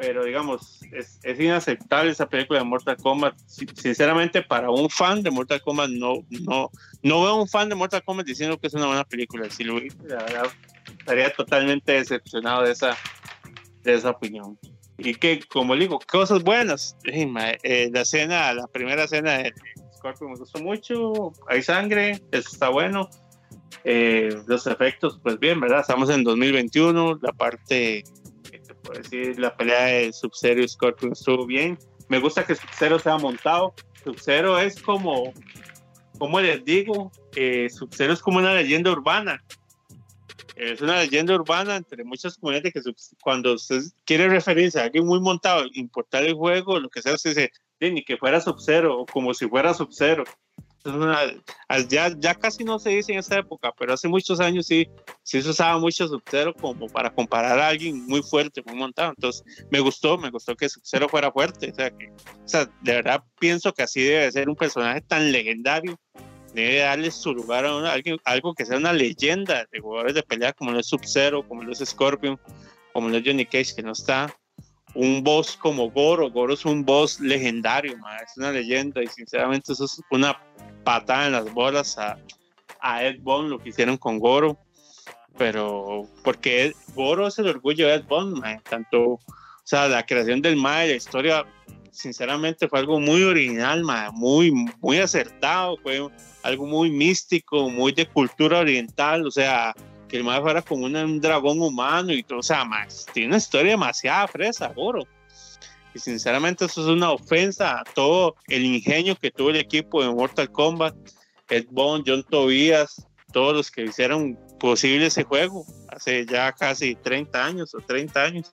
pero digamos, es, es, inaceptable esa película de Mortal Kombat. Sinceramente, para un fan de Mortal Kombat, no, no, no veo a un fan de Mortal Kombat diciendo que es una buena película. Si lo hice, la verdad, estaría totalmente decepcionado de esa, de esa opinión. Y que, como digo, cosas buenas. Eh, la escena, la primera escena de Scorpio me gustó mucho. Hay sangre, eso está bueno. Eh, los efectos, pues bien, ¿verdad? Estamos en 2021. La parte decir, la pelea de Sub-Zero y Scorpion estuvo bien. Me gusta que Sub-Zero sea montado. Sub-Zero es como, como les digo, eh, Sub-Zero es como una leyenda urbana. Es una leyenda urbana entre muchas comunidades que cuando usted quiere referirse a alguien muy montado, importar el juego, lo que sea, se dice, ni que fuera Sub-Zero o como si fuera Sub-Zero ya, ya casi no se dice en esa época, pero hace muchos años sí, sí se usaba mucho Sub-Zero como para comparar a alguien muy fuerte, muy montado. Entonces, me gustó, me gustó que Sub-Zero fuera fuerte. O sea, que, o sea, de verdad pienso que así debe ser un personaje tan legendario. Debe darle su lugar a, alguien, algo que sea una leyenda de jugadores de pelea como lo es Sub-Zero, como lo es Scorpion, como lo es Johnny Cage, que no está un boss como Goro. Goro es un boss legendario, es una leyenda y sinceramente eso es una patada en las bolas a, a Ed Bond, lo que hicieron con Goro. Pero porque Goro es el orgullo de Ed Bond, tanto, o sea, la creación del Mae, la historia, sinceramente fue algo muy original, muy, muy acertado, fue algo muy místico, muy de cultura oriental, o sea, que el Mae fuera como un, dragón humano y todo, o sea, más, tiene una historia demasiado fresa, Goro. Y sinceramente eso es una ofensa a todo el ingenio que tuvo el equipo de Mortal Kombat, Ed Bond, John Tobias, todos los que hicieron posible ese juego hace ya casi 30 años o 30 años.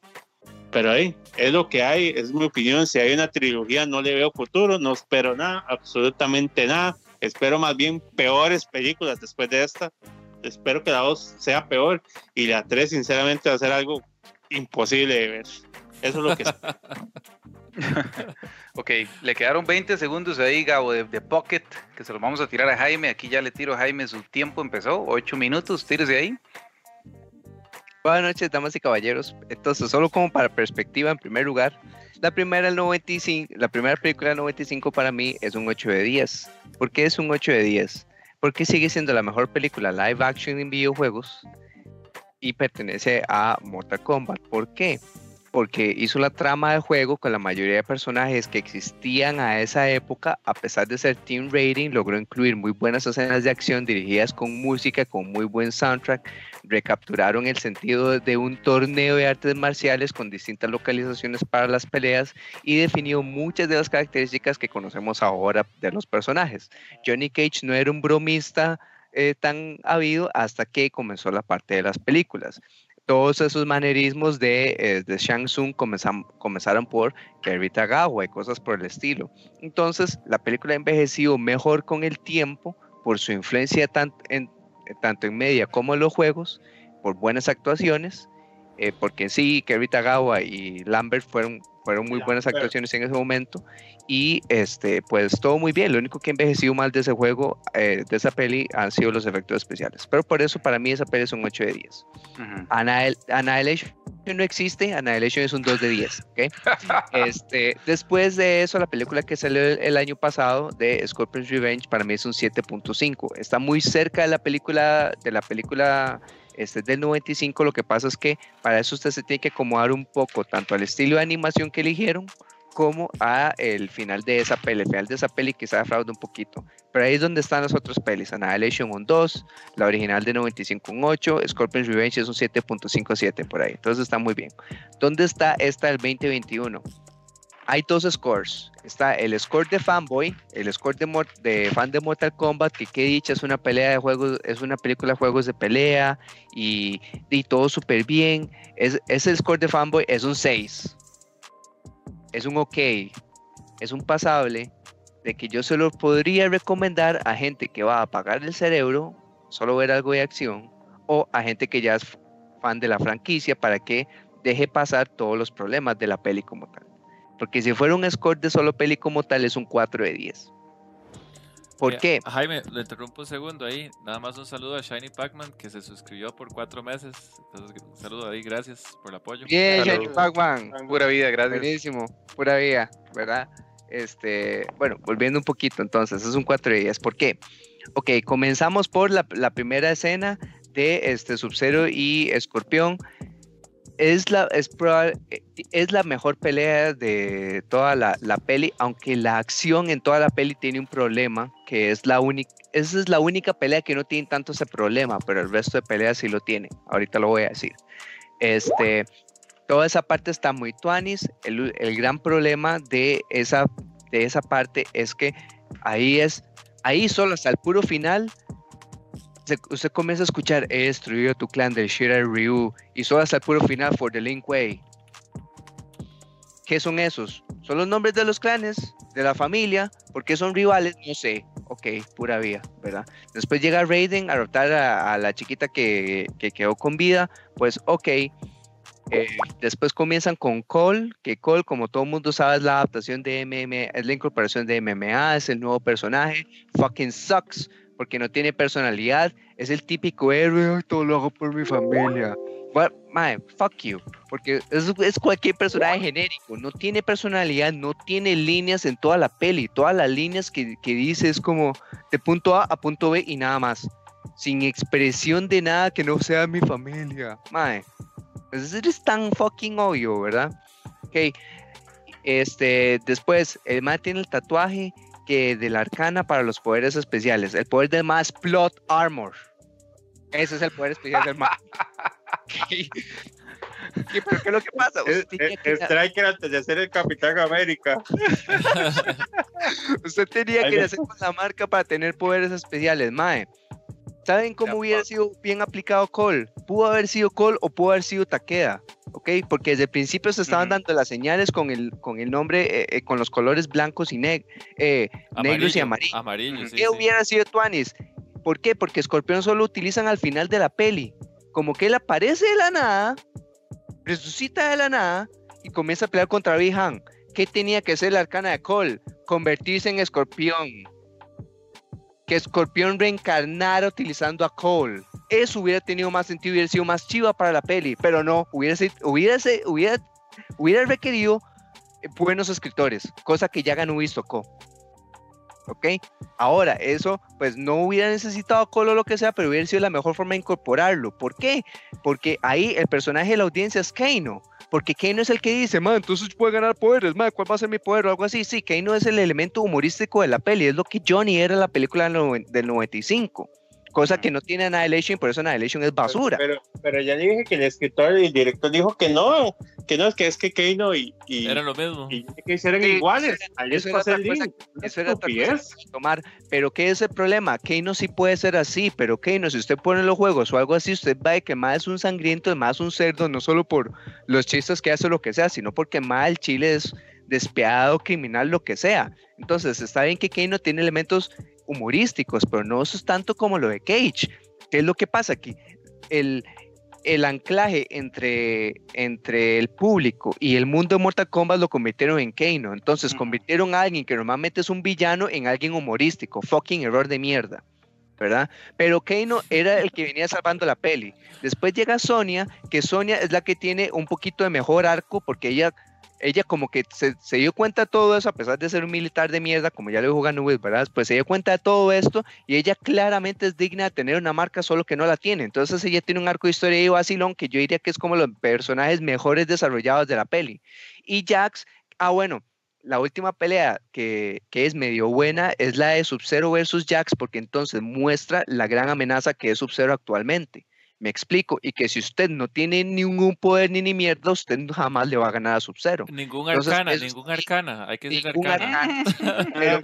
Pero ahí es lo que hay, es mi opinión. Si hay una trilogía, no le veo futuro, no espero nada, absolutamente nada. Espero más bien peores películas después de esta. Espero que la 2 sea peor y la 3, sinceramente, va a ser algo imposible de ver. Eso es lo que (laughs) ok, le quedaron 20 segundos ahí, Gabo, de, Pocket, que se los vamos a tirar a Jaime. Aquí ya le tiro a Jaime, su tiempo empezó, 8 minutos, tírese ahí. Buenas noches, damas y caballeros. Entonces, solo como para perspectiva, en primer lugar, la primera, el 95, la primera película del 95 para mí es un 8 de 10. ¿Por qué es un 8 de 10? Porque sigue siendo la mejor película live action en videojuegos y pertenece a Mortal Kombat. ¿Por qué? Porque hizo la trama del juego con la mayoría de personajes que existían a esa época, a pesar de ser team rating, logró incluir muy buenas escenas de acción dirigidas con música, con muy buen soundtrack, recapturaron el sentido de un torneo de artes marciales con distintas localizaciones para las peleas y definió muchas de las características que conocemos ahora de los personajes. Johnny Cage no era un bromista eh, tan habido hasta que comenzó la parte de las películas todos esos manerismos de, eh, de Shang Tsung comenzaron por Kerry Tagawa y cosas por el estilo. Entonces, la película ha envejecido mejor con el tiempo por su influencia en, tanto en media como en los juegos, por buenas actuaciones eh, porque sí, Kerry Tagawa y Lambert fueron, fueron muy buenas actuaciones en ese momento y este, pues todo muy bien. Lo único que ha envejecido mal de ese juego, eh, de esa peli, han sido los efectos especiales. Pero por eso para mí esa peli es un 8 de 10. Annihilation no existe, Annihilation es un 2 de 10. ¿okay? (laughs) este, después de eso, la película que salió el, año pasado de Scorpion's Revenge para mí es un 7.5. Está muy cerca de la película, de la película este del 95, lo que pasa es que para eso usted se tiene que acomodar un poco tanto al estilo de animación que eligieron como a el final de esa peli. El final de esa peli quizá fraude un poquito. Pero ahí es donde están las otras pelis. Annihilation un 2, la original de 95 un 8, Scorpion's Revenge es un 7.57 por ahí. Entonces está muy bien. ¿Dónde está esta del 2021? Hay dos scores. Está el score de fanboy, el score de, fan de Mortal Kombat, que qué dicha, es una pelea de juegos, es una película de juegos de pelea y, y todo súper bien. Es, ese score de fanboy es un 6 es un ok, es un pasable de que yo se lo podría recomendar a gente que va a apagar el cerebro, solo ver algo de acción, o a gente que ya es fan de la franquicia para que deje pasar todos los problemas de la peli como tal. Porque si fuera un score de solo peli como tal, es un 4 de 10. ¿Por eh, qué? Jaime, le interrumpo un segundo ahí. Nada más un saludo a Shiny Pacman que se suscribió por cuatro meses. Entonces, un saludo ahí, gracias por el apoyo. Bien, Shiny Pacman. Pura vida, gracias. Buenísimo, pura vida, ¿verdad? Este, bueno, volviendo un poquito, entonces, es un cuatro días. ¿Por qué? Ok, comenzamos por la, la primera escena de este Sub-Zero y Escorpión es la, es, eh, es la mejor pelea de toda la, la, peli, aunque la acción en toda la peli tiene un problema, que es la única, esa es la única pelea que no tiene tanto ese problema, pero el resto de peleas sí lo tiene. Ahorita lo voy a decir. Este, toda esa parte está muy tuanis. El, el gran problema de esa, de esa parte es que ahí es, ahí solo hasta el puro final usted comienza a escuchar, he destruido tu clan del Shira Ryu y solo hasta el puro final for the Link Way. ¿Qué son esos? Son los nombres de los clanes, de la familia, ¿por qué son rivales? No sé. Ok, pura vida, ¿verdad? Después llega Raiden a rotar a, la chiquita que, que, quedó con vida, pues ok. Eh, después comienzan con Cole, que Cole, como todo mundo sabe, es la adaptación de MMA, es la incorporación de MMA, es el nuevo personaje. Fucking sucks, porque no tiene personalidad, es el típico héroe, todo lo hago por mi familia. Well, fuck you, porque es, es, cualquier personaje genérico, no tiene personalidad, no tiene líneas en toda la peli, todas las líneas que, que dice es como de punto A a punto B y nada más, sin expresión de nada que no sea mi familia. Mae, eso es tan fucking obvio, ¿verdad? Ok, este, después, el mae tiene el tatuaje que de la arcana para los poderes especiales. El poder del más plot armor. Ese es el poder especial del más. ¿Qué, ¿Pero qué es lo que pasa? Es, Striker antes de ser el Capitán América. (laughs) Usted tenía que hacer con la marca para tener poderes especiales, Mae. ¿Saben cómo hubiera sido bien aplicado Cole? Pudo haber sido Cole o pudo haber sido Takeda. ¿ok? Porque desde el principio se estaban dando las señales con el, con el nombre, eh, eh, con los colores blancos y eh, negros y amarillos. ¿Qué hubiera sido Tuanis? ¿Por qué? Porque Escorpión solo utilizan al final de la peli. Como que él aparece de la nada, resucita de la nada y comienza a pelear contra Bihan. ¿Qué tenía que ser la arcana de Cole? Convertirse en escorpión. Que escorpión reencarnara utilizando a Cole eso hubiera tenido más sentido, hubiera sido más chiva para la peli, pero no, hubiera, hubiera, hubiera, hubiera requerido buenos escritores, cosa que ya ganó y tocó. ¿Ok? Ahora, eso, pues no hubiera necesitado Colo o lo que sea, pero hubiera sido la mejor forma de incorporarlo. ¿Por qué? Porque ahí el personaje de la audiencia es Keino. Porque Keino es el que dice, man, entonces puede ganar poderes, man, ¿cuál va a ser mi poder? O algo así. Sí, Keino es el elemento humorístico de la peli, es lo que Johnny era en la película del 95 cosa que no tiene Annihilation, por eso Annihilation es basura. Pero, pero, ya dije que el escritor y el director dijo que no, que no, es que es que Keino y, y eran lo mismo. Y que hicieran iguales. Eso, era otra cosa, eso era otra cosa tomar. Pero ¿qué es el problema? Keino sí puede ser así, pero Keino, si usted pone los juegos o algo así, usted va a que más es un sangriento, más un cerdo, no solo por los chistes que hace lo que sea, sino porque más el chile es despiadado, criminal, lo que sea. Entonces, está bien que Keino tiene elementos humorísticos, pero no es tanto como lo de Cage. ¿Qué es lo que pasa aquí? El, el anclaje entre, entre el público y el mundo de Mortal Kombat lo convirtieron en Kano. Entonces convirtieron a alguien que normalmente es un villano en alguien humorístico. Fucking error de mierda. ¿verdad? Pero Kano era el que venía salvando la peli. Después llega Sonia, que Sonia es la que tiene un poquito de mejor arco porque ella ella como que se, dio cuenta de todo eso, a pesar de ser un militar de mierda, como ya le dijo Ganubis, ¿verdad? Pues se dio cuenta de todo esto y ella claramente es digna de tener una marca, solo que no la tiene. Entonces ella tiene un arco de historia y vacilón que yo diría que es como los personajes mejores desarrollados de la peli. Y Jax, ah bueno, la última pelea que, que es medio buena es la de Sub-Zero versus Jax, porque entonces muestra la gran amenaza que es Sub-Zero actualmente. Me explico, y que si usted no tiene ningún poder ni ni mierda, usted jamás le va a ganar a Sub-Zero. Ningún arcana, ningún arcana, hay que decir arcana. (laughs) pero,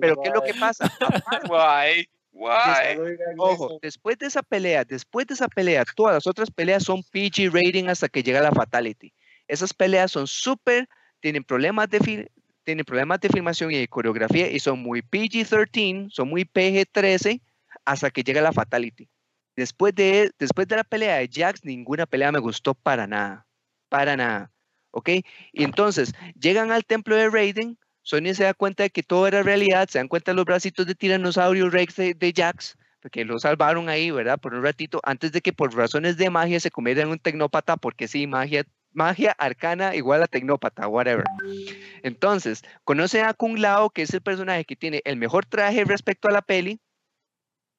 pero, ¿qué es lo que pasa? (laughs) Guay. Guay. Ojo, después de esa pelea, después de esa pelea, todas las otras peleas son PG rating hasta que llega la Fatality. Esas peleas son súper, tienen problemas de tienen problemas de filmación y de coreografía y son muy PG-13, son muy PG-13 hasta que llega la Fatality. Después de, después de la pelea de Jax, ninguna pelea me gustó para nada. Para nada. ¿Ok? Y entonces llegan al templo de Raiden. Sonya se da cuenta de que todo era realidad. Se dan cuenta de los bracitos de tiranosaurio Rex de, Jax. Porque lo salvaron ahí, ¿verdad? Por un ratito. Antes de que por razones de magia se convierta en un tecnópata. Porque sí, magia magia arcana igual a tecnópata, whatever. Entonces, conoce a Kung Lao, que es el personaje que tiene el mejor traje respecto a la peli,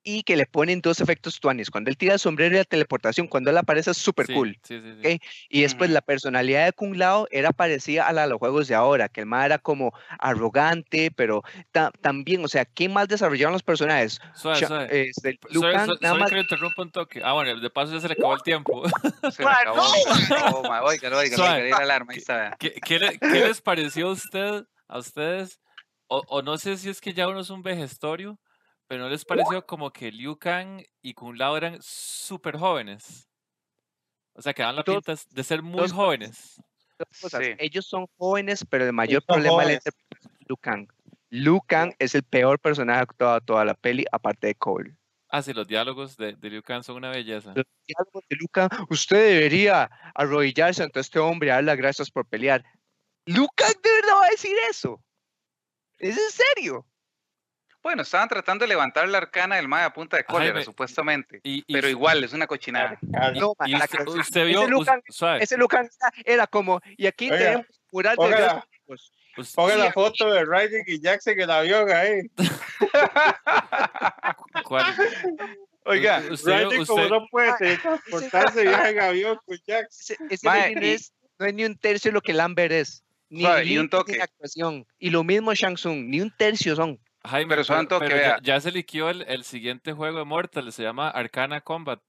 y que le ponen dos efectos tuanis. Cuando él tira el sombrero y la teleportación, cuando él aparece es súper cool. Y después la personalidad de Kung Lao era parecida a la de los juegos de ahora, que el más era como arrogante, pero también, o sea, ¿qué más desarrollaron los personajes? Suave, suave. Este, nada más... que interrumpa un toque. Ah, bueno, de paso ya se le acabó el (laughs) tiempo. se le acabó. (laughs) Oiga, oiga, oiga, alarma. ¿Qué, ¿Qué, les pareció a usted, a ustedes? O, o no sé si es que ya uno es un vejestorio, pero ¿no les pareció como que Liu Kang y Kung Lao eran súper jóvenes? O sea, que dan la pinta de ser muy jóvenes. Ellos son jóvenes, pero el mayor problema es Liu Kang. Liu Kang es el peor personaje actuado de toda la peli, aparte de Cole. Ah, sí, los diálogos de, de Liu Kang son una belleza. Los diálogos de Liu Kang, usted debería arrodillarse ante este hombre y darle las gracias por pelear. Liu Kang de verdad va a decir eso. ¿Es en serio? Bueno, estaban tratando de levantar la arcana del Maya a punta de cólera, supuestamente. pero igual, es una cochinada. No, y usted, vio, ese, Lucan, era como, y aquí tenemos mural de pues, Ponga la foto de Riding y Jackson en el avión ahí. (laughs) ¿Cuál? Oiga, Riding como no puede ah, transportarse viaja en avión con Jackson. Ese, ese no es ni un tercio de lo que Lambert es. Ni, y un toque. Actuación. Y lo mismo Shang Tsung, ni un tercio son. Jaime, pero, santo que ya, se liquió el, el, siguiente juego de Mortal, se llama Arcana Combat.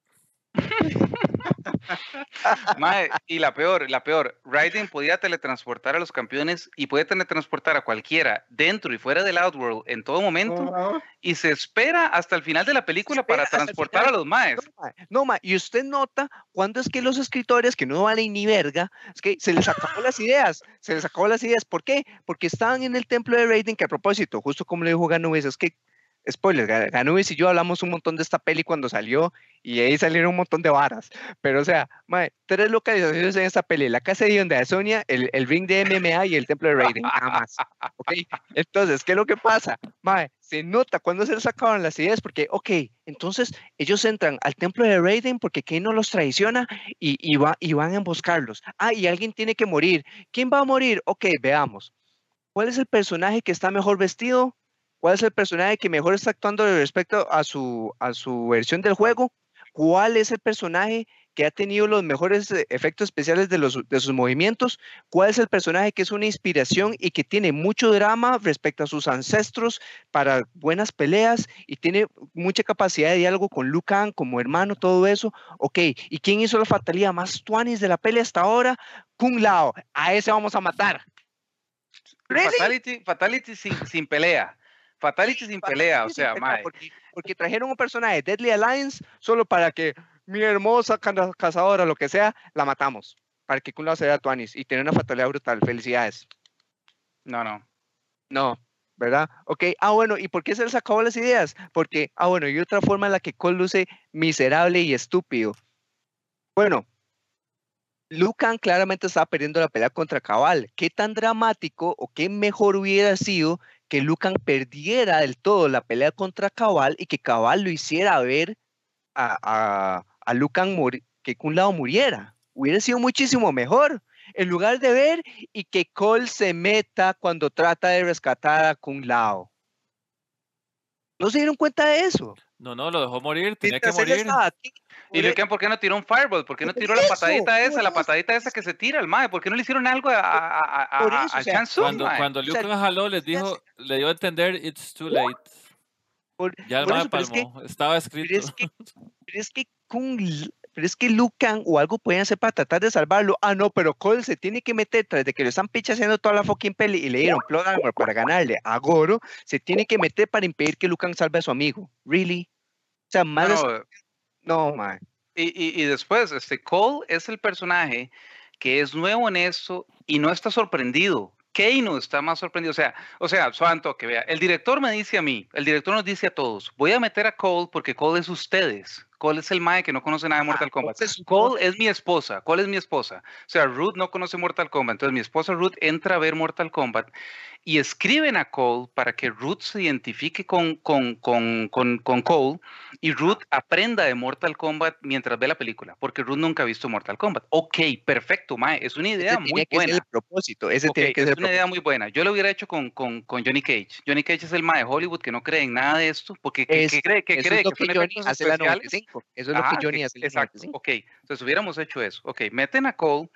(laughs) (laughs) y la peor, la peor, Raiden podía teletransportar a los campeones y puede teletransportar a cualquiera dentro y fuera del Outworld en todo momento y se espera hasta el final de la película para transportar a los maes. No, ma, y usted nota cuando es que los escritores que no valen ni verga, es que se les acabó las ideas, se les acabó las ideas. ¿Por qué? Porque estaban en el templo de Raiden que a propósito, justo como le dijo Ganubis, es que spoiler, Ganubis y yo hablamos un montón de esta peli cuando salió y ahí salieron un montón de varas. Pero, o sea, tres localizaciones en esta peli: la casa de donde de Sonia, el, el, ring de MMA y el templo de Raiden, nada más. ¿Ok? Entonces, ¿qué es lo que pasa? Mae, se nota cuando se les sacaban las ideas porque, ok, entonces ellos entran al templo de Raiden porque Kane no los traiciona y, y, va, y van a emboscarlos. Ah, y alguien tiene que morir. ¿Quién va a morir? Ok, veamos. ¿Cuál es el personaje que está mejor vestido? ¿Cuál es el personaje que mejor está actuando respecto a su, a su versión del juego? ¿Cuál es el personaje que ha tenido los mejores eh, efectos especiales de, los, de sus movimientos? ¿Cuál es el personaje que es una inspiración y que tiene mucho drama respecto a sus ancestros para buenas peleas y tiene mucha capacidad de diálogo con Lucan como hermano, todo eso? Ok, ¿y quién hizo la fatalidad más tuanis de la pelea hasta ahora? Kung Lao, a ese vamos a matar. Fatality, fatality sin pelea. Fatality sin pelea, o sea, mae. Porque, trajeron un personaje, Deadly Alliance, solo para que mi hermosa cazadora, lo que sea, la matamos. Para que Kun se vea Tuanis y tener una fatalidad brutal. Felicidades. No, no. No, ¿verdad? Ok, ah, bueno, ¿y por qué se les acabó las ideas? Porque, ah, bueno, y otra forma en la que Cole luce miserable y estúpido. Bueno, Lucan claramente estaba perdiendo la pelea contra Cabal. ¿Qué tan dramático o qué mejor hubiera sido que Lucan perdiera del todo la pelea contra Cabal y que Cabal lo hiciera ver a, a, Lucan que un lado muriera? Hubiera sido muchísimo mejor. En lugar de ver y que Cole se meta cuando trata de rescatar a Kung Lao. ¿No se dieron cuenta de eso? No, no, lo dejó morir, tenía que morir. ¿Y Lucan por qué no tiró un fireball? ¿Por qué no tiró la patadita esa, la patadita esa que se tira al mae? ¿Por qué no le hicieron algo a, a, a, a Cuando, cuando Lucan jaló, les dijo, le dio a entender, it's too late. ya el mae palmó, estaba escrito. Pero es que, pero es que Kung pero es que Lucan o algo pueden hacer para tratar de salvarlo. Ah, no, pero Cole se tiene que meter tras de que lo están haciendo toda la fucking peli y le dieron plot armor para ganarle a Goro, se tiene que meter para impedir que Lucan salve a su amigo. ¿Really? O sea, más. No, no man. Y, y, y, después, este Cole es el personaje que es nuevo en eso y no está sorprendido. Keino está más sorprendido. O sea, o sea, Santo, que vea, el director me dice a mí, el director nos dice a todos, voy a meter a Cole porque Cole es ustedes. Cole es el mae que no conoce nada de Mortal Kombat. Cole es mi esposa. ¿Cuál es mi esposa? O sea, Ruth no conoce Mortal Kombat. Entonces mi esposa Ruth entra a ver Mortal Kombat y escriben a Cole para que Ruth se identifique con, con, con, con, con Cole y Ruth aprenda de Mortal Kombat mientras ve la película, porque Ruth nunca ha visto Mortal Kombat. Ok, perfecto, Mae, es una idea muy buena. el propósito, ese tiene que es ser una idea muy buena. Yo lo hubiera hecho con, con, con, Johnny Cage. Johnny Cage es el Mae de Hollywood que no cree en nada de esto, porque que, cree que, cree que, que Johnny hace la 95. Eso es lo que Johnny hace Exacto, ok. Entonces hubiéramos hecho eso. Ok, meten a Cole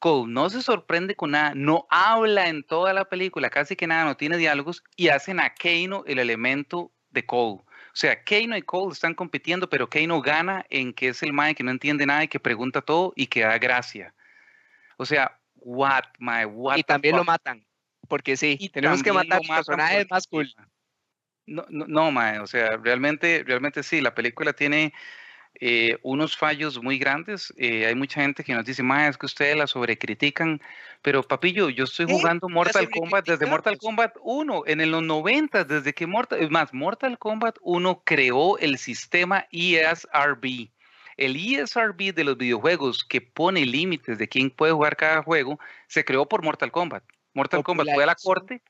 Cole no se sorprende con nada, no habla en toda la película, casi que nada, no tiene diálogos, y hacen a Keino el elemento de Cole. O sea, Keino y Cole están compitiendo, pero Keino gana en que es el mae que no entiende nada y que pregunta todo y que da gracia. O sea, what, my, what. Y también lo matan, porque sí, y tenemos que matar personajes más cool. No, no, no, mae, o sea, realmente, realmente sí, la película tiene eh, unos fallos muy grandes. Eh, hay mucha gente que nos dice, más es que ustedes la sobrecritican, pero papillo, yo estoy jugando Mortal Kombat desde Mortal Kombat 1, en los 90, desde que Mortal, es más, Mortal Kombat 1 creó el sistema ESRB. El ESRB de los videojuegos que pone límites de quién puede jugar cada juego, se creó por Mortal Kombat. Mortal Kombat fue a la corte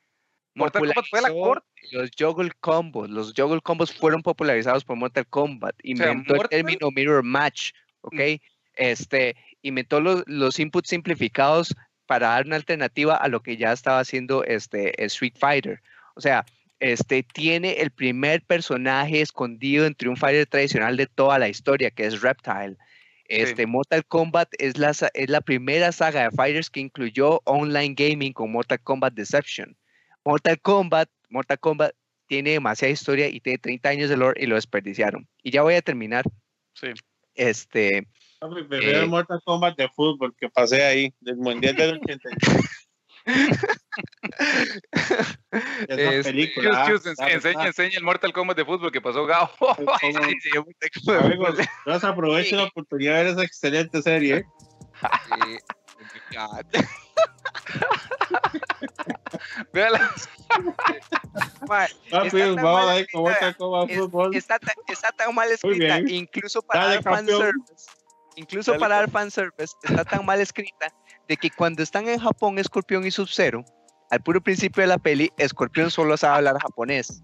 Mortal Kombat fue la corte. Los juggle combos, los juggle combos fueron popularizados por Mortal Kombat. Inventó el término mirror match, ¿ok? Mm. Este, inventó los, los inputs simplificados para dar una alternativa a lo que ya estaba haciendo este Street Fighter. O sea, este tiene el primer personaje escondido entre un fighter tradicional de toda la historia, que es Reptile. Este, Mortal Kombat es la, es la primera saga de fighters que incluyó online gaming con Mortal Kombat Deception. Mortal Kombat, Mortal Kombat tiene demasiada historia y tiene 30 años de lore y lo desperdiciaron. Y ya voy a terminar. Sí. Este. prefiero eh, Mortal Kombat de fútbol que pasé ahí, del Mundial del 86. (laughs) Esa película. Ah, enseña, enseña el Mortal Kombat de fútbol que pasó Gao. Entonces aprovecho la oportunidad de ver esa excelente serie. (laughs) Sí. Está, está, tan mal escrita, incluso para dar fanservice. Incluso para dar fanservice, está tan mal escrita de que cuando están en Japón, Escorpión y Sub-Zero, al puro principio de la peli, Escorpión solo sabe hablar japonés.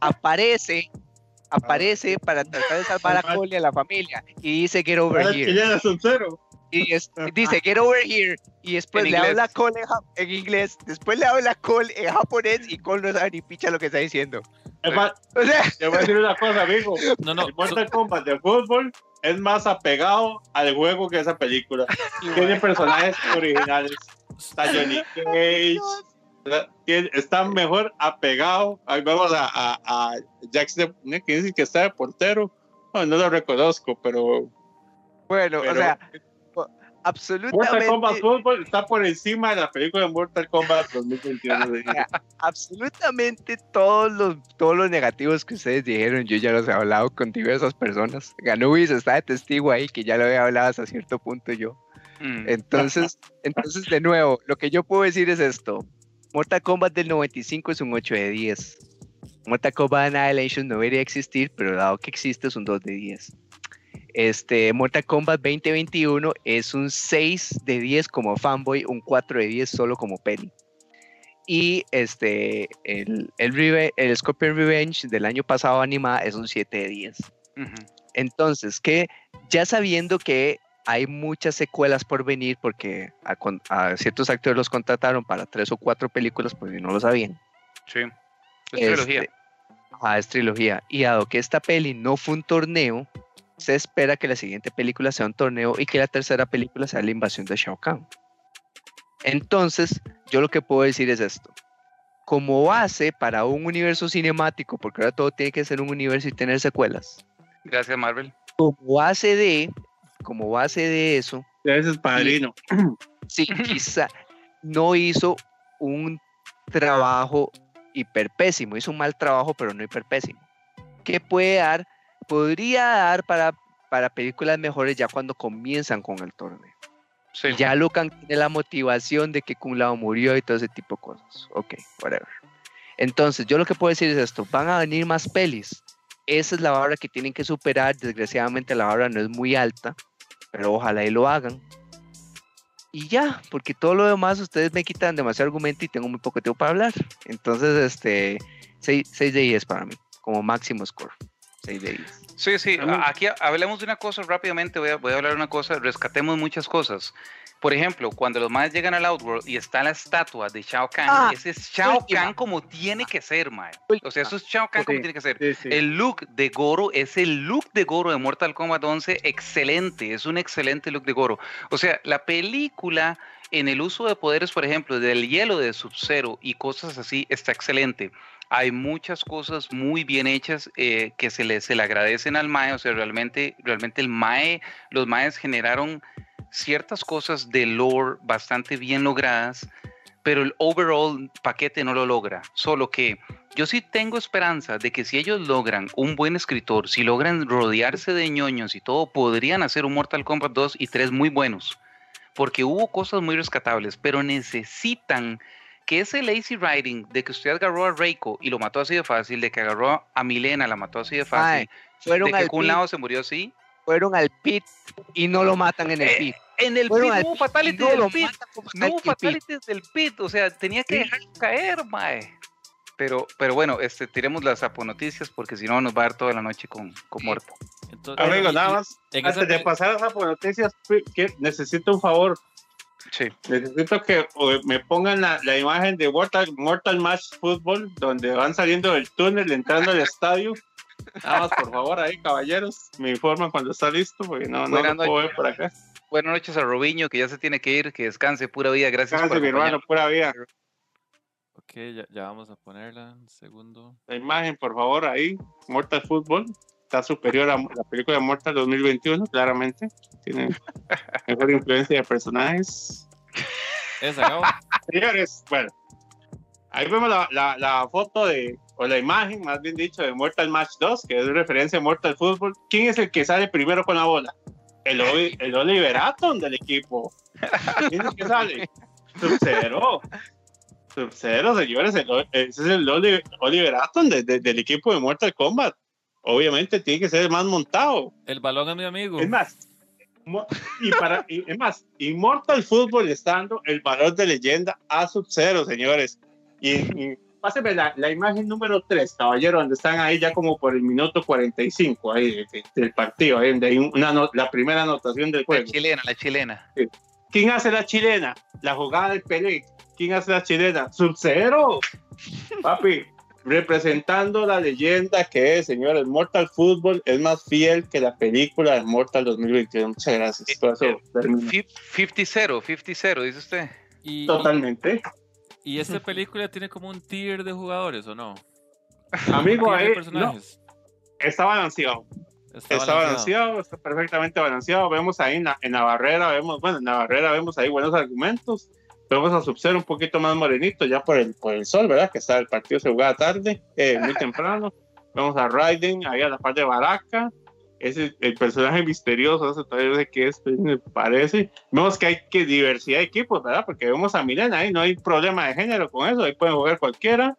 Aparece aparece para tratar de salvar a Cole y a la familia y dice get over here y (laughs) dice get over here y después le habla Cole en, inglés, después le habla Cole en japonés y Cole no sabe ni picha lo que está diciendo. Es más, (laughs) o sea, te voy a decir una cosa, amigo. No, no, el Mortal Kombat de fútbol es más apegado al juego que esa película. (laughs) Tiene personajes originales. Está Johnny Cage. Está mejor apegado. Ahí vamos a, a, a Jackson, que dice que está de portero. no lo reconozco, pero. Bueno, o sea, absolutamente. Mortal Kombat Football está por encima de la película de Mortal Kombat 2021. (laughs) absolutamente todos los, todos los negativos que ustedes dijeron, yo ya los he hablado con diversas personas. Ganubis está de testigo ahí, que ya lo había hablado hasta cierto punto yo. Mm. Entonces, (laughs) entonces, de nuevo, lo que yo puedo decir es esto. Mortal Kombat del 95 es un 8 de 10. Mortal Kombat Annihilation no debería existir, pero dado que existe es un 2 de 10. Este, Mortal Kombat 2021 es un 6 de 10 como fanboy, un 4 de 10 solo como peli. Y este, el, el, el Scorpion Revenge del año pasado animada es un 7 de 10. Entonces, que ya sabiendo que hay muchas secuelas por venir, porque a, ciertos actores los contrataron para tres o cuatro películas, pues no lo sabían. Sí, es trilogía. Este, ah, es trilogía. Y dado que esta peli no fue un torneo, se espera que la siguiente película sea un torneo y que la tercera película sea la invasión de Shao Kahn. Entonces, yo lo que puedo decir es esto. Como base para un universo cinemático, porque ahora todo tiene que ser un universo y tener secuelas. Gracias, Marvel. Como base de, como base de eso. Gracias, padrino. Sí, (laughs) quizá no hizo un trabajo hiper pésimo, hizo un mal trabajo, pero no hiper pésimo. ¿Qué puede dar? Podría dar para, para películas mejores ya cuando comienzan con el torneo. Ya Lucan tiene la motivación de que Kung Lao murió y todo ese tipo de cosas. Ok, whatever. Entonces, yo lo que puedo decir es esto: van a venir más pelis. Esa es la barra que tienen que superar. Desgraciadamente, la barra no es muy alta, pero ojalá y lo hagan. Y ya, porque todo lo demás ustedes me quitan demasiado argumento y tengo muy poco tiempo para hablar. Entonces, este, 6, 6 de 10 para mí, como máximo score. 6 de 10. Sí, sí, aquí hablemos de una cosa rápidamente, voy a, voy a hablar de una cosa, rescatemos muchas cosas. Por ejemplo, cuando los más llegan al Outworld y está la estatua de Shao Kahn, ah, ese es Shao Kahn como tiene que ser, mae. O sea, eso es Shao Kahn como tiene que ser. El look de Goro es el look de Goro de Mortal Kombat 11, excelente, es un excelente look de Goro. O sea, la película en el uso de poderes, por ejemplo, del hielo de Sub-Zero y cosas así, está excelente hay muchas cosas muy bien hechas eh, que se le, se le agradecen al MAE, o sea, realmente, realmente el MAE, los MAEs generaron ciertas cosas de lore bastante bien logradas, pero el overall paquete no lo logra, solo que yo sí tengo esperanza de que si ellos logran un buen escritor, si logran rodearse de ñoños y todo, podrían hacer un Mortal Kombat 2 y 3 muy buenos, porque hubo cosas muy rescatables, pero necesitan que ese lazy writing de que usted agarró a Reiko y lo mató así de fácil, de que agarró a Milena, la mató así de fácil, fueron de que un lado se murió así. Fueron al pit y no lo matan en el eh, pit. En el pit hubo fatalities del pit. No hubo fatalities del pit. O sea, tenía que dejar caer, mae. Pero, pero bueno, este, tiremos las aponoticias porque si no nos va a dar toda la noche con, con muerto. Amigo, nada más, antes de pasar a las aponoticias, necesito un favor. Necesito que me pongan la, la, imagen de Mortal, Mortal Match Football, donde van saliendo del túnel, entrando al estadio. Nada más, por favor, ahí, caballeros, me informan cuando está listo, porque no, no lo puedo ver por acá. Buenas noches a Robiño, que ya se tiene que ir, que descanse, pura vida, gracias descanse, por mi hermano, pura vida. Ok, ya, ya, vamos a ponerla, un segundo. La imagen, por favor, ahí, Mortal Football está superior a la película de Mortal 2021, claramente. Tiene mejor influencia de personajes. Señores, bueno, ahí vemos la, la, la, foto de, o la imagen, más bien dicho, de Mortal Match 2, que es referencia a Mortal Football. ¿Quién es el que sale primero con la bola? El, el Oliver Atom del equipo. ¿Quién es el que sale? Sub-Zero. Sub-Zero, señores. ese es el Oliver, Atom del equipo de Mortal Kombat obviamente tiene que ser el más montado. El balón es mi amigo. Es más, y para, es más, Immortal Football estando el valor de leyenda a Sub-Zero, señores. Y, y páseme la, la, imagen número 3, caballero, donde están ahí ya como por el minuto 45 ahí del partido, ahí donde hay una la primera anotación del juego. La chilena, la chilena. ¿Quién hace la chilena? La jugada del Pelé. ¿Quién hace la chilena? Sub-Zero. Papi, representando la leyenda que es, señores, Mortal Football es más fiel que la película de Mortal 2021. Muchas gracias. 50-0, 50-0, dice usted. Totalmente. ¿Y esta (laughs) película tiene como un tier de jugadores o no? Amigo, ahí, no, está balanceado. Está, balanceado. está perfectamente balanceado. Vemos ahí en la, en la barrera, vemos, bueno, en la barrera vemos ahí buenos argumentos vamos a subser un poquito más morenito ya por el, por el sol, ¿verdad? Que está el partido se jugaba tarde, eh, muy temprano. Vamos a Raiden, ahí a la parte de Baraka. Es el, personaje misterioso, sé todavía sé qué es, me parece. Vemos que hay que diversidad de equipos, ¿verdad? Porque vemos a Milena ahí, no hay problema de género con eso, ahí pueden jugar cualquiera.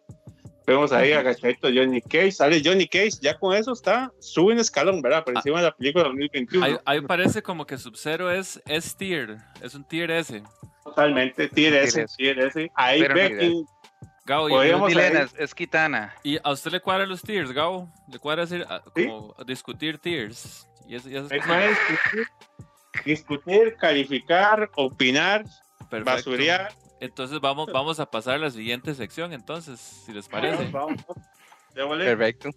Vemos ahí agachadito Johnny Cage, sale Johnny Cage, ya con eso está, sube un escalón, ¿verdad? Por ah. encima de la película 2021. Ahí, parece como que Sub-Zero es, es tier, es un tier S. Totalmente, tier S, tier S. Ahí Becky. Gao, y es, es Kitana. ¿Y a usted le cuadran los tiers, Gao? ¿Le cuadra decir, ah, como discutir tiers? Y eso, (laughs) discutir, discutir, calificar, opinar, Perfecto. basurear entonces vamos, vamos a pasar a la siguiente sección, entonces, si les parece. Vamos, Perfecto.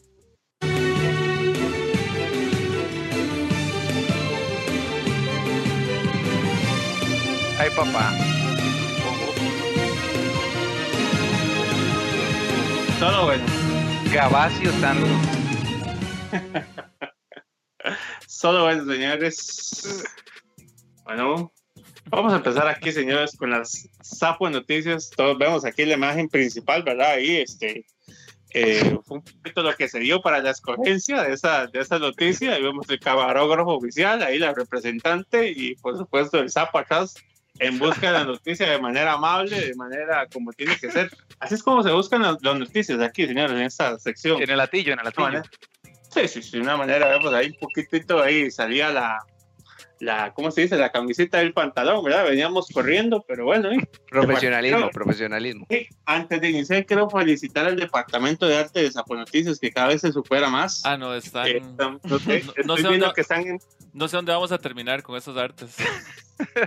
Ay, papá. Solo bueno. Gabacio tanto. Solo (laughs) bueno, señores. Bueno, Vamos a empezar aquí, señores, con las Sapo Noticias. Todos vemos aquí la imagen principal, ¿verdad? Ahí, este, eh, fue un poquito lo que se dio para la escogencia de esa, de esa noticia. Ahí vemos el camarógrafo oficial, ahí la representante y, por supuesto, el Sapo atrás en busca de la noticia de manera amable, de manera como tiene que ser. Así es como se buscan las, noticias aquí, señores, en esta sección. En el latillo, en el latillo. Sí, sí, sí, de una manera, vemos ahí un poquitito, ahí salía la, la, ¿cómo se dice? La camiseta del pantalón, ¿verdad? Veníamos corriendo, pero bueno. ¿eh? Profesionalismo, profesionalismo. antes de iniciar, quiero felicitar al Departamento de Arte de Zaponoticias, que cada vez se supera más. Ah, no, están... Eh, no, sé, dónde, que están no sé dónde vamos a terminar con esos artes.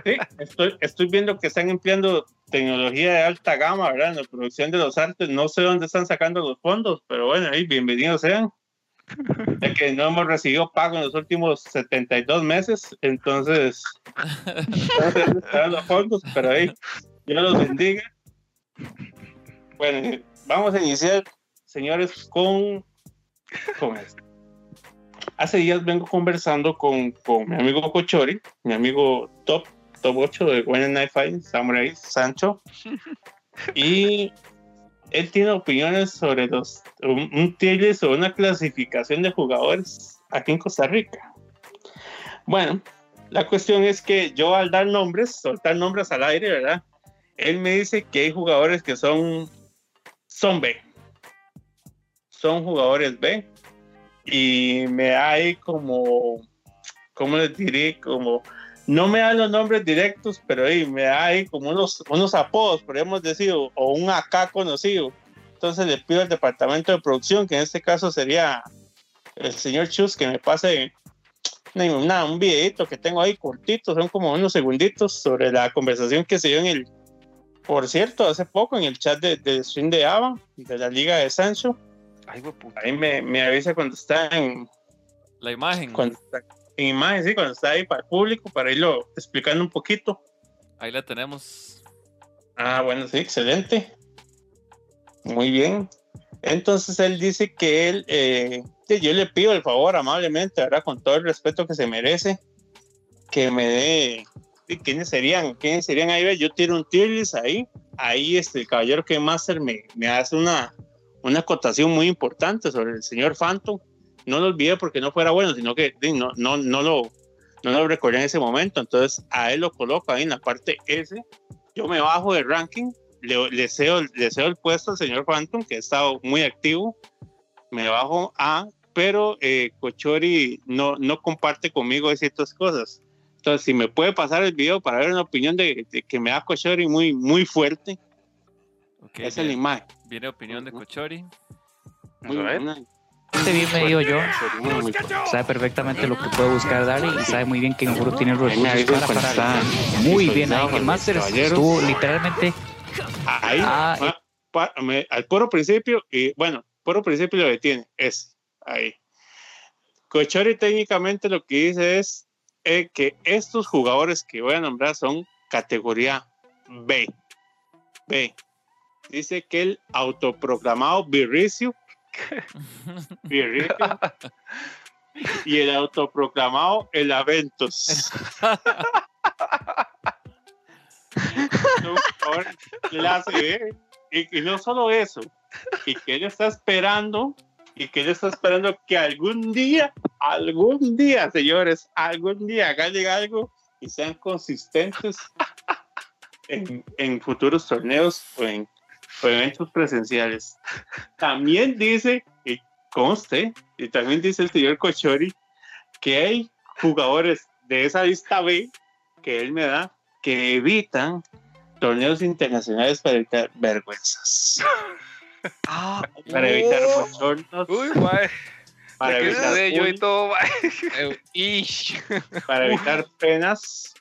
Sí, estoy, estoy viendo que están empleando tecnología de alta gama, ¿verdad? En la producción de los artes. No sé dónde están sacando los fondos, pero bueno, ahí bienvenidos sean de que no hemos recibido pago en los últimos 72 meses, entonces, los fondos, pero ahí, Dios los bendiga. Bueno, vamos a iniciar, señores, con, con esto. Hace días vengo conversando con, con mi amigo Cochori, mi amigo Top, Top 8 de When Night Fight, Samurai Sancho, y él tiene opiniones sobre los, un, o una clasificación de jugadores aquí en Costa Rica. Bueno, la cuestión es que yo al dar nombres, soltar nombres al aire, ¿verdad? Él me dice que hay jugadores que son, son B. Son jugadores B. Y me hay como, ¿cómo les diré? Como no me dan los nombres directos, pero ahí me hay como unos, unos apodos, podríamos decir, o, un AK conocido. Entonces le pido al departamento de producción, que en este caso sería el señor Chus, que me pase una, un videito que tengo ahí cortito, son como unos segunditos sobre la conversación que se dio en el, por cierto, hace poco en el chat de, de stream de Ava, de la Liga de Sancho. Ahí me, me avisa cuando está en... La imagen. Cuando imagen, sí, cuando está ahí para el público, para irlo explicando un poquito. Ahí la tenemos. Ah, bueno, sí, excelente. Muy bien. Entonces él dice que él, eh, yo le pido el favor amablemente, ahora con todo el respeto que se merece, que me dé, ¿quiénes serían? ¿Quiénes serían ahí? Yo tiro un tier ahí, ahí este, el caballero que Master me, me hace una, una acotación muy importante sobre el señor Phantom no lo olvidé porque no fuera bueno, sino que no, no, no, lo, no lo recordé en ese momento. Entonces a él lo coloco ahí en la parte S. Yo me bajo de ranking, le, le, deseo, el puesto al señor Phantom, que ha estado muy activo. Me bajo a, pero eh, Cochori no, no comparte conmigo ciertas cosas. Entonces, si me puede pasar el video para ver una opinión de, que me da Cochori muy, muy fuerte. Okay, es el imagen. Viene opinión de Cochori. Muy. Este bien me digo yo, sabe perfectamente lo que puede buscar dar y sabe muy bien que Nguru tiene los recursos para parar muy bien ahí. El Master estuvo literalmente ahí, ah, al puro principio, y bueno, puro principio lo detiene, es ahí. Cochori técnicamente lo que dice es eh, que estos jugadores que voy a nombrar son categoría B. B. Dice que el autoproclamado (laughs) Y el autoproclamado El Aventos. (laughs) y, y, no solo eso, y que él está esperando, y que él está esperando que algún día, algún día, señores, algún día hagan algo y sean consistentes en, en futuros torneos o en eventos presenciales. También dice, y conste, y también dice el señor Cochori, que hay jugadores de esa lista B que él me da que evitan torneos internacionales para evitar vergüenzas. (laughs) Ah, para evitar bochornos. Uy, Para evitar, yo y todo, para evitar penas.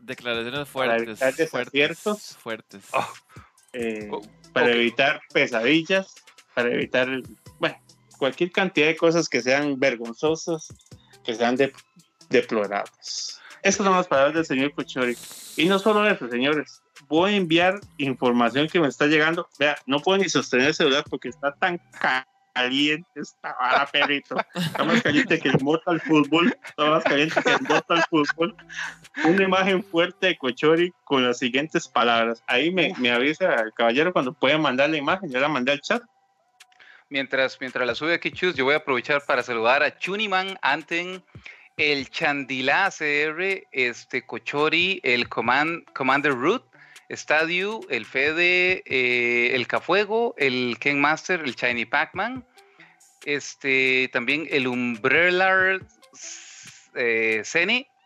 Declaraciones fuertes. Para evitar desaciertos. Fuertes. Oh. Eh, para evitar pesadillas. Para evitar, bueno, cualquier cantidad de cosas que sean vergonzosas, que sean deplorables. Esas son las palabras del señor Cochori. Y no solo eso, señores. Voy a enviar información que me está llegando. Vea, no puedo ni sostener el celular porque está tan caliente esta vara, perrito. Está más caliente que el Mortal Football. Está más caliente que el Mortal Football. Una imagen fuerte de Cochori con las siguientes palabras. Ahí me, avisa el caballero cuando pueda mandar la imagen. Yo la mandé al chat. Mientras, mientras la sube aquí, Chus, yo voy a aprovechar para saludar a Chuniman Anten el Chandilá CR, este Cochori, el Commander Root, Stadio, el Fede, eh, el Cafuego, el Ken Master, el Shiny Pac-Man, este, también el Umbrella eh,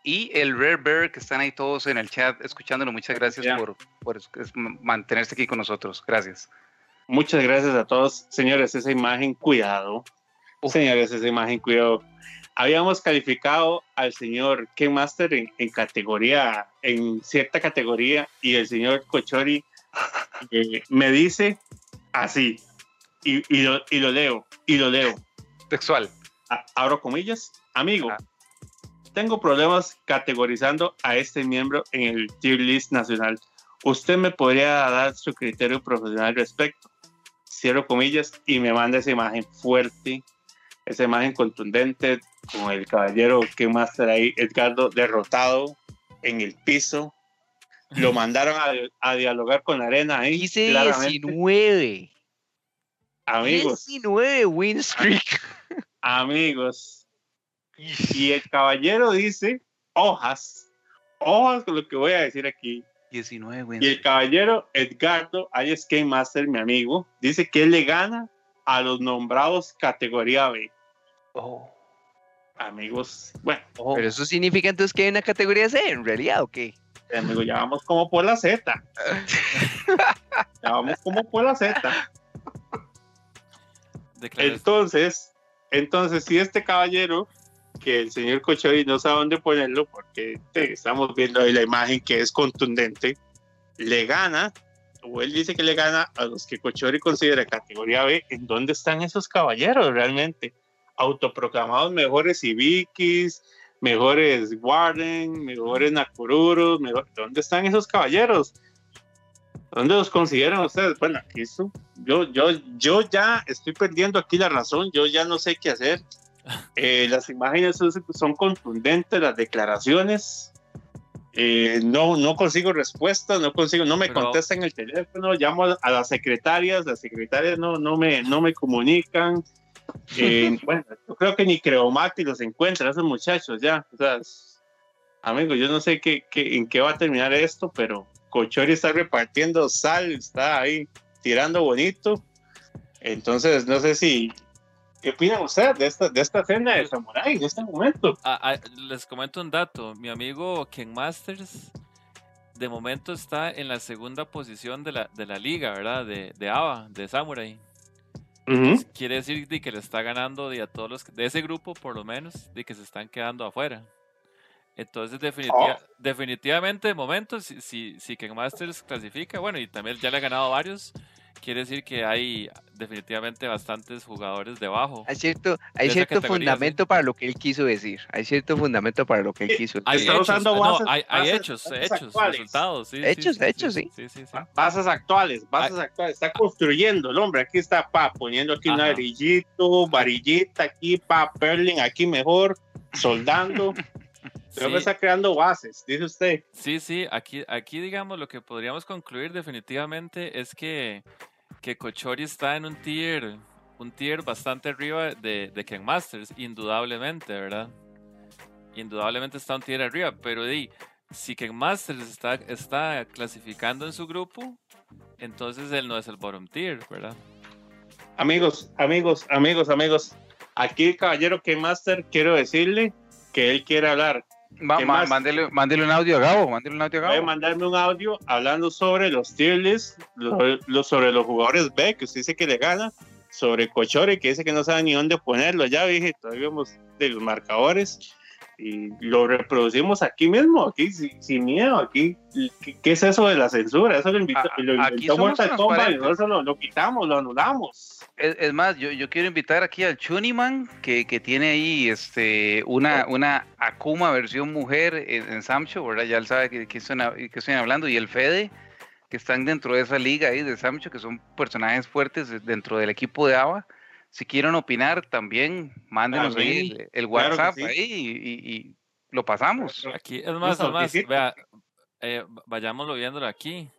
y el Rare Bear que están ahí todos en el chat escuchándolo. Muchas gracias por, por, mantenerse aquí con nosotros. Gracias. Muchas gracias a todos. Señores, esa imagen, cuidado. Señores, esa imagen, cuidado habíamos calificado al señor Ken Master en, categoría, en cierta categoría, y el señor Cochori (laughs) eh, me dice así, y, lo, leo, y lo leo. Textual. abro comillas, amigo. Ah. Tengo problemas categorizando a este miembro en el tier list nacional. ¿Usted me podría dar su criterio profesional al respecto? Cierro comillas y me manda esa imagen fuerte, esa imagen contundente con el caballero que Master ahí, Edgardo, derrotado en el piso. Lo (laughs) mandaron a, dialogar con Arena ahí. Dice 19. Amigos. 19 win streak. (laughs) Amigos. Y el caballero dice, hojas, hojas con lo que voy a decir aquí. 19 win Y el caballero Edgardo, ahí es Game Master, mi amigo, dice que él le gana a los nombrados categoría B. Oh. Amigos, bueno. Oh. Pero eso significa entonces que hay una categoría C, en realidad, ¿o qué? Amigo, ya vamos como por la Z. (laughs) ya vamos como por la Z. Entonces, entonces, si este caballero, que el señor Cochori no sabe dónde ponerlo, porque estamos viendo ahí la imagen que es contundente, le gana, o él dice que le gana a los que Cochori considera categoría B, ¿en dónde están esos caballeros realmente? Autoproclamados mejores Ibikis, mejores Warden, mejores Nakururos, ¿dónde están esos caballeros? ¿Dónde los consideran ustedes? Bueno, aquí yo, yo, yo ya estoy perdiendo aquí la razón, yo ya no sé qué hacer. (laughs) Eh, las imágenes son, contundentes, las declaraciones. Eh, no, no consigo respuesta, no consigo, no me contestan el teléfono, llamo a, las secretarias, las secretarias no, no, me, no me comunican. Eh, (laughs) bueno, yo creo que ni Creomati los encuentra, esos muchachos ya. O sea, amigos, yo no sé qué, en qué va a terminar esto, pero Cochori está repartiendo sal, está ahí tirando bonito. Entonces, no sé si. ¿Qué opinan ustedes de esta, de esta cena de Samurai en este momento? Ah, ah, les comento un dato. Mi amigo Ken Masters, de momento está en la segunda posición de la, de la liga, ¿verdad? De, de ABA, de Samurai. Quiere decir que le está ganando a todos los de ese grupo, por lo menos, de que se están quedando afuera. Entonces, oh. definitivamente, de momento, si, si, si Ken Masters clasifica, bueno, y también ya le ha ganado varios, quiere decir que hay definitivamente bastantes jugadores debajo. Hay cierto, hay cierto fundamento para lo que él quiso decir. Hay cierto fundamento para lo que él quiso decir. Hay, hechos, hay, hechos, hechos, resultados. Sí, hechos, hechos, sí. Bases actuales, bases actuales. Está construyendo el hombre. Aquí está pa, poniendo aquí un varillito, varillita aquí, pa, perling aquí mejor, soldando. (laughs) Creo que está creando bases, dice usted. Sí, sí, aquí, aquí digamos lo que podríamos concluir definitivamente es que, que Kochori está en un tier, un tier bastante arriba de, de Ken Masters, indudablemente, ¿verdad? Indudablemente está un tier arriba, pero di, si Ken Masters está, está clasificando en su grupo, entonces él no es el bottom tier, ¿verdad? Amigos, amigos, amigos, amigos. Aquí, caballero que Master, quiero decirle que él quiere hablar. Mándele, un audio a Gabo, mándele un audio a Gabo. A mandarme un audio hablando sobre los tier sobre los jugadores B, que usted dice que le gana, sobre Cochore, que dice que no sabe ni dónde ponerlo. Ya dije, todavía vemos de los marcadores y lo reproducimos aquí mismo, aquí sin, miedo, aquí. ¿Qué, es eso de la censura? Eso lo, invitó, lo y nosotros lo, quitamos, lo anulamos. Es, más, yo, yo, quiero invitar aquí al Chuniman, que, que tiene ahí este, una, una Akuma versión mujer en, en Samcho, ¿verdad? Ya él sabe que, que, estoy, que estoy hablando, y el Fede, que están dentro de esa liga ahí de Samcho, que son personajes fuertes dentro del equipo de ABA si quieren opinar también, mándenos ahí el, WhatsApp ahí y, lo pasamos. Aquí, es más, es más, vea, eh, vayámoslo viéndolo aquí.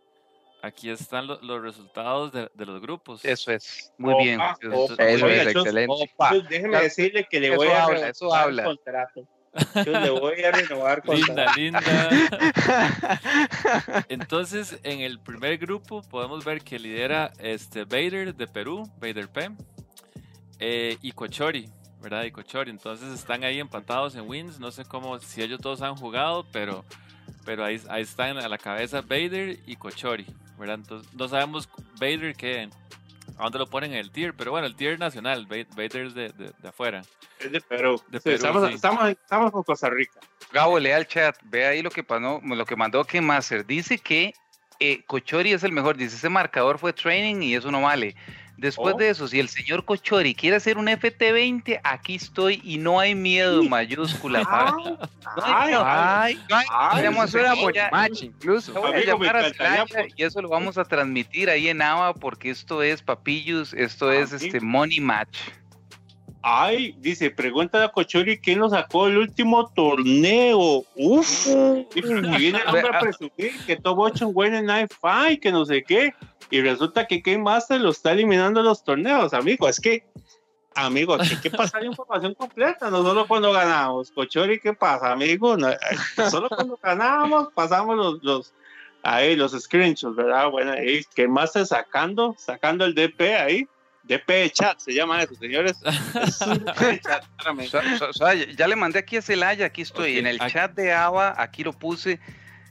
Aquí están los resultados de, los grupos. Eso es, muy bien. eso, es excelente. déjeme decirle que le voy a habla, eso habla. contrato. (laughs) Yo le voy a renovar Linda, linda. (laughs) Entonces, en el primer grupo podemos ver que lidera este Vader de Perú, Vader P. Eh, y Cochori, ¿verdad? Y Cochori. Entonces están ahí empatados en wins. No sé cómo, si ellos todos han jugado, pero, pero ahí, ahí están a la cabeza Vader y Cochori, ¿verdad? Entonces no sabemos Vader qué, a dónde lo ponen en el tier, pero bueno, el tier nacional, Vader es de, de, afuera. Es de Perú. estamos, estamos, con Costa Rica. Gabo, lea el chat, ve ahí lo que, pasó, lo que mandó Ken Master. Dice que eh, Cochori es el mejor, dice ese marcador fue training y eso no vale. Después oh. de eso, si el señor Cochori quiere hacer un FT20, aquí estoy y no hay miedo mayúscula. Ah, ay, ay, ay, match incluso. Voy a llamar a y eso lo vamos a transmitir ahí en AVA porque esto es Papillus, esto ah, es este Money Match. Ay, dice, pregunta a Cochori quién lo sacó el último torneo. Uf, y viene el hombre a presumir que todo ocho un buen en Night Fight, que no sé qué y resulta que Game Master lo está eliminando los torneos, amigo. Es que, amigo, aquí hay que pasar información completa, no solo cuando ganamos. Cochori, ¿qué pasa, amigo? No, (laughs) solo cuando ganamos pasamos los, los, ahí, los screenshots, ¿verdad? Bueno, ahí Game Master sacando, sacando el DP ahí. DP de chat, se llama eso, señores. (laughs) ya le mandé aquí a Celaya, aquí estoy, en el chat de ABA, aquí lo puse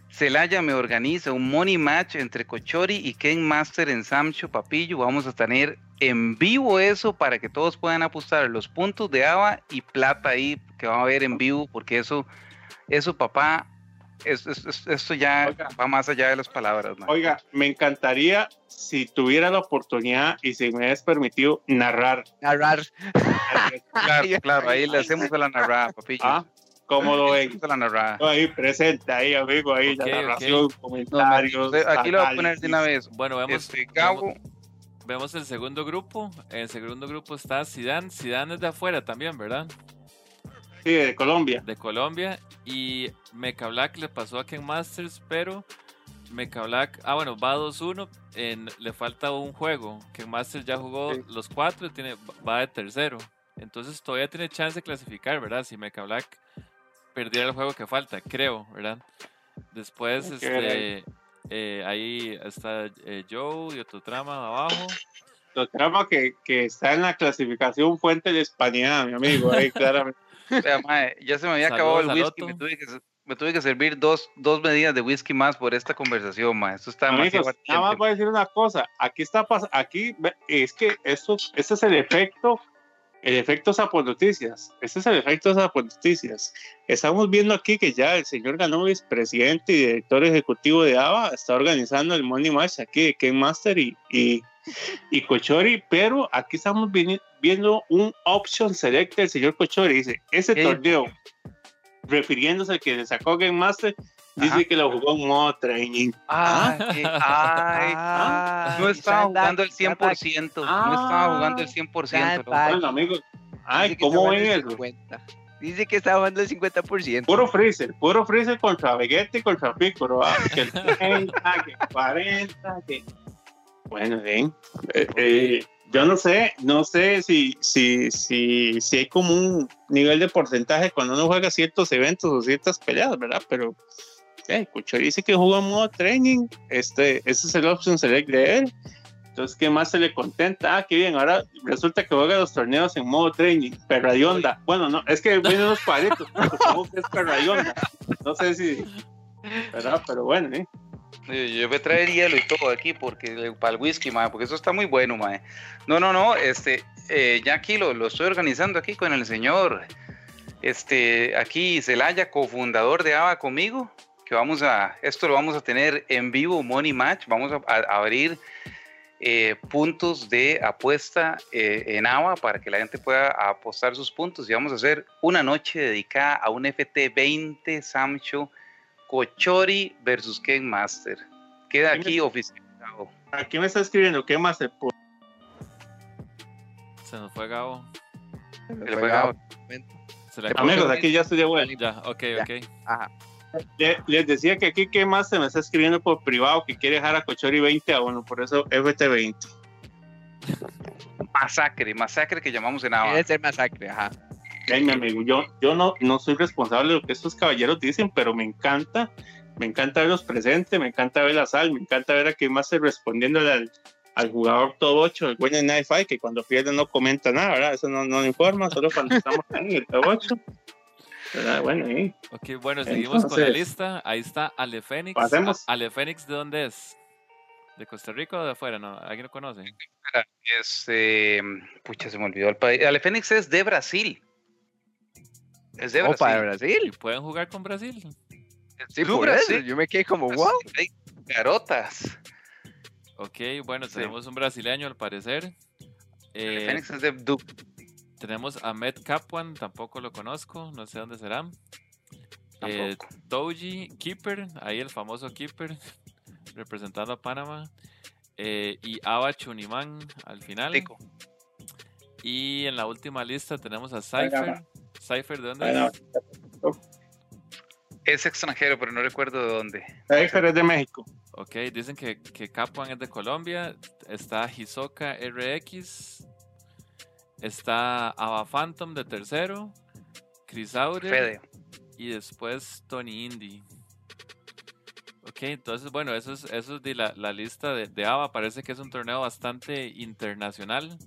Celaya me organiza un money match entre Cochori y Ken Master en Samcho Papillo. Vamos a tener en vivo eso para que todos puedan apostar los puntos de ABA y plata ahí que va a haber en vivo, porque eso, eso papá, esto ya va más allá de las palabras. Oiga, me encantaría si tuviera la oportunidad y si me es permitido narrar. Narrar. claro, (laughs) claro, ahí le hacemos a la narrada, papillo. ¿Ah? ¿Cómo lo ven? Ahí presente, ahí, amigo, ahí la narración, comentarios. aquí lo voy a poner de una vez. Bueno, vemos, este, vemos, el segundo grupo. En el segundo grupo está Zidane. Zidane es de afuera también, ¿verdad? Sí, de Colombia. De Colombia. Y Mecha Black le pasó a Ken Masters, pero Mecha Black, ah bueno, va 2-1, le falta un juego. Ken Masters ya jugó los cuatro, tiene, va de tercero. Entonces todavía tiene chance de clasificar, ¿verdad? Si Mecha Black perdiera el juego que falta, creo, ¿verdad? Después, este, eh, ahí está eh, Joe y otro trama abajo. Otro trama que, que, está en la clasificación fuente de España, mi amigo, ahí (laughs) claramente. ya se me había acabado el whisky, me tuve, que, me tuve que servir dos, dos medidas de whisky más por esta conversación, ma. Esto está Amigos, Nada más voy a decir una cosa, aquí está aquí es que esto, este es el efecto el efecto Sapo Noticias. Este es el efecto Sapo Noticias. Estamos viendo aquí que ya el señor Ganovis, presidente y director ejecutivo de ABA, está organizando el Money Match aquí de Ken Master y, y, y Cochori, pero aquí estamos viendo un option select del señor Cochori. Dice, ese torneo, refiriéndose al que le sacó Game Master, Dice que lo jugó en modo training. Ah, ay, ah, no estaba jugando el 100%. no estaba jugando el 100%. Bueno, amigos. Ay, ¿cómo ven eso? Dice que estaba jugando el 50%. Puro Freezer, puro Freezer contra Vegeta y contra Piccolo. Ah, que el 30, que 40, que. Bueno, bien. Eh, eh, yo no sé, no sé si, si, si, si hay como un nivel de porcentaje cuando uno juega ciertos eventos o ciertas peleas, ¿verdad? Pero eh, Cochori dice que jugó en modo training, este, ese es el option select de él. Entonces, ¿qué más se le contenta? Ah, qué bien, ahora resulta que juega los torneos en modo training, perrayonda. Bueno, no, es que vienen los cuadritos, supongo que es perrayonda. No sé si, ¿verdad? Pero bueno, ¿eh? Yo voy a traer hielo y todo aquí porque para el whisky, mae, porque eso está muy bueno, mae. No, no, no, este, eh, ya aquí lo, lo, estoy organizando aquí con el señor, este, aquí Celaya, cofundador de ABA conmigo, que vamos a, esto lo vamos a tener en vivo, Money Match, vamos a abrir eh, puntos de apuesta eh, en AVA para que la gente pueda apostar sus puntos y vamos a hacer una noche dedicada a un FT20 Samcho Cochori versus Ken Master. Queda aquí oficializado. Aquí me está escribiendo Ken Master. Se nos fue Gabo. Se le fue Gabo. Amigos, aquí ya estoy de vuelta. Ya, ok, ok. Ajá les decía que aquí que más se me está escribiendo por privado que quiere dejar a Cochori 20 a 1, por eso FT20. Masacre, masacre que llamamos en agua. Es el masacre, ajá. Ay, mi amigo, yo, yo no, no soy responsable de lo que estos caballeros dicen, pero me encanta, me encanta verlos presentes, me encanta ver la sal, me encanta ver a que más se respondiendo al, al jugador top 8, el buen Night Fight, que cuando pierde no comenta nada, ¿verdad? Eso no, no informa, solo cuando estamos en el top 8. Bueno, Ok, bueno, seguimos con la lista. Ahí está Ale Fénix. Pasemos. Ale Fénix, ¿de dónde es? ¿De Costa Rica o de afuera? No, ¿alguien lo conoce? Es, eh, pucha, se me olvidó el país. Ale Fénix es de Brasil. Es de Brasil. de Brasil. ¿Y pueden jugar con Brasil? Sí, por Brasil. Yo me quedé como, wow. Garotas. Ok, bueno, tenemos un brasileño al parecer. Eh, Fénix es de Duke. Tenemos a Matt Kapwan, tampoco lo conozco, no sé dónde será. Eh, Toji Keeper, ahí el famoso Keeper, (laughs) representando a Panamá. Eh, y Ava Chuniman al final. Y en la última lista tenemos a Cypher. Cypher, ¿de dónde es? Es extranjero, pero no recuerdo de dónde. Cypher es de México. Ok, dicen que, que Capuan es de Colombia. Está Hisoka RX, Está Ava Phantom de tercero, Chris Aure y después Tony Indy. Ok, entonces bueno, eso es, eso es de la, la lista de, de, Ava. Parece que es un torneo bastante internacional.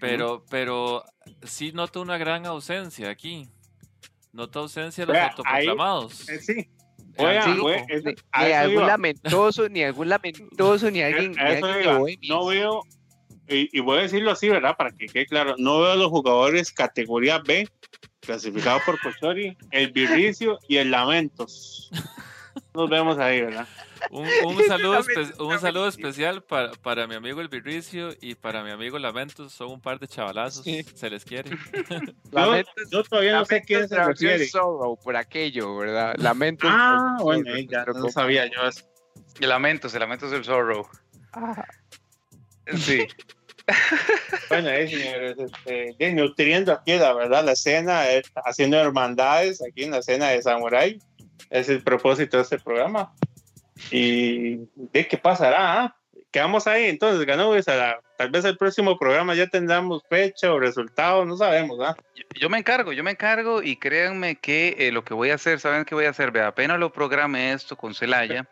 Pero, pero sí noto una gran ausencia aquí. Noto ausencia de los autoproclamados. Eh, sí. ni, algún lamentoso, ni algún lamentoso, ni (laughs) alguien, no veo y, voy a decirlo así, ¿verdad? Para que quede claro, no veo a los jugadores categoría B clasificados por Cochori, el Virricio y el Lamentos. Nos vemos ahí, ¿verdad? Un, saludo, un saludo especial para, para, mi amigo el Virricio y para mi amigo Lamentos. Son un par de chavalazos. Se les quiere. (laughs) yo, todavía no sé quién se refiere. por aquello, ¿verdad? Lamentos. Ah, bueno, ya no sabía yo eso. Lamentos, el Lamentos del Zorro. Sí. (laughs) (laughs) bueno, eh, señores, este, nutriendo aquí, la verdad, la escena, eh, haciendo hermandades aquí en la escena de Samurai. Es el propósito de este programa. ¿Y de qué pasará? Ah? Quedamos ahí, entonces, ganó tal vez el próximo programa ya tendremos fecha o resultados, no sabemos. ¿ah? Yo, me encargo, yo me encargo y créanme que eh, lo que voy a hacer, ¿saben qué voy a hacer? Vea, apenas lo programe esto con Celaya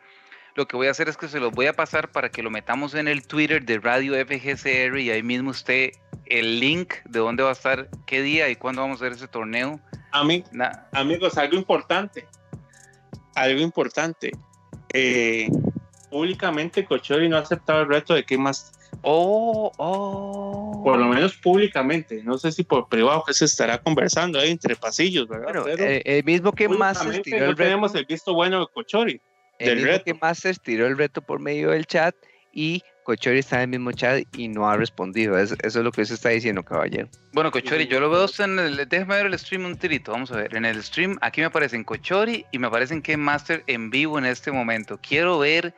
lo que voy a hacer es que se los voy a pasar para que lo metamos en el Twitter de Radio FGCR y ahí mismo esté el link de dónde va a estar, qué día y cuándo vamos a hacer ese torneo. A mí, amigos, algo importante, algo importante. Eh, públicamente Cochori no ha aceptado el reto de que más Oh, oh. Por lo menos públicamente. No sé si por privado que se estará conversando ahí entre pasillos, ¿verdad? Eh, el mismo que más no tenemos el visto bueno de Cochori. El mismo que Masters tiró el reto por medio del chat y Cochori está en el mismo chat y no ha respondido. Eso, es lo que se está diciendo, caballero. Bueno, Cochori, yo lo veo en el. Déjame ver el stream un tirito. Vamos a ver. En el stream, aquí me aparecen Cochori y me aparecen que Master en vivo en este momento. Quiero ver.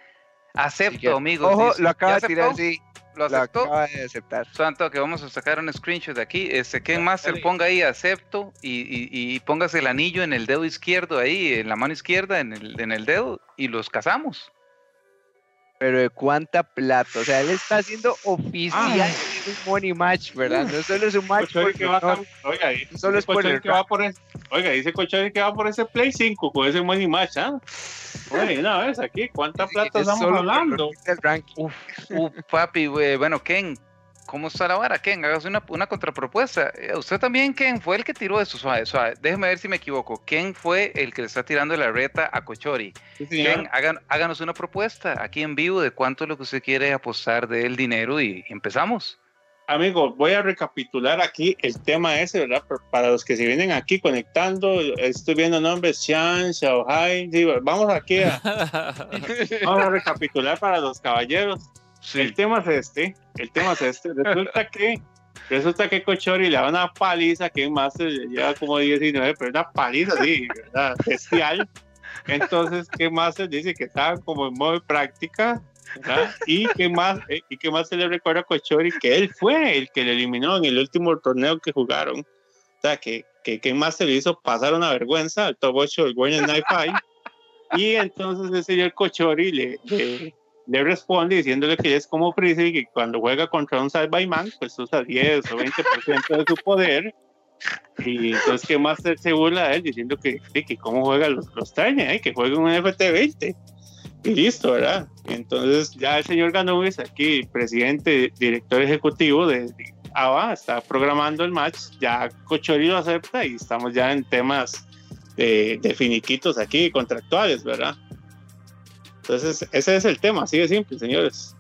Acepto, amigos. Ojo, lo acaba de tirar, sí. ¿Lo aceptó? acaba de aceptar. Santo, que vamos a sacar un screenshot de aquí. Este, Ken Master ponga ahí acepto y, y, y, póngase el anillo en el dedo izquierdo ahí, en la mano izquierda, en el, en el dedo, y los casamos. Pero de cuánta plata, o sea, él está haciendo oficial ah. un money match, ¿verdad? No solo es un match porque va oiga, solo es por el que va por oiga, dice Cochori que va por ese Play 5 con ese money match, ¿ah? Oye, una vez aquí, ¿cuánta plata estamos hablando? Uf, uf, papi, bueno, Ken, ¿cómo está la vara, Ken? Hagas una, una contrapropuesta. Eh, usted también, Ken, fue el que tiró eso, suave, suave. Déjeme ver si me equivoco. Ken fue el que le está tirando la reta a Cochori. Ken, háganos una propuesta aquí en vivo de cuánto es lo que usted quiere apostar del dinero y empezamos. Amigo, voy a recapitular aquí el tema ese, ¿verdad? Para los que se vienen aquí conectando, estoy viendo nombres, Chan, Xiaohai, vamos aquí a, (laughs) vamos a recapitular para los caballeros. El tema es este, el tema es este. Resulta que resulta que Cochori le da una paliza que más lleva como 19, pero una paliza así, ¿verdad? Bestial. Entonces, ¿qué más se dice? Que estaba como en modo de práctica y qué más eh, y qué más se le recuerda a Cochori que él fue el que le eliminó en el último torneo que jugaron o sea que que, que más se le hizo pasar una vergüenza al top 8 del Night Five y entonces el señor Cochori le, le, responde diciéndole que es como Freezer y que cuando juega contra un Man pues usa 10 o 20% de su poder y entonces que más se burla de él diciendo que, que, cómo juega los, los ¿eh? que juega un FT20 y listo, ¿verdad? Entonces ya el señor Ganubis, aquí presidente, director ejecutivo de, ABA, está programando el match, ya Cochori lo acepta y estamos ya en temas de, finiquitos aquí, contractuales, ¿verdad? Entonces ese es el tema, así de simple, señores.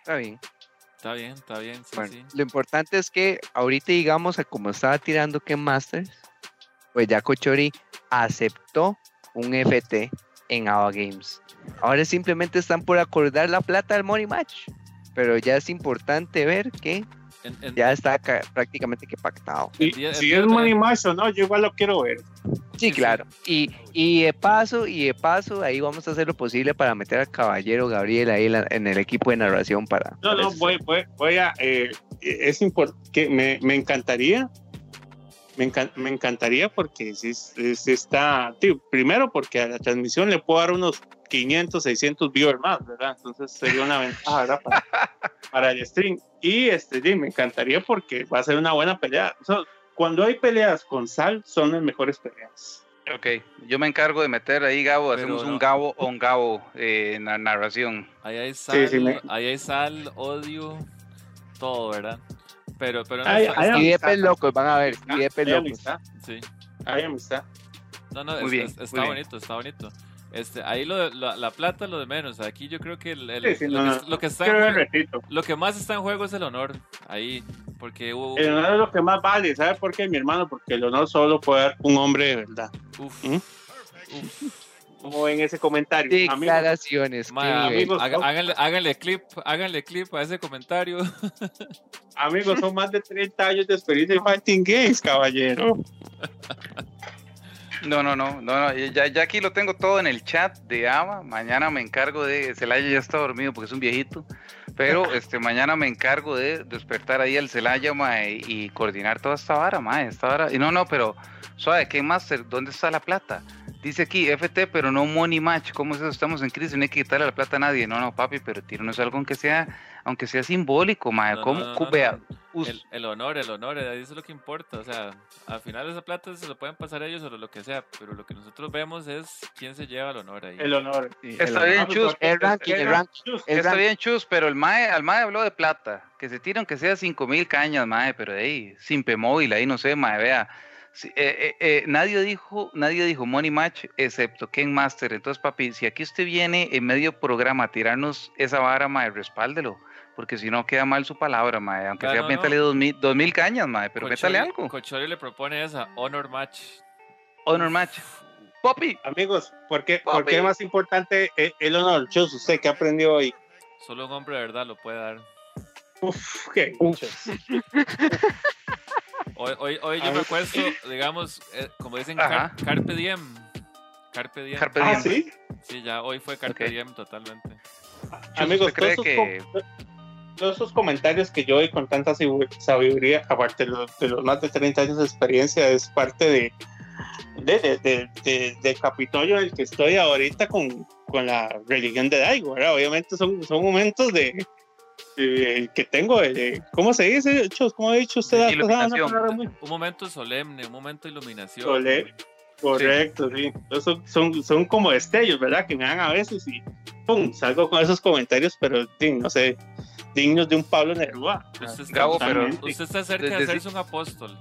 Está bien. Está bien, está bien. Lo importante es que ahorita, digamos, a como estaba tirando Ken Masters, pues ya Cochori aceptó un FT en Ava Games. Ahora simplemente están por acordar la plata del Money Match, pero ya es importante ver que ya está prácticamente que pactado. si es Money Match o no, yo igual lo quiero ver. Sí, claro. Y, y de paso, y de paso, ahí vamos a hacer lo posible para meter al caballero Gabriel ahí en el equipo de narración para. No, no, voy, voy, a. Eh, es importante, me, me encantaría me, me, encantaría porque si, está, primero porque a la transmisión le puedo dar unos 500, 600 viewers más, ¿verdad? Entonces sería una ventaja, ¿verdad? Para, el stream. Y este, me encantaría porque va a ser una buena pelea. cuando hay peleas con sal, son las mejores peleas. Ok, yo me encargo de meter ahí, Gabo, hacemos un Gabo o un Gabo eh, en la narración. Ahí hay sal, ahí hay sal, odio, todo, ¿verdad? Pero, pero no hay, hay locos, van a ver. Y locos. Sí. Hay amistad. No, no, muy bien, está bonito, está bonito. Este, ahí lo, la plata lo de menos. Aquí yo creo que el, lo, que, está lo que más está en juego es el honor. Ahí, porque el honor es lo que más vale. ¿Sabe por qué, mi hermano? Porque el honor solo puede dar un hombre de verdad. Uf. ¿Mm? Uf como en ese comentario. Declaraciones. amigos, háganle, clip, háganle clip a ese comentario. (laughs) Amigos, son más de 30 años de experiencia en Fighting Games, caballero. (laughs) No, no, no, no, Ya, ya, aquí lo tengo todo en el chat de Ava. Mañana me encargo de. Celaya ya está dormido porque es un viejito. Pero (laughs) este mañana me encargo de despertar ahí al Celaya y coordinar toda esta vara, ma, esta vara. Y no, no, pero suave, ¿qué más? ¿Dónde está la plata? Dice aquí FT, pero no money match. ¿Cómo es eso? Estamos en crisis, no hay que quitarle la plata a nadie. No, no, papi, pero tíranos algo aunque sea, aunque sea simbólico, madre. ¿Cómo? vea, el, honor, el honor, eso es lo que importa. O sea, al final esa plata se lo pueden pasar ellos o lo que sea, pero lo que nosotros vemos es quién se lleva el honor ahí. El honor. está bien, Chus. El ranking, el ranking. Está bien, Chus, pero el MAE, al MAE habló de plata. Que se tire aunque sea 5 mil cañas, MAE, pero de ahí, sin P-Móvil, ahí no sé, MAE, vea eh, eh, eh, nadie dijo, nadie dijo Money Match excepto Ken Master. Entonces, papi, si aquí usted viene en medio programa a tirarnos esa vara, mae, respáldelo. Porque si no queda mal su palabra, mae. Aunque sea, métale dos, mil, dos mil cañas, mae. Pero métale algo. Cochori le propone esa, Honor Match. Honor Match. Papi. Amigos, ¿por qué, ¿por qué es más importante el, honor? Chus, ¿usted qué aprendió hoy? Solo un hombre de verdad lo puede dar. Uf, qué. (laughs) Hoy, hoy, yo me acuerdo, digamos, eh, como dicen, Carpe Diem. Carpe Diem. Carpe Diem. ¿Ah, sí? Sí, ya hoy fue Carpe Diem totalmente. Amigos, cree todos, que... esos todos esos comentarios que yo doy con tanta sabiduría, aparte de los, de los, más de 30 años de experiencia, es parte de, de, de, de, de Capitolio en el que estoy ahorita con, con la religión de Daigo, ¿verdad? Obviamente son, son momentos de, eh, que tengo, eh, ¿cómo se dice? ¿Cómo ha dicho usted? Un momento solemne, un momento de iluminación. Correcto, sí. Son, son, son, como destellos, ¿verdad? Que me dan a veces y ¡pum! salgo con esos comentarios, pero no sé, dignos de un Pablo Neruda. Usted está, Gabo, pero usted está cerca de, hacerse un apóstol.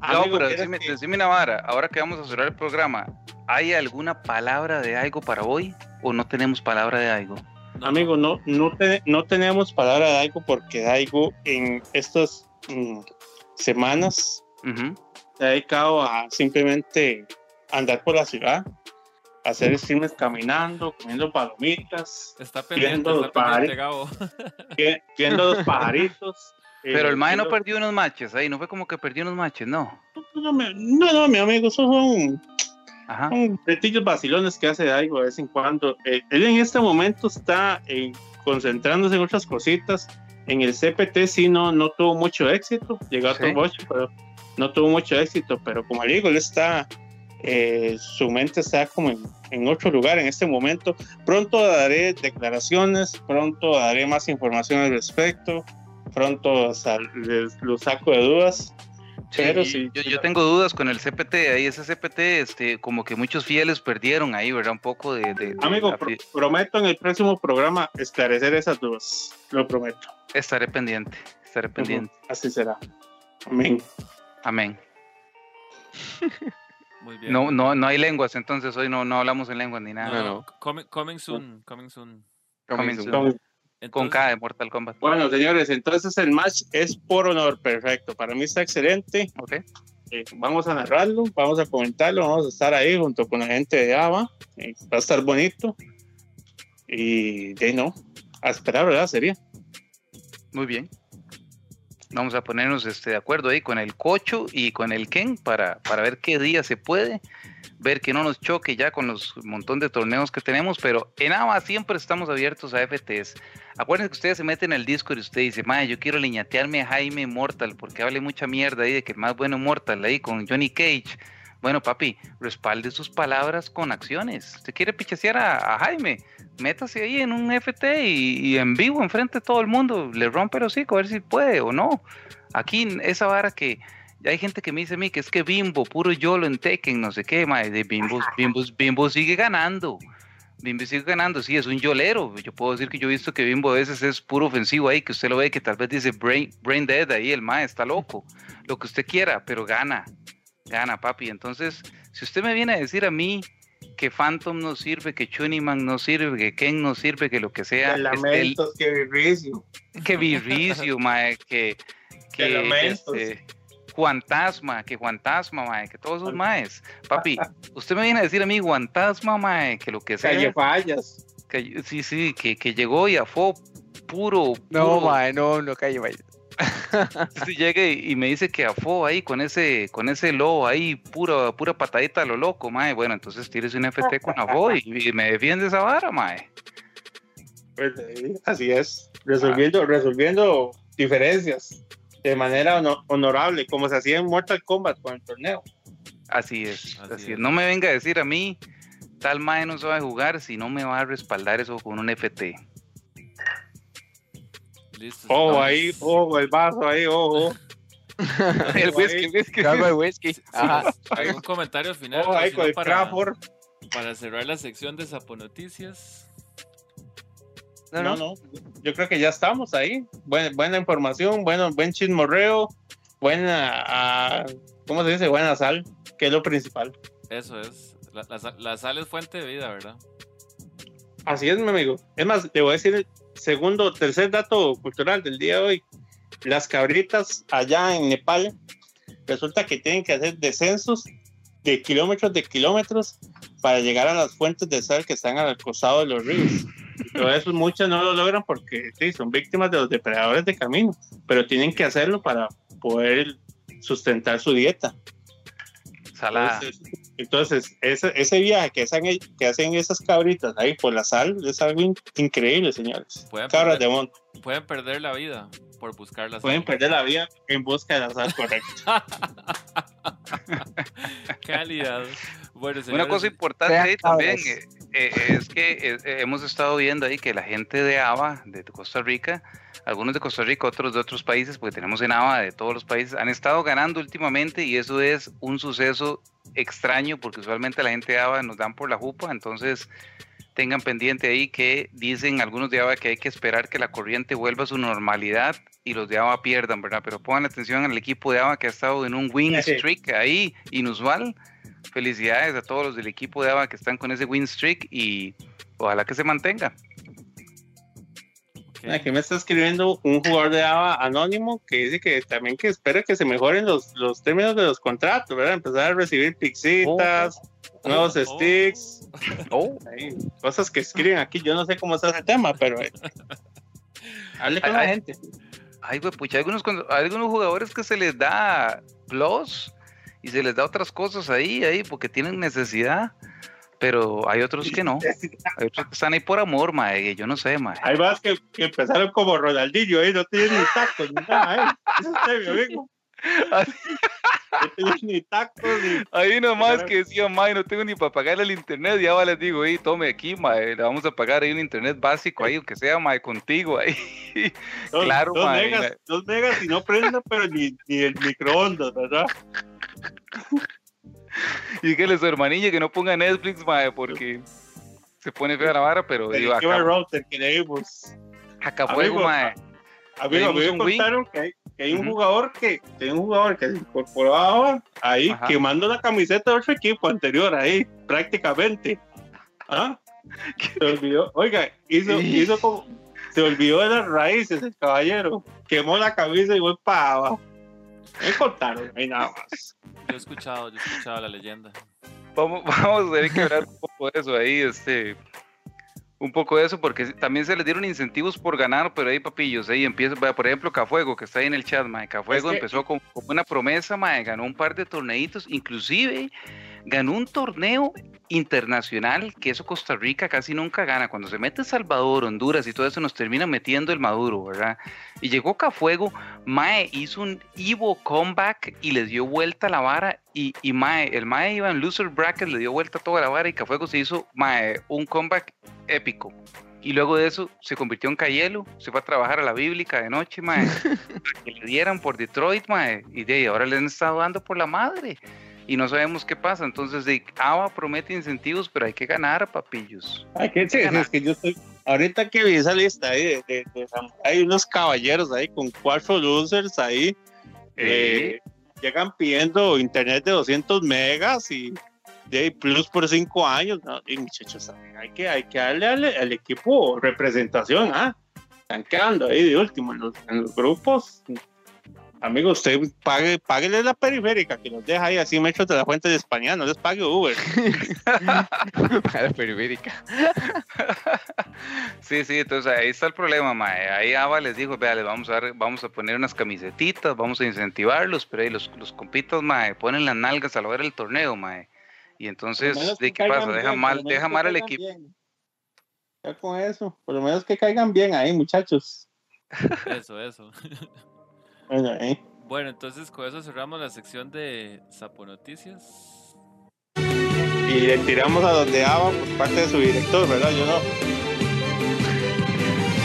No, pero decime, decime una vara, ahora que vamos a cerrar el programa, ¿hay alguna palabra de algo para hoy o no tenemos palabra de algo? Amigo, no, no, no tenemos palabra de algo porque algo en estas mm, semanas se ha dedicado a simplemente andar por la ciudad, hacer streams caminando, comiendo palomitas, está viendo, los pajaritos, viendo los (laughs) pajaritos. Pero el eh, Mae no perdió unos matches ahí, no fue como que perdió unos matches, no. No, no, mi amigo, esos son, Ajá. son vacilones que hace algo de vez en cuando. Eh, él en este momento está eh, concentrándose en otras cositas. En el CPT sí no, no tuvo mucho éxito, llegó a ¿Sí? pero no tuvo mucho éxito. Pero como le digo, él está, su mente está como en, en otro lugar en este momento. Pronto daré declaraciones, pronto daré más información al respecto pronto les, lo saco de dudas. Pero sí, yo, tengo dudas con el CPT, ahí ese CPT, este, como que muchos fieles perdieron ahí, ¿verdad? Un poco de... Amigo, prometo en el próximo programa esclarecer esas dudas, lo prometo. Estaré pendiente, estaré pendiente. Así será. Amén. Amén. (laughs) Muy bien. No, no, no hay lenguas, entonces hoy no, no hablamos en lenguas ni nada. No, coming, soon, coming soon. Coming soon con K de Mortal Kombat. Bueno, señores, entonces el match es por honor, perfecto. Para mí está excelente. Ok. Eh, vamos a narrarlo, vamos a comentarlo, vamos a estar ahí junto con la gente de ABA. Eh, va a estar bonito. Y de no, a esperar, ¿verdad? Sería. Muy bien. Vamos a ponernos este, de acuerdo ahí con el Cocho y con el Ken para, para ver qué día se puede ver que no nos choque ya con los montón de torneos que tenemos, pero en ABA siempre estamos abiertos a FTs. Acuérdense que ustedes se meten en el disco y usted dice, madre, yo quiero liñatearme a Jaime Mortal, porque hable mucha mierda ahí de que más bueno Mortal ahí con Johnny Cage. Bueno, papi, respalde sus palabras con acciones. Usted quiere pichasear a, Jaime, métase ahí en un FT y, en vivo, enfrente de todo el mundo, le rompe el hocico, a ver si puede o no. Aquí, esa vara que hay gente que me dice a mí que es que Bimbo, puro YOLO en Tekken, no sé qué, mae, de Bimbo, Bimbo, Bimbo sigue ganando. Bimbo sigue ganando, sí, es un yolero. Yo puedo decir que yo he visto que Bimbo a veces es puro ofensivo ahí, que usted lo ve que tal vez dice brain, brain dead ahí, el mae está loco. Lo que usted quiera, pero gana, gana, papi. Entonces, si usted me viene a decir a mí que Phantom no sirve, que Chuniman no sirve, que Ken no sirve, que lo que sea. Que lamentos, que virricio. Que virricio, (laughs) mae, que... Que, lamentos. Este, Guantasma, que Guantasma, mae, que todos esos maes. Papi, usted me viene a decir a mí Guantasma, mae, que lo que sea. Calle fallas. Que, sí, sí, que, que llegó y fue puro, No, mae, no, no calle fallas. Si (laughs) llega y, me dice que afo ahí con ese con ese lobo ahí, pura, pura patadita a lo loco, mae. Bueno, entonces tienes un FT con afo y, y, me defiende esa vara, mae. Pues, así es, resolviendo, resolviendo diferencias de manera honorable, como se hacía en Mortal Kombat con el torneo. Así es, así, es. No me venga a decir a mí, tal mae no sabe jugar si no me va a respaldar eso con un FT. Listo, oh, ahí, ojo, el vaso ahí, ojo. (laughs) el whisky, el whisky. el whisky. Hay un comentario final. Oh, ahí con el para, para cerrar la sección de Noticias no, no, Yo creo que ya estamos ahí. Buena, buena información, bueno, buen chismorreo, buena, ah, ¿cómo se dice? Buena sal, que es lo principal. Eso es. La, sal es fuente de vida, ¿verdad? Así es, mi amigo. Es más, te voy a decir el segundo, tercer dato cultural del día de hoy. Las cabritas allá en Nepal, resulta que tienen que hacer descensos de kilómetros de kilómetros para llegar a las fuentes de sal que están al costado de los ríos. Pero eso muchas no lo logran porque sí, son víctimas de los depredadores de camino, pero tienen que hacerlo para poder sustentar su dieta. Entonces, entonces ese, ese, viaje que hacen, que hacen esas cabritas ahí por la sal es algo increíble, señores. Cabras de monte. Pueden perder la vida por buscar la sal. Pueden perder la vida en busca de la sal, correcto. (laughs) Calidad. Una cosa importante ahí también, eh, eh, es que eh, hemos estado viendo ahí que la gente de ABA, de Costa Rica, algunos de Costa Rica, otros de otros países, porque tenemos en ABA de todos los países, han estado ganando últimamente y eso es un suceso extraño porque usualmente la gente de ABA nos dan por la jupa, entonces tengan pendiente ahí que dicen algunos de ABA que hay que esperar que la corriente vuelva a su normalidad y los de ABA pierdan, ¿verdad? Pero pongan atención al equipo de ABA que ha estado en un win streak ahí inusual. Felicidades a todos los del equipo de ABA que están con ese win streak y ojalá que se mantenga. Aquí me está escribiendo un jugador de ABA anónimo que dice que también que espera que se mejoren los, los términos de los contratos, ¿verdad? Empezar a recibir pixitas, oh. nuevos oh. sticks, (laughs) oh. cosas que escriben aquí. Yo no sé cómo está ese tema, pero eh, hable con la gente. Ay, güey, pucha, hay algunos, algunos jugadores que se les da plus y se les da otras cosas ahí, ahí, porque tienen necesidad pero hay otros que no. Hay otros que están ahí por amor, mae, yo no sé, mae. Hay más que, que empezaron como Ronaldinho, ahí no tienen ni tacos ni nada, ¿eh? Eso es amigo. (laughs) (laughs) no ni tacos ni... Ahí nomás que decía, mae, no tengo ni para pagarle el internet, ya les digo, ahí, tome aquí, mae, le vamos a pagar ahí un internet básico ahí, aunque sea, mae, contigo ahí. (laughs) claro, dos Megas, dos megas y no prenda, pero ni, ni el microondas, ¿verdad? (laughs) y que a su hermanilla que no ponga Netflix, mae, porque se pone fea la vara, pero digo, acá, router que leímos. Acá fuego, mae. Amigo, me contaron que hay, que hay un jugador que hay un jugador que se incorporaba ahí quemando la camiseta de otro equipo anterior ahí, prácticamente. ¿Ah? (laughs) Se olvidó, oiga, hizo, hizo como, se olvidó de las raíces el caballero, quemó la camisa y fue para abajo. Me contaron, hay nada más. Yo he escuchado, yo he escuchado la leyenda. Vamos, (laughs) vamos a tener que hablar un poco de eso ahí, este, un poco de eso, porque también se les dieron incentivos por ganar, pero ahí papillos, ahí empieza, por ejemplo, Cafuego, que está ahí en el chat, mae. Cafuego empezó con, una promesa, mae, ganó un par de torneitos, inclusive ganó un torneo internacional, que eso Costa Rica casi nunca gana. Cuando se mete Salvador, Honduras y todo eso, nos termina metiendo el Maduro, ¿verdad? Y llegó Cafuego, Mae hizo un Evo comeback y le dio vuelta la vara. Y, y Mae, el Mae iba en loser bracket, le dio vuelta toda la vara y Cafuego se hizo, Mae, un comeback épico. Y luego de eso se convirtió en Cayelo, se fue a trabajar a la bíblica de noche, mae, (laughs) para que le dieran por Detroit, mae, y de ahí ahora le han estado dando por la madre y no sabemos qué pasa. Entonces, de ABA promete incentivos, pero hay que ganar, papillos. Hay que, es que yo estoy, ahorita que vi esa lista ahí, de, hay unos caballeros ahí con cuatro losers ahí, eh, llegan pidiendo internet de 200 megas y de plus por cinco años, y muchachos, hay que, hay que darle al, equipo representación, ¿ah? Están quedando ahí de último en los, en los grupos, Amigo, usted pague, páguele la periférica, que nos deja ahí así metros de la fuente de España, no les pague Uber. (laughs) la periférica. sí, sí, entonces ahí está el problema, mae. Ahí Ava les dijo, vea, les vamos a vamos a poner unas camisetitas, vamos a incentivarlos, pero ahí los, los compitos, mae, ponen las nalgas a la hora del torneo, mae. Y entonces, ¿de qué pasa? Deja mal, deja mal al equipo. Ya con eso, por lo menos que caigan bien ahí, muchachos. Eso, eso. (laughs) Bueno, entonces con eso cerramos la sección de Sapo Noticias. Y le tiramos a donde Ava por parte de su director, ¿verdad? Yo no.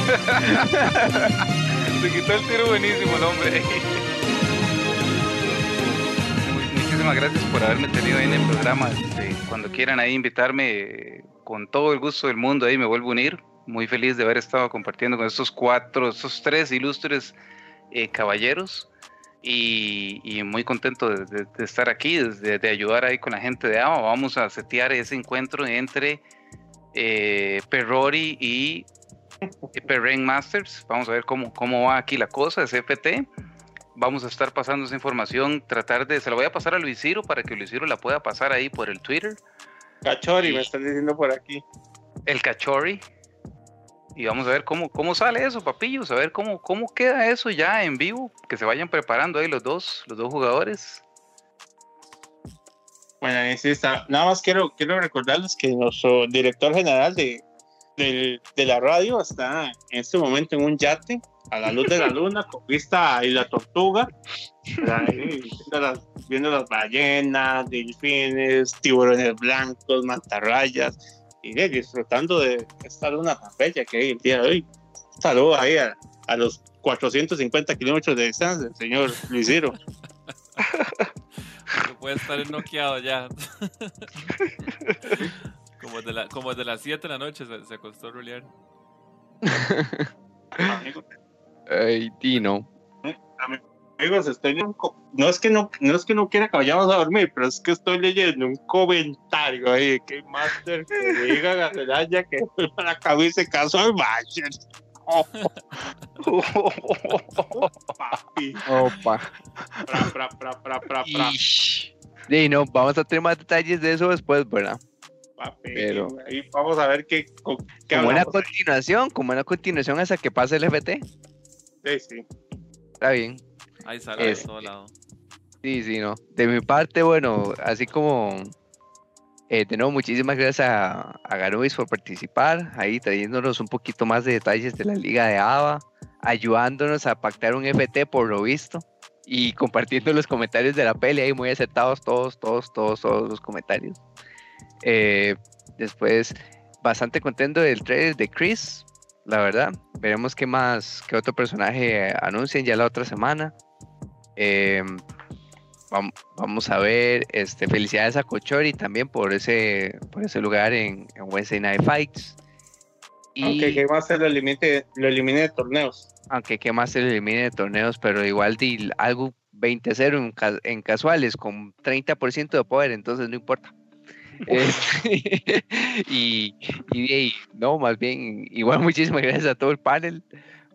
(laughs) Se quitó el tiro buenísimo, el hombre. Muchísimas gracias por haberme tenido ahí en el programa. Este, cuando quieran ahí invitarme, con todo el gusto del mundo, ahí me vuelvo a unir. Muy feliz de haber estado compartiendo con estos cuatro, estos tres ilustres eh, caballeros y, muy contento de, estar aquí, de, ayudar ahí con la gente de AMA. Vamos a setear ese encuentro entre eh, Perrori y Perren Masters. Vamos a ver cómo, cómo va aquí la cosa, CFT. Vamos a estar pasando esa información, tratar de, se la voy a pasar a Luis Ciro para que Luis Ciro la pueda pasar ahí por el Twitter. Cachori, me están diciendo por aquí. El Cachori, y vamos a ver cómo, cómo sale eso, papillos, a ver cómo, cómo queda eso ya en vivo, que se vayan preparando ahí los dos, los dos jugadores. Bueno, sí está. Nada más quiero, quiero recordarles que nuestro director general de, de, la radio está en este momento en un yate a la luz de la luna con vista a la tortuga, viendo las ballenas, delfines, tiburones blancos, mantarrayas y disfrutando de esta luna tan bella que hay el día de hoy. Saludos ahí a, a los 450 kilómetros de distancia, señor Luisiro. puede estar noqueado ya. (laughs) como, de la, como de las 7 de la noche se, se acostó a rulear. Ay, (laughs) Tino. Amigos, estoy no es que no, no es que no quiera que vayamos a dormir, pero es que estoy leyendo un comentario ahí que Master que (laughs) diga a Gacelaya que la cabeza se casó al Master. (laughs) Oh. Papi. Opa. Pra, pra, pra, pra, Sí, no, vamos a tener más detalles de eso después, ¿verdad? Papi, Pero ahí vamos a ver qué, qué como una continuación, como una continuación hasta que pase el FT. Sí, sí. Está bien. Ahí sale de todo lado. Sí, sí, no. De mi parte, bueno, así como eh, de nuevo, muchísimas gracias a, a por participar, ahí trayéndonos un poquito más de detalles de la Liga de ABA, ayudándonos a pactar un FT por lo visto y compartiendo los comentarios de la pelea ahí muy aceptados todos, todos, todos, todos los comentarios. Eh, después, bastante contento del trailer de Chris, la verdad. Veremos qué más, qué otro personaje anuncian ya la otra semana. Eh, vamos a ver, este, felicidades a Cochori también por ese, por ese lugar en, Wednesday Night Fights. Y, aunque que más se lo elimine, lo elimine de torneos. Aunque que más se lo elimine de torneos, pero igual di algo 20-0 en, en, casuales con 30% de poder, entonces no importa. Este, (laughs) y, y, no, más bien, igual (laughs) muchísimas gracias a todo el panel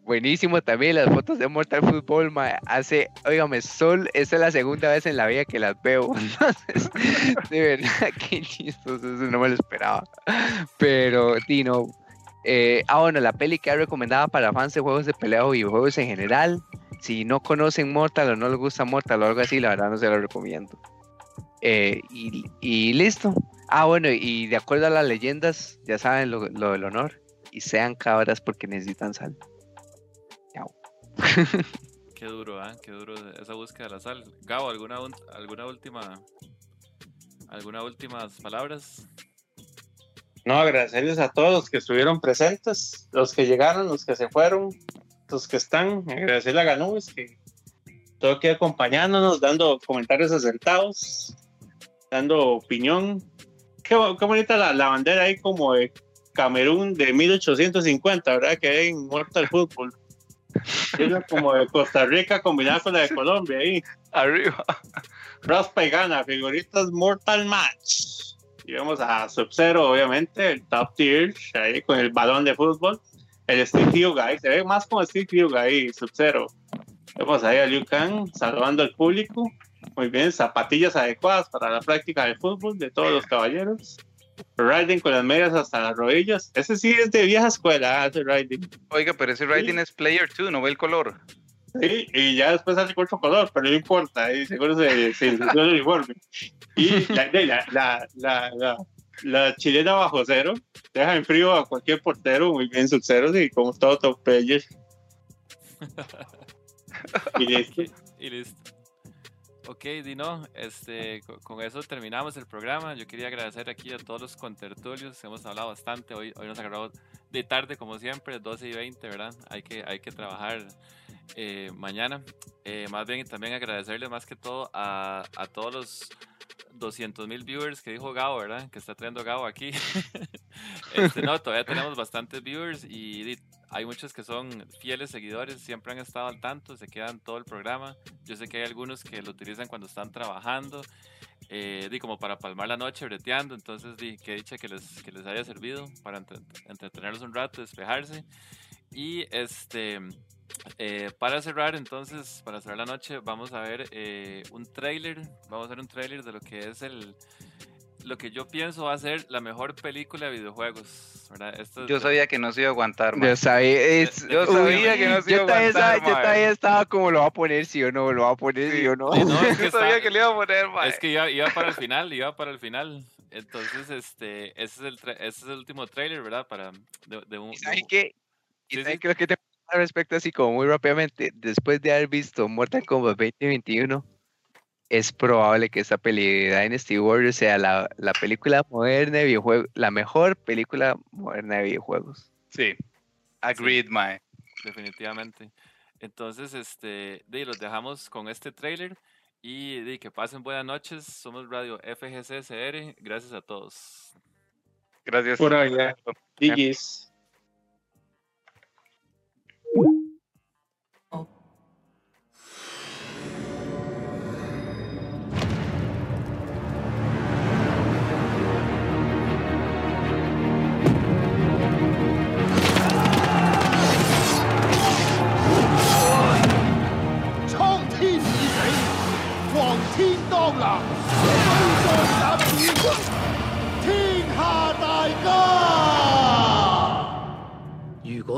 buenísimo también las fotos de Mortal Football, hace, oígame, Sol, esta es la segunda vez en la vida que las veo, (laughs) de verdad, (laughs) qué chistoso, eso no me lo esperaba, pero, Tino, eh, ah, bueno, la peli que ha recomendada para fans de juegos de pelea o videojuegos en general, si no conocen Mortal o no les gusta Mortal o algo así, la verdad no se lo recomiendo. Eh, y, listo. Ah, bueno, y de acuerdo a las leyendas, ya saben lo del honor, y sean cabras porque necesitan sal. Qué duro, ¿eh? Qué duro esa búsqueda de la sal. Gabo, ¿alguna, alguna última alguna últimas palabras? No, agradecerles a todos los que estuvieron presentes, los que llegaron, los que se fueron, los que están. Agradecerle a Ganúes que todo aquí acompañándonos, dando comentarios acertados, dando opinión. Qué, bonita la, la, bandera ahí como de Camerún de 1850, ¿verdad? Que hay en Mortal Football. Es como de Costa Rica combinada con la de Colombia ahí. Arriba. Raspa y gana, figuritas Mortal Match. Y vamos a Sub-Zero, obviamente, el top tier, ahí con el balón de fútbol. El Steve Hyuga, se ve más como Steve Hyuga ahí, Sub-Zero. Vemos ahí a Liu Kang saludando al público. Muy bien, zapatillas adecuadas para la práctica del fútbol de todos los caballeros. Riding con las medias hasta las rodillas. Ese sí es de vieja escuela, ese Riding. Oiga, pero ese Riding es Player 2, no ve el color. Sí, y ya después hace otro color, pero no importa, seguro se, se, el uniforme. Y la, la, la, la, la, chilena bajo cero deja en frío a cualquier portero, muy bien sus ceros y como todo top player. (laughs) y listo. Y listo. Ok, Dino, este, con eso terminamos el programa. Yo quería agradecer aquí a todos los contertulios. Hemos hablado bastante. Hoy, hoy nos agarrado de tarde, como siempre, 12 y 20, ¿verdad? Hay que, hay que trabajar eh, mañana. Eh, más bien, también agradecerle más que todo a, a todos los 200 mil viewers que dijo Gabo, ¿verdad? Que está trayendo Gabo aquí. (laughs) este, no, todavía tenemos bastantes viewers y hay muchos que son fieles seguidores, siempre han estado al tanto, se quedan todo el programa. Yo sé que hay algunos que lo utilizan cuando están trabajando, eh, como para palmar la noche breteando, entonces di que dicha que les, que les haya servido para entretenerlos un rato, despejarse. Y este, eh, para cerrar, entonces, para cerrar la noche, vamos a ver eh, un trailer, vamos a ver un trailer de lo que es el, lo que yo pienso va a ser la mejor película de videojuegos. yo sabía que no se iba a aguantar, Yo sabía, yo sabía que no se iba a aguantar. yo todavía estaba como lo va a poner, sí o no, lo va a poner, sí, o no. yo sabía que le iba a poner, Es que iba, para el final, iba para el final. Entonces, este, ese es el, ese es el último trailer, ¿verdad? Para, de, un, ¿Y qué? ¿Y sí, que te respecto así como muy rápidamente? Después de haber visto Mortal Kombat 2021 es probable que esta peli de Dynasty Warriors sea la, película moderna de videojuegos, la mejor película moderna de videojuegos. Sí, agreed, Mae. Definitivamente. Entonces, este, de, los dejamos con este trailer y de, que pasen buenas noches. Somos Radio FGCSR. Gracias a todos. Gracias. Por allá. Oh.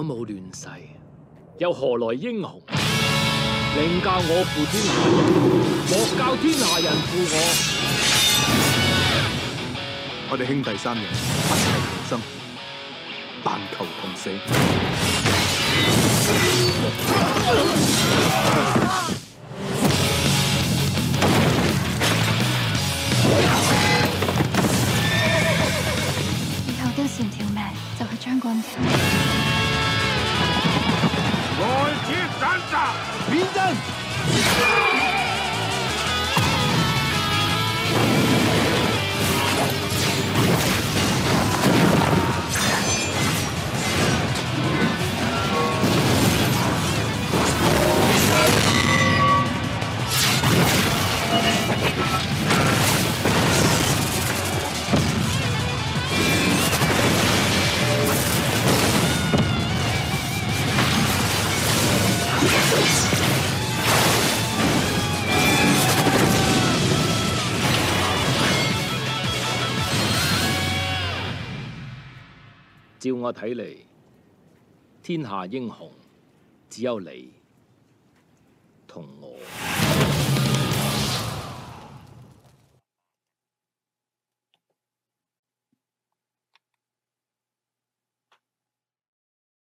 果冇亂世，又何來英雄？寧教我負天下人，莫教天下人負我。我哋兄弟三人不齊同心，但求同死。前條命就係將軍 Volti Santa! Vielen Dank! 照我睇嚟，天下英雄只有你。